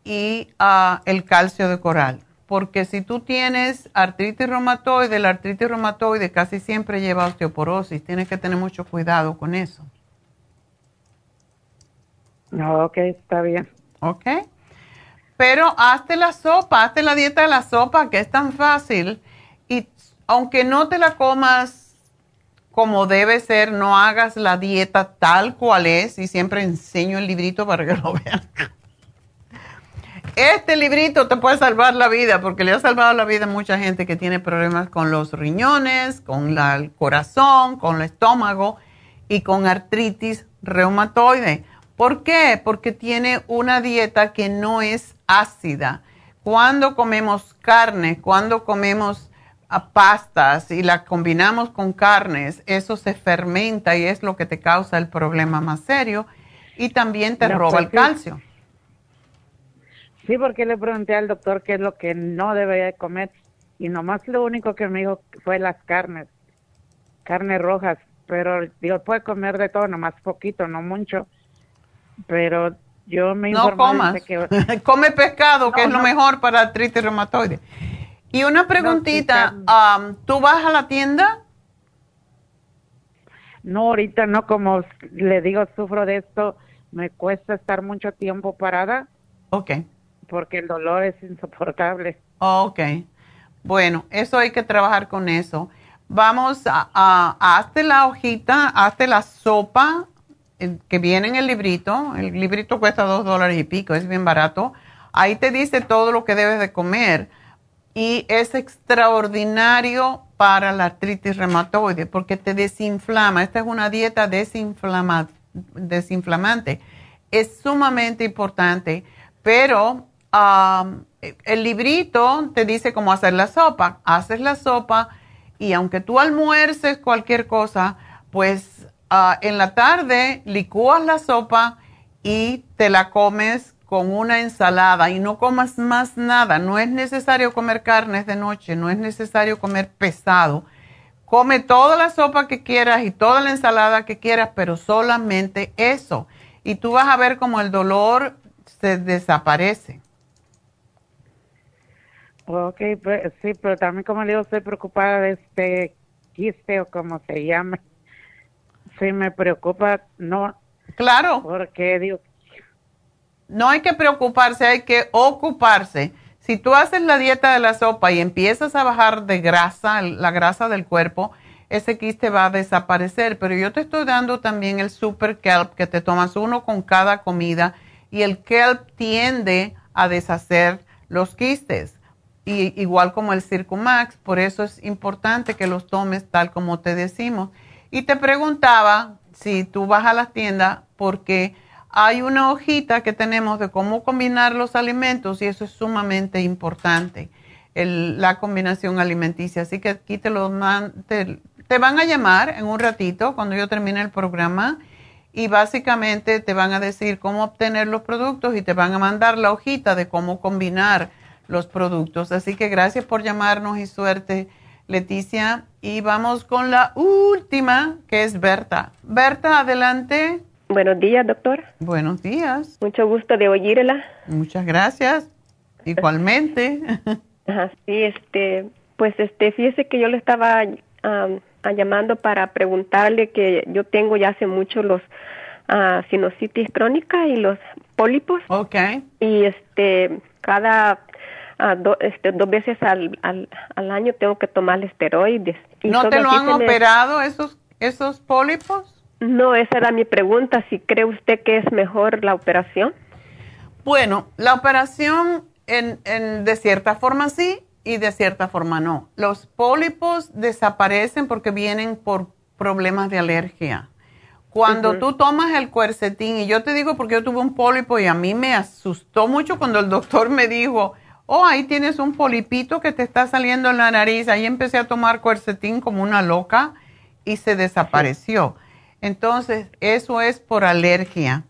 y ah, el calcio de coral. Porque si tú tienes artritis reumatoide, la artritis reumatoide casi siempre lleva osteoporosis. Tienes que tener mucho cuidado con eso. Ok, está bien. Ok. Pero hazte la sopa, hazte la dieta de la sopa, que es tan fácil. Y aunque no te la comas como debe ser, no hagas la dieta tal cual es. Y siempre enseño el librito para que lo vean. Este librito te puede salvar la vida porque le ha salvado la vida a mucha gente que tiene problemas con los riñones, con el corazón, con el estómago y con artritis reumatoide. ¿Por qué? Porque tiene una dieta que no es ácida. Cuando comemos carne, cuando comemos ah, pastas y la combinamos con carnes, eso se fermenta y es lo que te causa el problema más serio y también te roba pues el calcio. Sí, porque le pregunté al doctor qué es lo que no debería de comer y nomás lo único que me dijo fue las carnes, carnes rojas, pero digo, puede comer de todo, nomás poquito, no mucho, pero yo me No comas. que Come pescado, que No, es lo no. mejor para artritis reumatoide. Y una preguntita, am, ¿tú vas a la tienda? no, ahorita no, como le digo, sufro de esto, me cuesta estar mucho tiempo parada. Ok. Porque el dolor es insoportable. Ok. Bueno, eso hay que trabajar con eso. Vamos a, a- a- hazte la hojita, hazte la sopa que viene en el librito. El librito cuesta dos dólares y pico, es bien barato. Ahí te dice todo lo que debes de comer. Y es extraordinario para la artritis reumatoide porque te desinflama. Esta es una dieta desinflama- desinflamante. Es sumamente importante, pero el librito te dice cómo hacer la sopa. Haces la sopa y aunque tú almuerces cualquier cosa, pues ah, en la tarde licúas la sopa y te la comes con una ensalada y no comas más nada. No es necesario comer carnes de noche, no es necesario comer pesado. Come toda la sopa que quieras y toda la ensalada que quieras, pero solamente eso. Y tú vas a ver como el dolor se desaparece. Ok, pues, sí, pero también como le digo, estoy preocupada de este quiste o como se llame. Sí, me preocupa, no. Claro. Porque digo, No hay que preocuparse, hay que ocuparse. Si tú haces la dieta de la sopa y empiezas a bajar de grasa, la grasa del cuerpo, ese quiste va a desaparecer. Pero yo te estoy dando también el super kelp que te tomas uno con cada comida y el kelp tiende a deshacer los quistes. Y, igual como el Circumax, por eso es importante que los tomes tal como te decimos. Y te preguntaba si tú vas a la tienda porque hay una hojita que tenemos de cómo combinar los alimentos y eso es sumamente importante, la combinación alimenticia. Así que aquí te, te, te van a llamar en un ratito cuando yo termine el programa y básicamente te van a decir cómo obtener los productos y te van a mandar la hojita de cómo combinar los productos. Así que gracias por llamarnos y suerte, Leticia. Y vamos con la última, que es Berta. Berta, adelante. Buenos días, doctor. Buenos días. Mucho gusto de oírla. Muchas gracias. Igualmente. Ajá, sí, este, pues este, fíjese que yo le estaba llamando para preguntarle que yo tengo ya hace mucho los ah, sinusitis crónica y los pólipos. Ok. Y este, cada ah, do- este, dos veces al, al, al año tengo que tomar esteroides. Y ¿No te lo han me- operado esos, esos pólipos? No, esa era mi pregunta, si cree usted que es mejor la operación. Bueno, la operación en, en- de cierta forma sí y de cierta forma no. Los pólipos desaparecen porque vienen por problemas de alergia. Cuando tú tomas el cuercetín, y yo te digo porque yo tuve un pólipo y a mí me asustó mucho cuando el doctor me dijo, oh, ahí tienes un polipito que te está saliendo en la nariz. Ahí empecé a tomar cuercetín como una loca y se desapareció. Entonces, eso es por alergia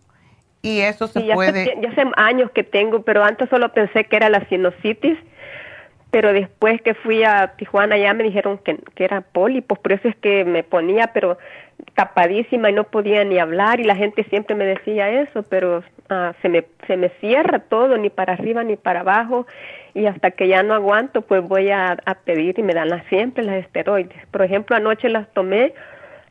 y eso se Sí, ya, puede... hace, ya hace años que tengo, pero antes solo pensé que era la sinusitis, pero después que fui a Tijuana ya me dijeron que, que era pólipos, por eso es que me ponía, pero tapadísima y no podía ni hablar y la gente siempre me decía eso, pero ah, se, me, se me cierra todo, ni para arriba ni para abajo y hasta que ya no aguanto pues voy a, a pedir y me dan las, siempre las esteroides. Por ejemplo, anoche las tomé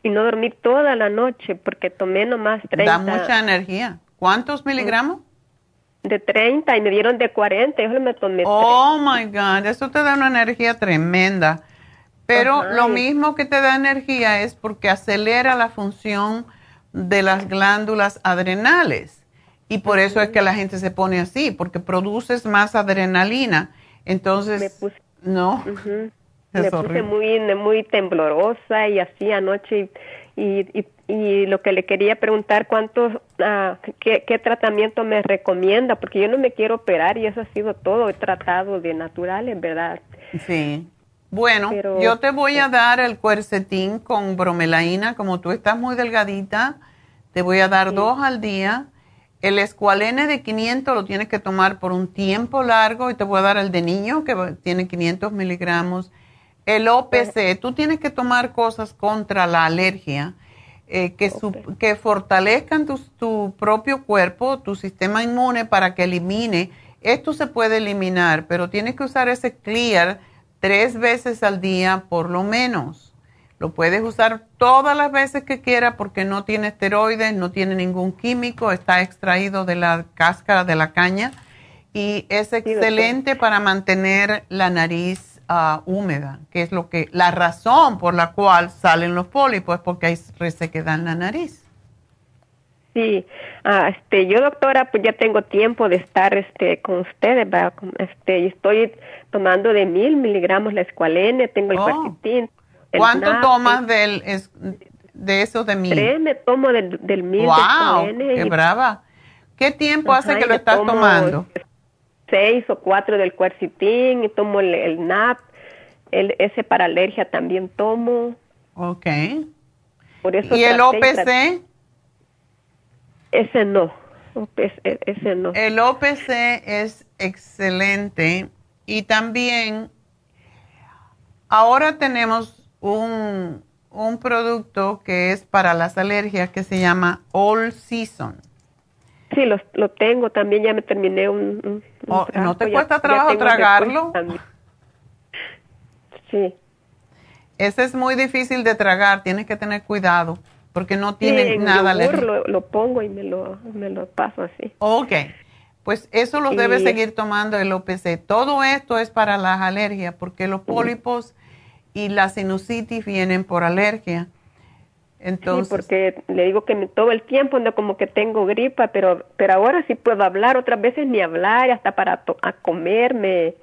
y no dormí toda la noche porque tomé nomás 30. Da mucha energía. ¿Cuántos miligramos? De 30 y me dieron de 40, yo me tomé. Oh my God, eso te da una energía tremenda. Pero lo mismo que te da energía es porque acelera la función de las glándulas adrenales. Y por eso es que la gente se pone así, porque produces más adrenalina. Entonces, no. Me puse muy, muy temblorosa y así anoche. Y, y, lo que le quería preguntar, ¿cuántos, ah, qué, qué, tratamiento me recomienda? Porque yo no me quiero operar y eso ha sido todo. He tratado de naturales, ¿verdad? Sí. Bueno, yo te voy a dar el cuercetín con bromelaína. Como tú estás muy delgadita, te voy a dar dos al día. El escualene de 500 lo tienes que tomar por un tiempo largo y te voy a dar el de niño que tiene 500 miligramos. El OPC, tú tienes que tomar cosas contra la alergia eh, que, que fortalezcan tu, tu propio cuerpo, tu sistema inmune para que elimine. Esto se puede eliminar, pero tienes que usar ese clear tres veces al día por lo menos. Lo puedes usar todas las veces que quieras porque no tiene esteroides, no tiene ningún químico, está extraído de la cáscara de la caña y es excelente para mantener la nariz ah, húmeda, que es lo que la razón por la cual salen los pólipos es porque hay resequedad en la nariz. Sí, ah, este, yo doctora, pues ya tengo tiempo de estar, este, con ustedes, este, estoy tomando de mil miligramos la escualene, tengo el oh. ¿Cuánto tomas del, de esos de mil? Tres me tomo del, del mil. Wow, qué brava. ¿Qué tiempo hace que lo estás tomando? Seis o cuatro del cuercitín y tomo el, el NAP, el, ese para alergia también tomo. Ok. Por eso ¿Y el OPC? Ese no. ese no. El OPC es excelente y también ahora tenemos un, un producto que es para las alergias que se llama All Season. Sí, lo, lo tengo también, ya me terminé un... Oh, ¿No te cuesta trabajo tragarlo? Sí. Ese es muy difícil de tragar, tienes que tener cuidado porque no tiene nada Lo, lo pongo y me lo, me lo paso así. Ok, pues eso lo debe seguir tomando el OPC. Todo esto es para las alergias, porque los pólipos y la sinusitis vienen por alergia. Entonces, sí, porque le digo que todo el tiempo ando como que tengo gripa, pero pero ahora sí puedo hablar, otras veces ni hablar, hasta para a comer me,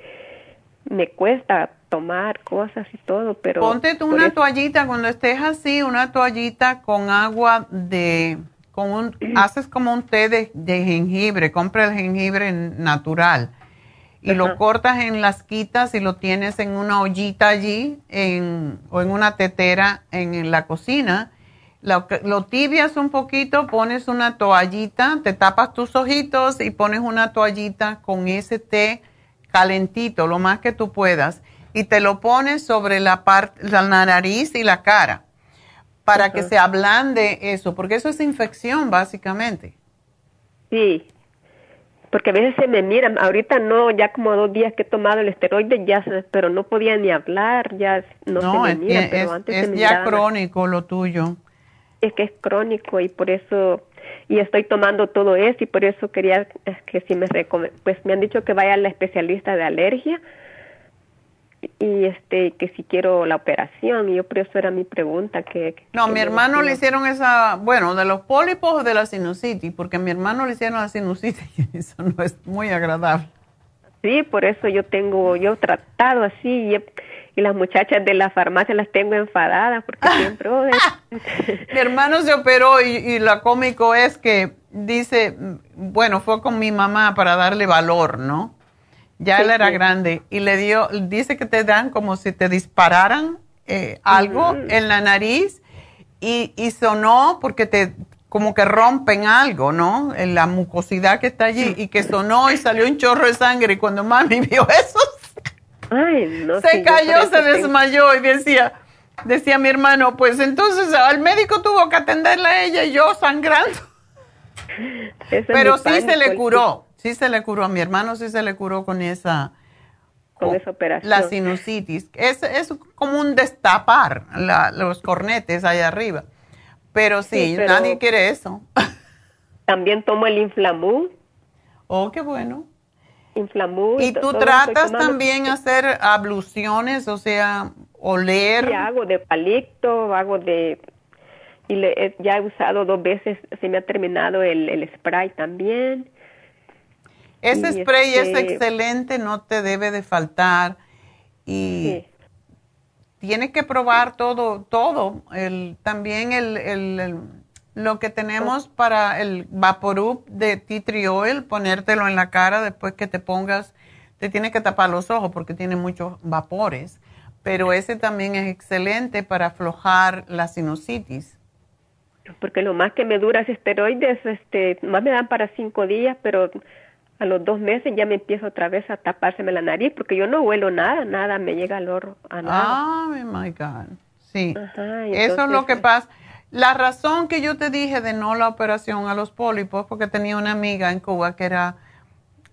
me cuesta tomar cosas y todo, pero... Ponte tú una toallita cuando estés así, una toallita con agua de... Con un, haces como un té de, jengibre, compra el jengibre natural y lo cortas en las quitas y lo tienes en una ollita allí en, o en una tetera en, la cocina. Lo, lo, tibias un poquito, pones una toallita, te tapas tus ojitos y pones una toallita con ese té calentito, lo más que tú puedas y te lo pones sobre la, parte, la nariz y la cara para que se ablande eso, porque eso es infección básicamente. Sí, porque a veces se me miran, ahorita no, ya como dos días que he tomado el esteroide, ya, pero no podía ni hablar, ya no, se me mira, pero antes es ya crónico lo tuyo. Es que es crónico y por eso, y estoy tomando todo eso y por eso quería que si me pues me han dicho que vaya a la especialista de alergia, y este que si quiero la operación y yo por eso era mi pregunta que, no mi hermano le hicieron esa bueno de los pólipos o de la sinusitis porque a mi hermano le hicieron la sinusitis y eso no es muy agradable. Sí por eso yo tengo yo tratado así y, y las muchachas de la farmacia las tengo enfadadas porque siempre oh, mi hermano se operó y, y lo cómico es que dice bueno fue con mi mamá para darle valor no ya él era grande y le dio, dice que te dan como si te dispararan eh, algo en la nariz y, y, sonó porque te como que rompen algo, ¿no? En la mucosidad que está allí y que sonó y salió un chorro de sangre y cuando mami vio eso se cayó, se desmayó y decía, decía mi hermano, pues entonces al médico tuvo que atenderla a ella y yo sangrando. Pero sí se le curó. Sí se le curó, a mi hermano sí se le curó con esa... Con, esa operación. La sinusitis. Es, es como un destapar los cornetes allá arriba. Pero sí, nadie quiere eso. también tomo el Inflamú. Oh, qué bueno. Inflamú. ¿Y tú tratas también hacer abluciones, o sea, oler? Sí, hago de palito, hago de... Y le, ya he usado dos veces, se me ha terminado el, el spray también. Ese spray es este excelente, no te debe de faltar. Y tienes que probar todo, todo. El, también el, el, lo que tenemos para el Vaporub de tea tree oil, ponértelo en la cara después que te pongas, te tienes que tapar los ojos porque tiene muchos vapores. Pero ese también es excelente para aflojar la sinusitis. Porque lo más que me dura es esteroides, este, más me dan para cinco días, pero a los dos meses ya me empiezo otra vez a tapárseme la nariz porque yo no huelo nada, nada, me llega el oro a nada. Ah, my God. Sí. Eso es lo que pasa. La razón que yo te dije de no la operación a los pólipos, porque tenía una amiga en Cuba que era,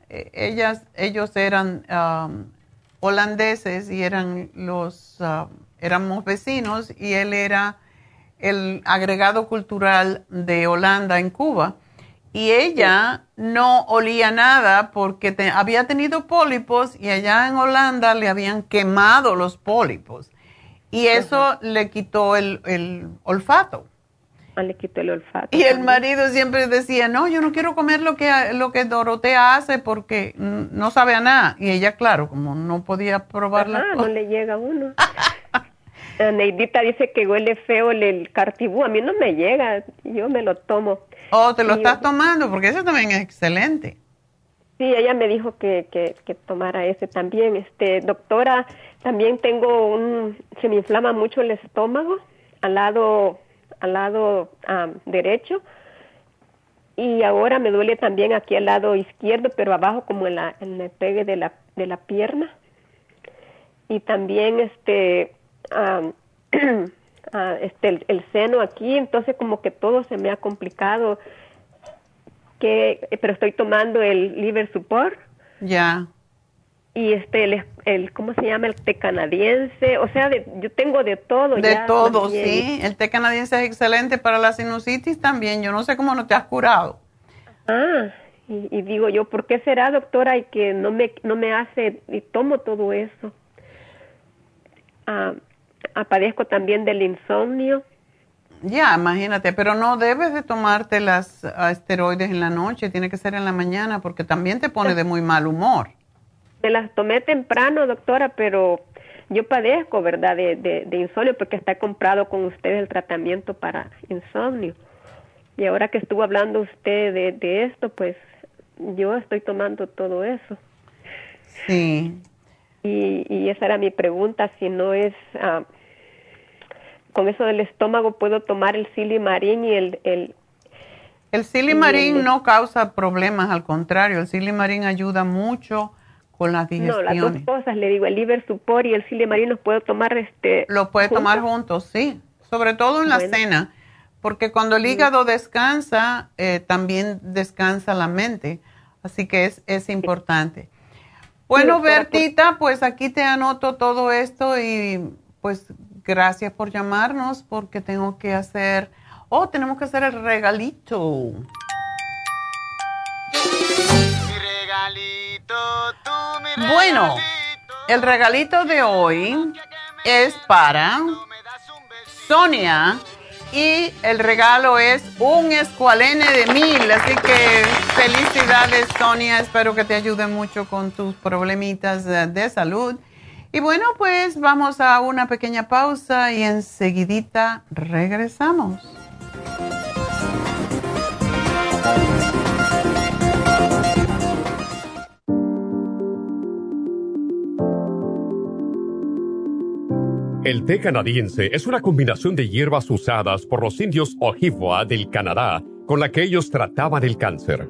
eh, ellas, ellos eran um, holandeses y eran los, uh, éramos vecinos y él era el agregado cultural de Holanda en Cuba y ella no olía nada porque había tenido pólipos y allá en Holanda le habían quemado los pólipos y eso le quitó el, olfato. Ah, le quitó el olfato. Y el marido siempre decía, no, yo no quiero comer lo que, lo que Dorotea hace porque no sabe a nada. Y ella, claro, como no podía probarla. Ah, no le llega uno. Neidita dice que huele feo el, el cartibú. A mí no me llega, yo me lo tomo. Oh, te lo estás tomando, porque ese también es excelente. Sí, ella me dijo que, que, que, tomara ese también. Este, doctora, también tengo un, se me inflama mucho el estómago al lado, al lado derecho y ahora me duele también aquí al lado izquierdo, pero abajo como en, la, en el pegue de la, de la pierna. Y también este, este, el, seno aquí, entonces como que todo se me ha complicado. Que, pero estoy tomando el liver support. Ya. Y este, el, el, ¿cómo se llama? El té canadiense. O sea, yo tengo de todo. De todo, sí. El té canadiense es excelente para la sinusitis también. Yo no sé cómo no te has curado. Ah, y, digo yo, ¿por qué será, doctora, y que no me, no me hace, y tomo todo eso? Ah, padezco también del insomnio. Ya, imagínate, pero no debes de tomarte las esteroides en la noche, tiene que ser en la mañana porque también te pone de muy mal humor. Me las tomé temprano, doctora, pero yo padezco, ¿verdad?, de, de, insomnio porque está comprado con usted el tratamiento para insomnio. Y ahora que estuvo hablando usted de, de esto, pues yo estoy tomando todo eso. Sí. Y, y esa era mi pregunta, si no es... Ah, con eso del estómago puedo tomar el silimarín y el... El, el silimarín no causa problemas, al contrario, el silimarín ayuda mucho con las digestiones. No, las dos cosas, le digo, el liver support y el silimarín los puedo tomar este... Lo puede tomar juntos, sí, sobre todo en la cena, porque cuando el hígado descansa, eh, también descansa la mente, así que es, es importante. Bueno, Bertita, pues aquí te anoto todo esto y pues Gracias por llamarnos porque tengo que hacer, oh, tenemos que hacer el regalito. Mi regalito, tú mi regalito. Bueno, el regalito de hoy es para Sonia y el regalo es un escualene de mil. Así que felicidades Sonia, espero que te ayude mucho con tus problemitas de salud. Y bueno, pues vamos a una pequeña pausa y enseguidita regresamos. El té canadiense es una combinación de hierbas usadas por los indios Ojibwa del Canadá con la que ellos trataban el cáncer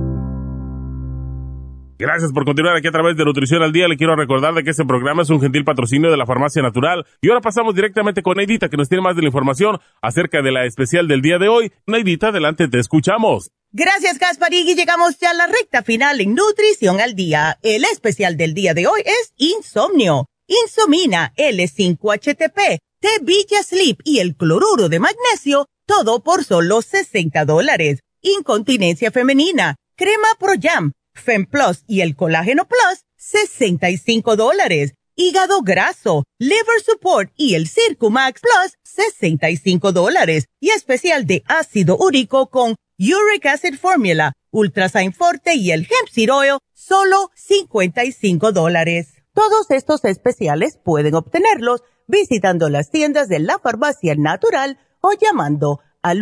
Gracias por continuar aquí a través de Nutrición al Día. Le quiero recordar de que este programa es un gentil patrocinio de la Farmacia Natural. Y ahora pasamos directamente con Neidita, que nos tiene más de la información acerca de la especial del día de hoy. Neidita, adelante, te escuchamos. Gracias, Gasparín, y llegamos ya a la recta final en Nutrición al Día. El especial del día de hoy es Insomnio, Insomina, L5-HTP, T-Villa Sleep y el cloruro de magnesio, todo por solo 60 dólares. Incontinencia femenina, crema Pro Jam, FemPlus y el Colágeno Plus, 65 dólares. Hígado graso, Liver Support y el Circumax Plus, 65 dólares. Y especial de ácido úrico con Uric Acid Formula, Ultrasign Forte y el Hemp Seed Oil, solo 55 dólares. Todos estos especiales pueden obtenerlos visitando las tiendas de la farmacia natural o llamando al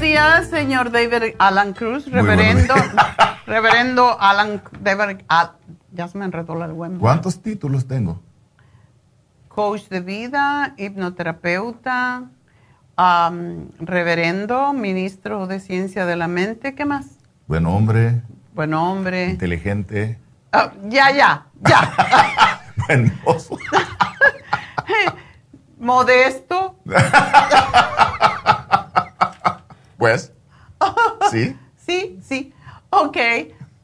Buenos días, señor David Alan Cruz, reverendo, reverendo Alan David, Al- ya se me enredó la lengua. ¿Cuántos títulos tengo? Coach de vida, hipnoterapeuta, reverendo, ministro de ciencia de la mente, ¿qué más? Buen hombre, Buen hombre. inteligente, Ah, ya, ya, ya. buen mozo. Modesto. Pues, sí. Sí, sí. Ok,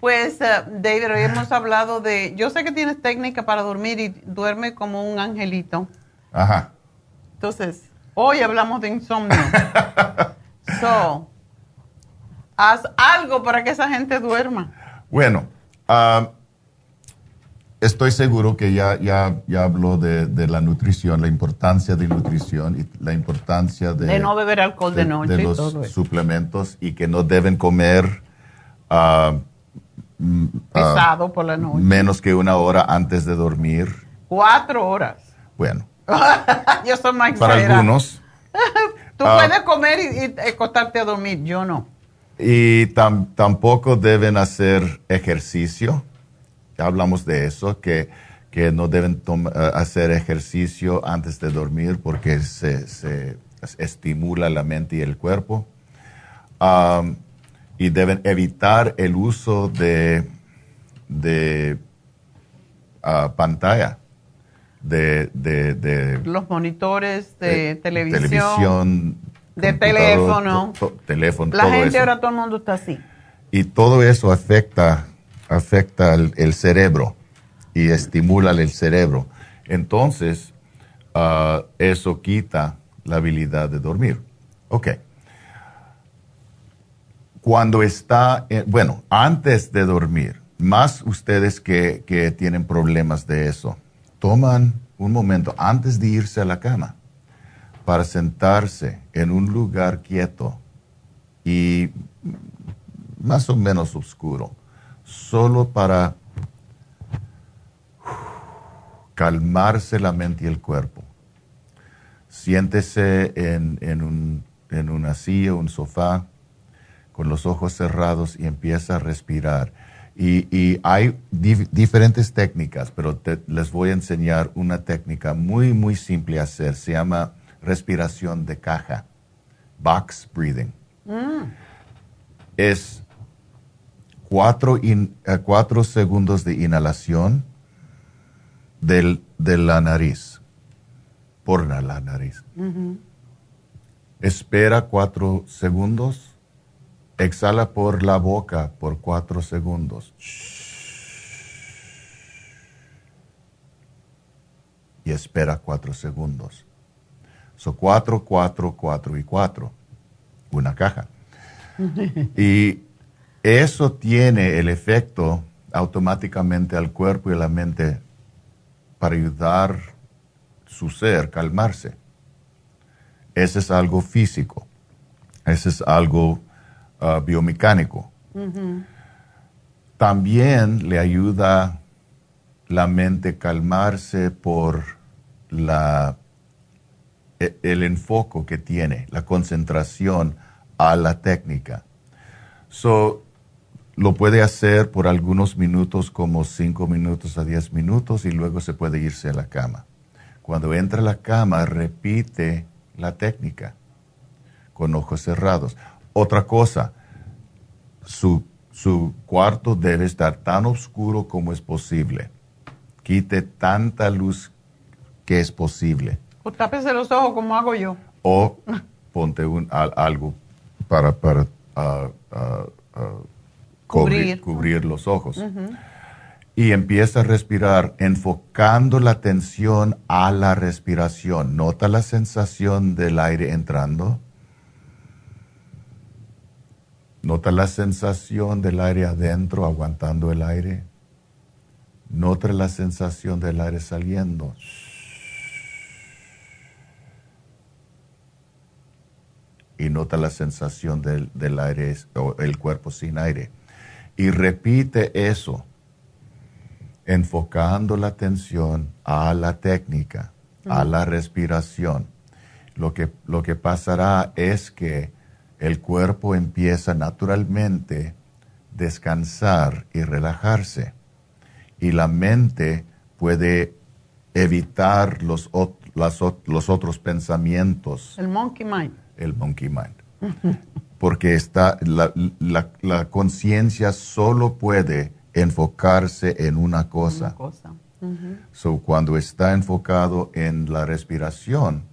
pues eh, David, hoy hemos hablado de, yo sé que tienes técnica para dormir y duerme como un angelito. Ajá. Entonces, hoy hablamos de insomnio. so, haz algo para que esa gente duerma. Bueno, ah, estoy seguro que ya, ya, ya habló de, de la nutrición, la importancia de nutrición y la importancia de, De no beber alcohol de noche y los todo eso. suplementos y que no deben comer ah, mm, ah, Pesado por la noche. menos que una hora antes de dormir. Cuatro horas. Bueno, yo soy más para exagerada. algunos. Tú Ah. puedes comer y, y acostarte a dormir, yo no. Y tam- tampoco deben hacer ejercicio. Ya hablamos de eso, que, que no deben eh, hacer ejercicio antes de dormir porque se, se estimula la mente y el cuerpo. Y deben evitar el uso de, de ah, pantalla, de, de, de Los monitores de eh, televisión, televisión, de teléfono. to- to- teléfono, La todo gente eso. ahora todo el mundo está así. Y todo eso afecta, afecta el, cerebro y estimula el cerebro. Entonces, ah, eso quita la habilidad de dormir. Ok. Cuando está, eh, bueno, antes de dormir, más ustedes que, que tienen problemas de eso, toman un momento antes de irse a la cama para sentarse en un lugar quieto y más o menos oscuro, solo para calmarse la mente y el cuerpo. Siéntese en, en un- en una silla, un sofá, con los ojos cerrados y empieza a respirar. Y, hay diferentes técnicas, pero les voy a enseñar una técnica muy, muy simple a hacer. Se llama respiración de caja, box breathing. Mm. Es cuatro, eh, cuatro, segundos de inhalación del, de la nariz, por la, nariz. Espera cuatro segundos Exhala por la boca por cuatro segundos. Y espera cuatro segundos. Son cuatro, cuatro, cuatro y cuatro. Una caja. y eso tiene el efecto automáticamente al cuerpo y a la mente para ayudar su ser, calmarse. Ese es algo físico. Ese es algo Uh, biomecánico. También le ayuda la mente calmarse por la, e, el enfoque que tiene, la concentración a la técnica. So, lo puede hacer por algunos minutos, como 5 minutos a 10 minutos, y luego se puede irse a la cama. Cuando entra a la cama, repite la técnica con ojos cerrados. Otra cosa, su, cuarto debe estar tan oscuro como es posible. Quite tanta luz que es posible. O tápese los ojos como hago yo. O ponte un, algo para, para ah, cubrir. los ojos. Y empieza a respirar enfocando la atención a la respiración. Nota la sensación del aire entrando Nota la sensación del aire adentro aguantando el aire. Nota la sensación del aire saliendo. Y nota la sensación del, aire o el cuerpo sin aire. Y repite eso, enfocando la atención a la técnica, a la respiración. Lo que, lo que pasará es que el cuerpo empieza naturalmente a descansar y relajarse y la mente puede evitar los, los otros pensamientos. El monkey mind. El monkey mind. Porque está, la, la, conciencia solo puede enfocarse en una cosa. so, cuando está enfocado en la respiración,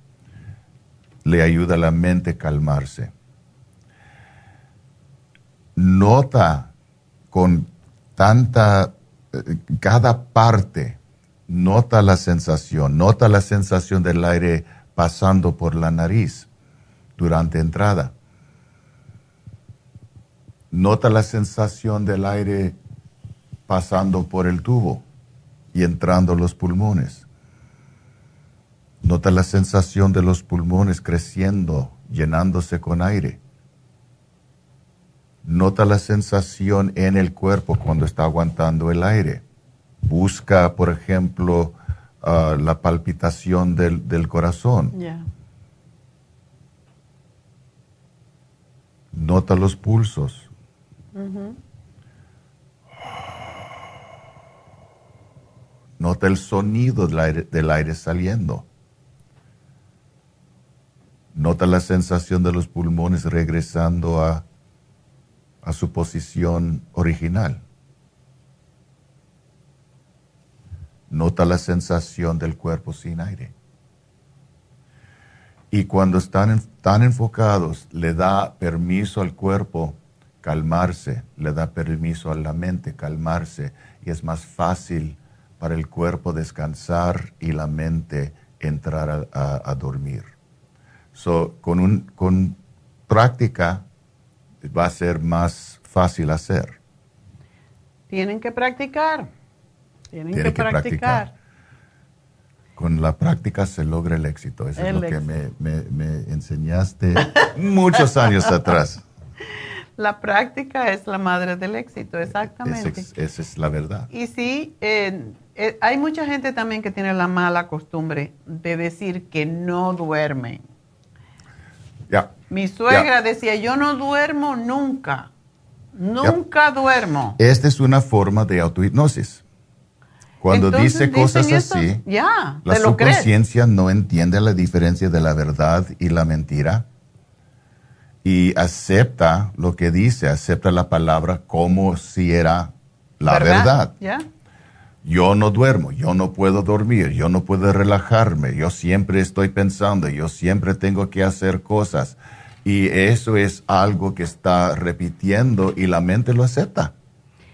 le ayuda a la mente a calmarse nota con tanta, eh, cada parte, nota la sensación, nota la sensación del aire pasando por la nariz durante entrada. Nota la sensación del aire pasando por el tubo y entrando los pulmones. Nota la sensación de los pulmones creciendo, llenándose con aire. Nota la sensación en el cuerpo cuando está aguantando el aire. Busca, por ejemplo, ah, la palpitación del, corazón. Nota los pulsos. Nota el sonido del aire, saliendo. Nota la sensación de los pulmones regresando a a su posición original. Nota la sensación del cuerpo sin aire. Y cuando están tan enfocados, le da permiso al cuerpo calmarse, le da permiso a la mente calmarse y es más fácil para el cuerpo descansar y la mente entrar a, dormir. So, con, un, con práctica va a ser más fácil hacer. Tienen que practicar. Tienen, que, practicar. Con la práctica se logra el éxito. Eso es lo que me, enseñaste muchos años atrás. La práctica es la madre del éxito, exactamente. Esa es, la verdad. Y sí, eh, hay mucha gente también que tiene la mala costumbre de decir que no duermen. Ya. Mi suegra decía, yo no duermo nunca, nunca duermo. Esta es una forma de autohipnosis. Cuando dice cosas así, ya, la subconsciencia no entiende la diferencia de la verdad y la mentira y acepta lo que dice, acepta la palabra como si era la verdad. Yo no duermo, yo no puedo dormir, yo no puedo relajarme, yo siempre estoy pensando, yo siempre tengo que hacer cosas. Y eso es algo que está repitiendo y la mente lo acepta.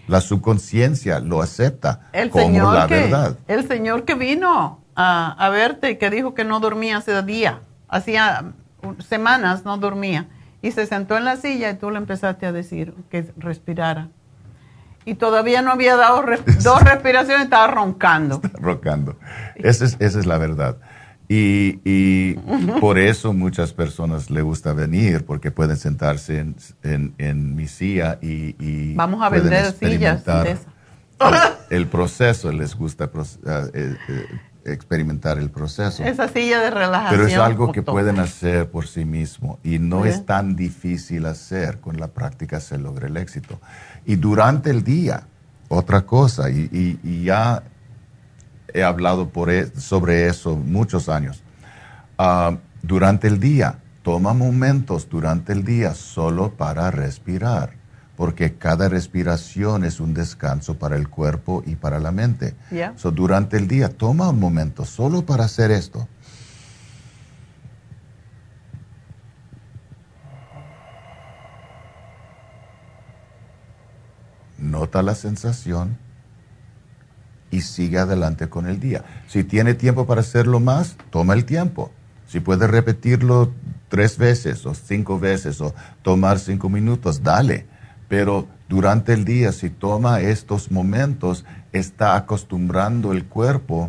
La subconsciencia lo acepta como la verdad. El señor que vino a, a verte y que dijo que no dormía hace día, hacía semanas no dormía y se sentó en la silla y tú le empezaste a decir que respirara. Y todavía no había dado dos respiraciones, estaba roncando. roncando. Esa es, esa es la verdad. Y, y por eso muchas personas le gusta venir, porque pueden sentarse en, en, mi silla y, y Vamos a vender sillas. El, el, proceso les gusta eh, eh, experimentar el proceso. Esa silla de relajación. Pero es algo que pueden hacer por sí mismo y no es tan difícil hacer. Con la práctica se logra el éxito. Y durante el día, otra cosa, y, ya he hablado por e, sobre eso muchos años. Ah, durante el día, toma momentos durante el día solo para respirar porque cada respiración es un descanso para el cuerpo y para la mente. So, durante el día, toma un momento solo para hacer esto. Nota la sensación y sigue adelante con el día. Si tiene tiempo para hacerlo más, toma el tiempo. Si puede repetirlo tres veces o cinco veces o tomar cinco minutos, dale pero durante el día, si toma estos momentos, está acostumbrando el cuerpo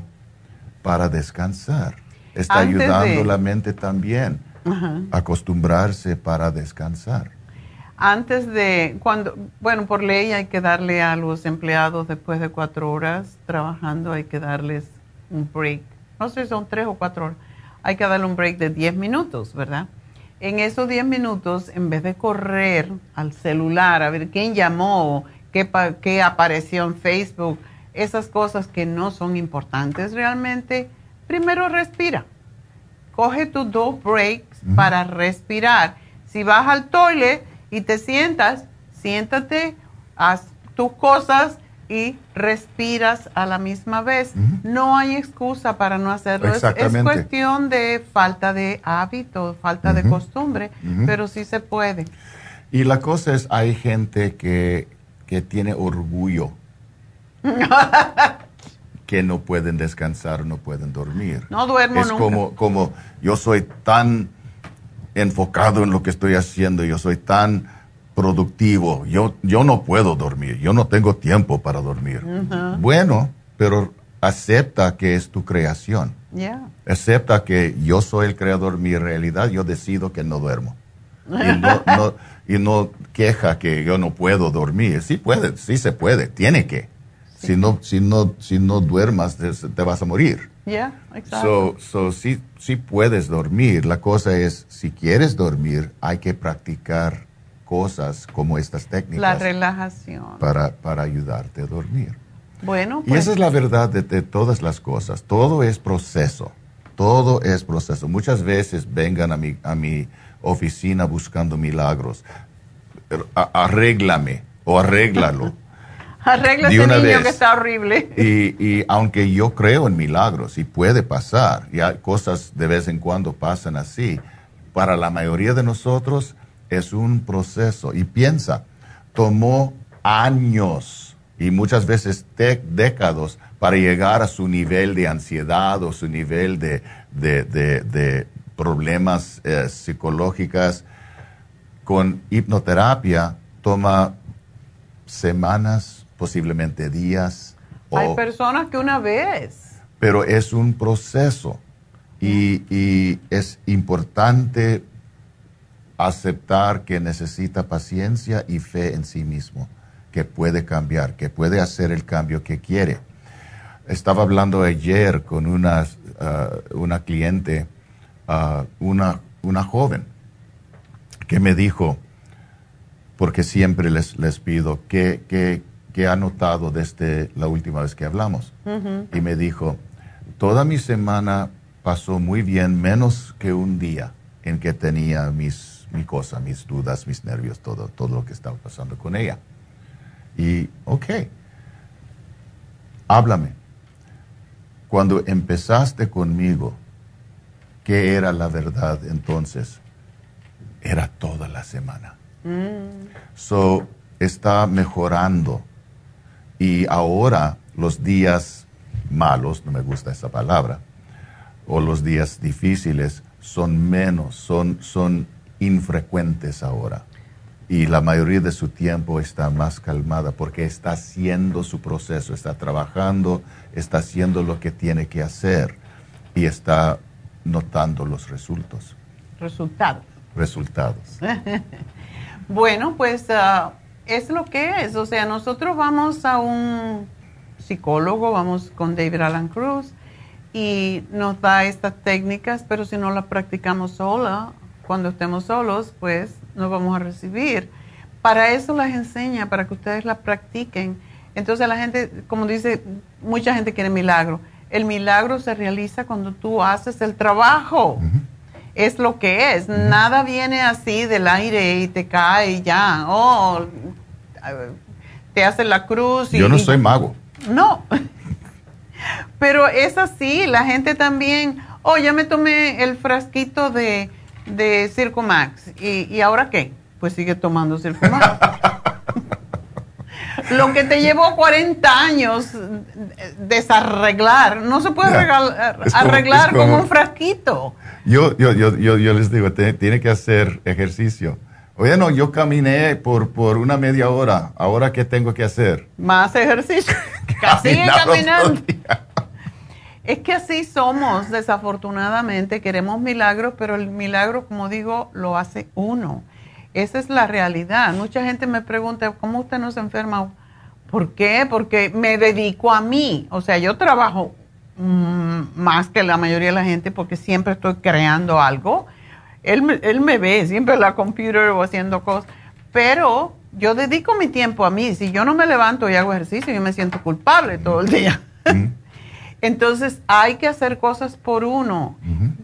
para descansar. Está ayudando la mente también a acostumbrarse para descansar. Antes de, cuando, bueno, por ley hay que darle a los empleados después de cuatro horas trabajando, hay que darles un break. No sé si son tres o cuatro horas. Hay que darle un break de diez minutos, ¿verdad? En esos 10 minutos, en vez de correr al celular a ver quién llamó, qué, qué apareció en Facebook, esas cosas que no son importantes realmente, primero respira. Coge tus dos breaks para respirar. Si vas al toilet y te sientas, siéntate, haz tus cosas y respiras a la misma vez. No hay excusa para no hacerlo. Es, cuestión de falta de hábito, falta de costumbre, pero sí se puede. Y la cosa es, hay gente que, que tiene orgullo. que no pueden descansar, no pueden dormir. No duermo es nunca. como como yo soy tan enfocado en lo que estoy haciendo, yo soy tan productivo. Yo, yo no puedo dormir, yo no tengo tiempo para dormir. Bueno, pero acepta que es tu creación. Acepta que yo soy el creador, mi realidad, yo decido que no duermo. Y no, queja que yo no puedo dormir. Sí puede, sí se puede, tiene que. Si, no, si, no, si no duermas, te, vas a morir. Yeah, so, so, sí, sí puedes dormir. La cosa es, si quieres dormir, hay que practicar cosas como estas técnicas. La relajación. Para, para ayudarte a dormir. Bueno, Y esa es la verdad de, todas las cosas. Todo es proceso. Todo es proceso. Muchas veces vengan a mi, a mi oficina buscando milagros. arréglame o arréglalo. Arregla ese niño que está horrible. Y, y, aunque yo creo en milagros y puede pasar, y hay cosas de vez en cuando pasan así, para la mayoría de nosotros es un proceso. Y piensa, tomó años y muchas veces décadas para llegar a su nivel de ansiedad o su nivel de, de, problemas eh, psicológicos. Con hipnoterapia toma semanas, posiblemente días. Hay personas que una vez. Pero es un proceso y, y es importante aceptar que necesita paciencia y fe en sí mismo, que puede cambiar, que puede hacer el cambio que quiere. Estaba hablando ayer con una, uh, una cliente, uh, una, una joven, que me dijo, porque siempre les, les pido, ¿qué, qué, qué ha notado desde la última vez que hablamos? Ujú. Y me dijo, toda mi semana pasó muy bien, menos que un día en que tenía mis, mi cosa, mis dudas, mis nervios, todo, todo lo que estaba pasando con ella. Y, ok, háblame. Cuando empezaste conmigo, ¿qué era la verdad entonces? Era toda la semana. Mm. So, está mejorando. Y ahora los días malos, no me gusta esa palabra, o los días difíciles son menos, son, son infrecuentes ahora. Y la mayoría de su tiempo está más calmada porque está haciendo su proceso, está trabajando, está haciendo lo que tiene que hacer y está notando los resultados. Resultados. resultados. bueno, pues ah, es lo que es. O sea, nosotros vamos a un psicólogo, vamos con David Alan Cruz y nos da estas técnicas, pero si no las practicamos sola, cuando estemos solos, pues no vamos a recibir. Para eso las enseña, para que ustedes las practiquen. Entonces la gente, como dice, mucha gente quiere milagro. El milagro se realiza cuando tú haces el trabajo. Es lo que es. Nada viene así del aire y te cae y ya. Oh, te hace la cruz. Y, Yo no soy mago. no. Pero es así, la gente también, oh, ya me tomé el frasquito de, de Circo Max. ¿Y, ¿Y ahora qué? Pues sigue tomando Circo Max. Lo que te llevó 40 años desarreglar, no se puede como- arreglar como- con un frasquito. Yo, yo, yo, yo, yo les digo, te- tiene que hacer ejercicio. Oye, no, yo caminé por, por una media hora. ¿Ahora qué tengo que hacer? Más ejercicio. Sigue caminando. Es que así somos, desafortunadamente. Queremos milagros, pero el milagro, como digo, lo hace uno. Esa es la realidad. Mucha gente me pregunta, ¿cómo usted no se enferma? ¿Por qué? Porque me dedico a mí. O sea, yo trabajo mm, más que la mayoría de la gente porque siempre estoy creando algo. Él, él me ve siempre en la computer o haciendo cosas. Pero yo dedico mi tiempo a mí. Si yo no me levanto y hago ejercicio, yo me siento culpable todo el día. Entonces hay que hacer cosas por uno.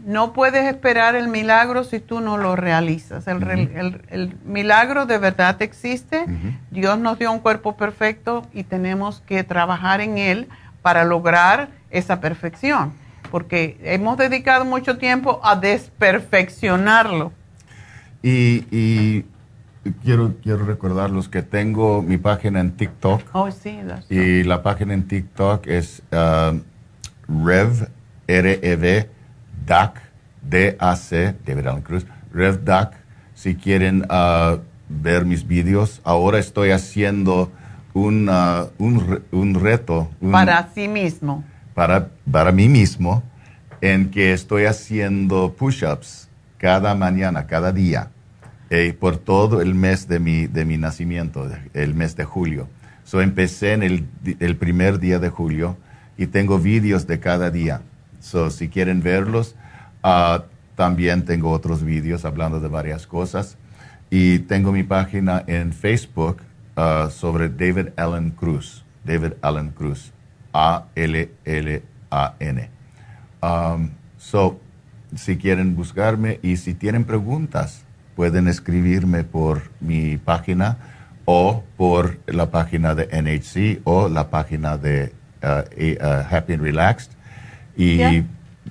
No puedes esperar el milagro si tú no lo realizas. El, re- el- el milagro de verdad existe. Dios nos dio un cuerpo perfecto y tenemos que trabajar en él para lograr esa perfección. Porque hemos dedicado mucho tiempo a desperfeccionarlo. Y, y quiero, quiero recordarlos que tengo mi página en TikTok. Oh, sí, Y la página en TikTok es um, Rev, R-E-V, DAC, D-A-C, David Allen Cruz, Rev DAC. Si quieren uh, ver mis vídeos, ahora estoy haciendo un, uh, un, un reto. un- para sí mismo. para, para mí mismo en que estoy haciendo push-ups cada mañana, cada día, eh, por todo el mes de mi, de mi nacimiento, el mes de julio. So empecé en el, el primer día de julio y tengo vídeos de cada día. So si quieren verlos, ah, también tengo otros vídeos hablando de varias cosas. Y tengo mi página en Facebook ah, sobre David Allen Cruz. David Allen Cruz. A-L-L-A-N. Um, so, si quieren buscarme y si tienen preguntas, pueden escribirme por mi página o por la página de NHC o la página de Happy and Relaxed. Y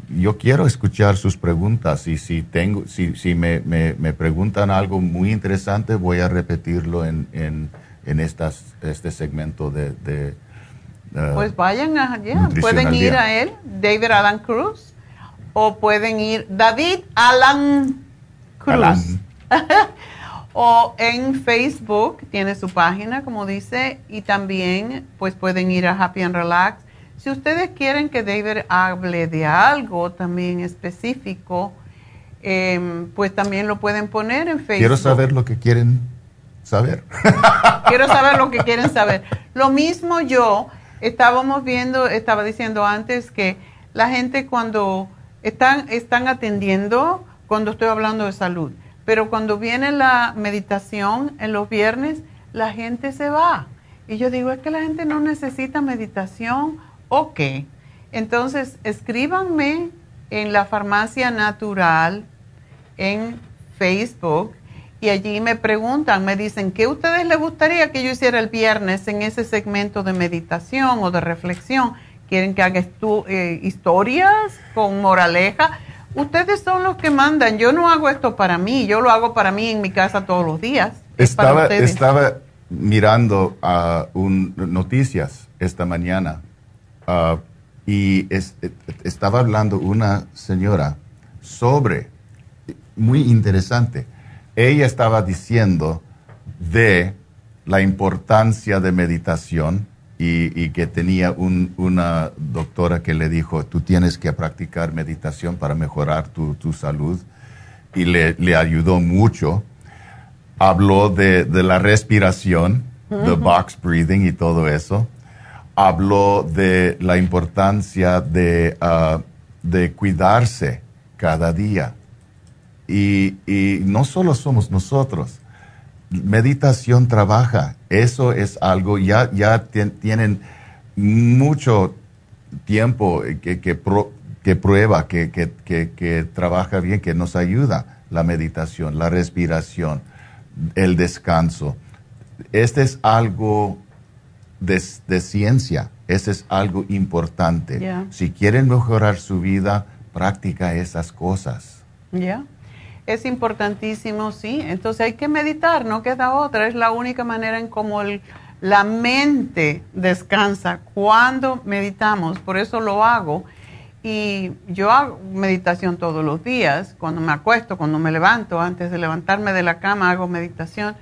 yo quiero escuchar sus preguntas y si tengo, si, si me, me, me preguntan algo muy interesante, voy a repetirlo en, en, en estas, este segmento de, de, uh, Pues vayan allá, Nutrición pueden ir a él, David Alan Cruz, o pueden ir David Alan Cruz. Alan. o en Facebook tiene su página, como dice, y también pues pueden ir a Happy and Relax. Si ustedes quieren que David hable de algo también específico, em, pues también lo pueden poner en Facebook. quiero saber lo que quieren saber. Quiero saber lo que quieren saber. Lo mismo yo, estábamos viendo, estaba diciendo antes que la gente cuando están, están atendiendo, cuando estoy hablando de salud, Pero cuando viene la meditación en los viernes, la gente se va. Y yo digo, es que la gente no necesita meditación. Ok. Entonces, escríbanme en la farmacia natural en Facebook y allí me preguntan, me dicen, ¿qué ustedes les gustaría que yo hiciera el viernes en ese segmento de meditación o de reflexión? ¿Quieren que haga eh, historias con moraleja? Ustedes son los que mandan. Yo no hago esto para mí, yo lo hago para mí en mi casa todos los días. Estaba, estaba mirando un, noticias esta mañana uh, y estaba hablando una señora sobre, muy interesante, ella estaba diciendo de la importancia de meditación y, que tenía una doctora que le dijo, tú tienes que practicar meditación para mejorar tu, salud y le, ayudó mucho. Habló de, la respiración, de box breathing y todo eso habló de la importancia de, ah, de cuidarse cada día. Y, no solo somos nosotros, meditación trabaja, eso es algo, ya, ya tienen mucho tiempo que, que, que prueba, que, que trabaja bien, que nos ayuda la meditación, la respiración, el descanso. Este es algo de, ciencia. Ese es algo importante. Si quieren mejorar su vida, practica esas cosas. Es importantísimo, sí. Entonces hay que meditar, no queda otra. Es la única manera en cómo la mente descansa cuando meditamos. Por eso lo hago. Y yo hago meditación todos los días, cuando me acuesto, cuando me levanto, antes de levantarme de la cama hago meditación,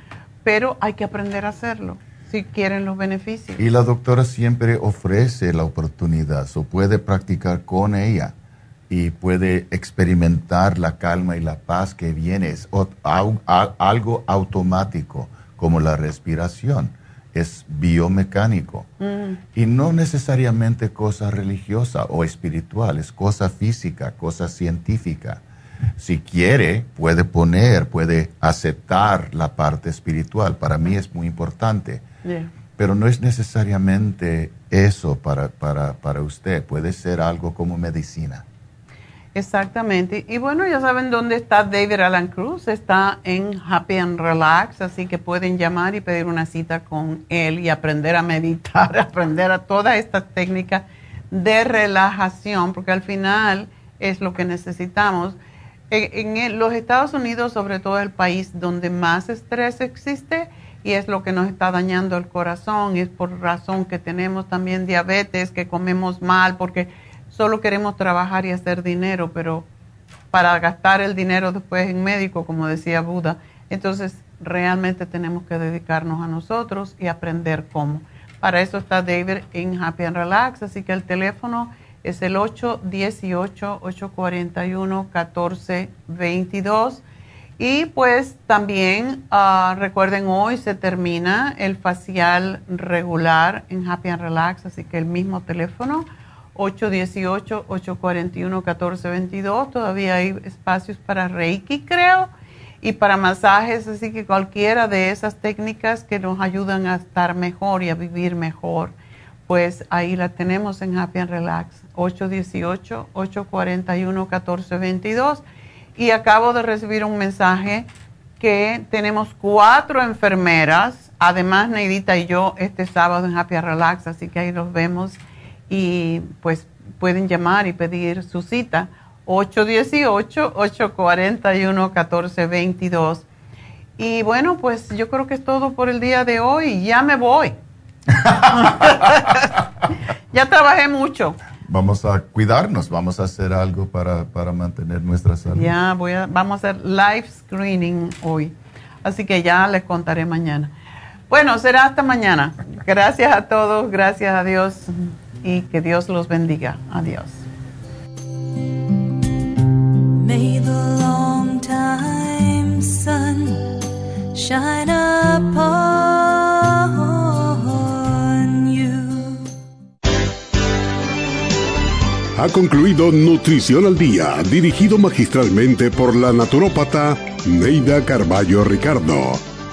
pero hay que aprender a hacerlo si quieren los beneficios. Y la doctora siempre ofrece la oportunidad, o puede practicar con ella y puede experimentar la calma y la paz que viene. Es algo automático, como la respiración. Es biomecánico. Mm. Y no necesariamente cosa religiosa o espiritual, es cosa física, cosa científica. Si quiere, puede poner, puede aceptar la parte espiritual. Para mí es muy importante pero no es necesariamente eso para, para, para usted, puede ser algo como medicina. Exactamente. Y bueno, ya saben dónde está David Alan Cruz. Está en Happy and Relax, así que pueden llamar y pedir una cita con él y aprender a meditar, aprender a todas estas técnicas de relajación, porque al final es lo que necesitamos. En, en los Estados Unidos, sobre todo el país donde más estrés existe, y es lo que nos está dañando el corazón es por razón que tenemos también diabetes, que comemos mal, porque solo queremos trabajar y hacer dinero, pero para gastar el dinero después en médico, como decía Buda. Entonces, realmente tenemos que dedicarnos a nosotros y aprender cómo. Para eso está David en Happy and Relax, así que el teléfono es el 818-841-1422 y pues también ah, recuerden hoy se termina el facial regular en Happy and Relax, así que el mismo teléfono 818-841-1422. Todavía hay espacios para Reiki, creo, y para masajes, así que cualquiera de esas técnicas que nos ayudan a estar mejor y a vivir mejor, pues ahí la tenemos en Happy and Relax 818-841-1422 y acabo de recibir un mensaje que tenemos cuatro enfermeras, además Neidita y yo este sábado en Happy Relax, así que ahí los vemos y pues pueden llamar y pedir su cita 818-841-1422. Y bueno, pues yo creo que es todo por el día de hoy. Ya me voy. ya trabajé mucho vamos a cuidarnos, vamos a hacer algo para, mantener nuestra salud. Ya, voy a, vamos a hacer live screening hoy. Así que ya les contaré mañana. Bueno, será hasta mañana. Gracias a todos, gracias a Dios y que Dios los bendiga. Adiós. May the long time sun shine Ha concluido Nutrición al Día, dirigido magistralmente por la naturópata Neida Carballo Ricardo.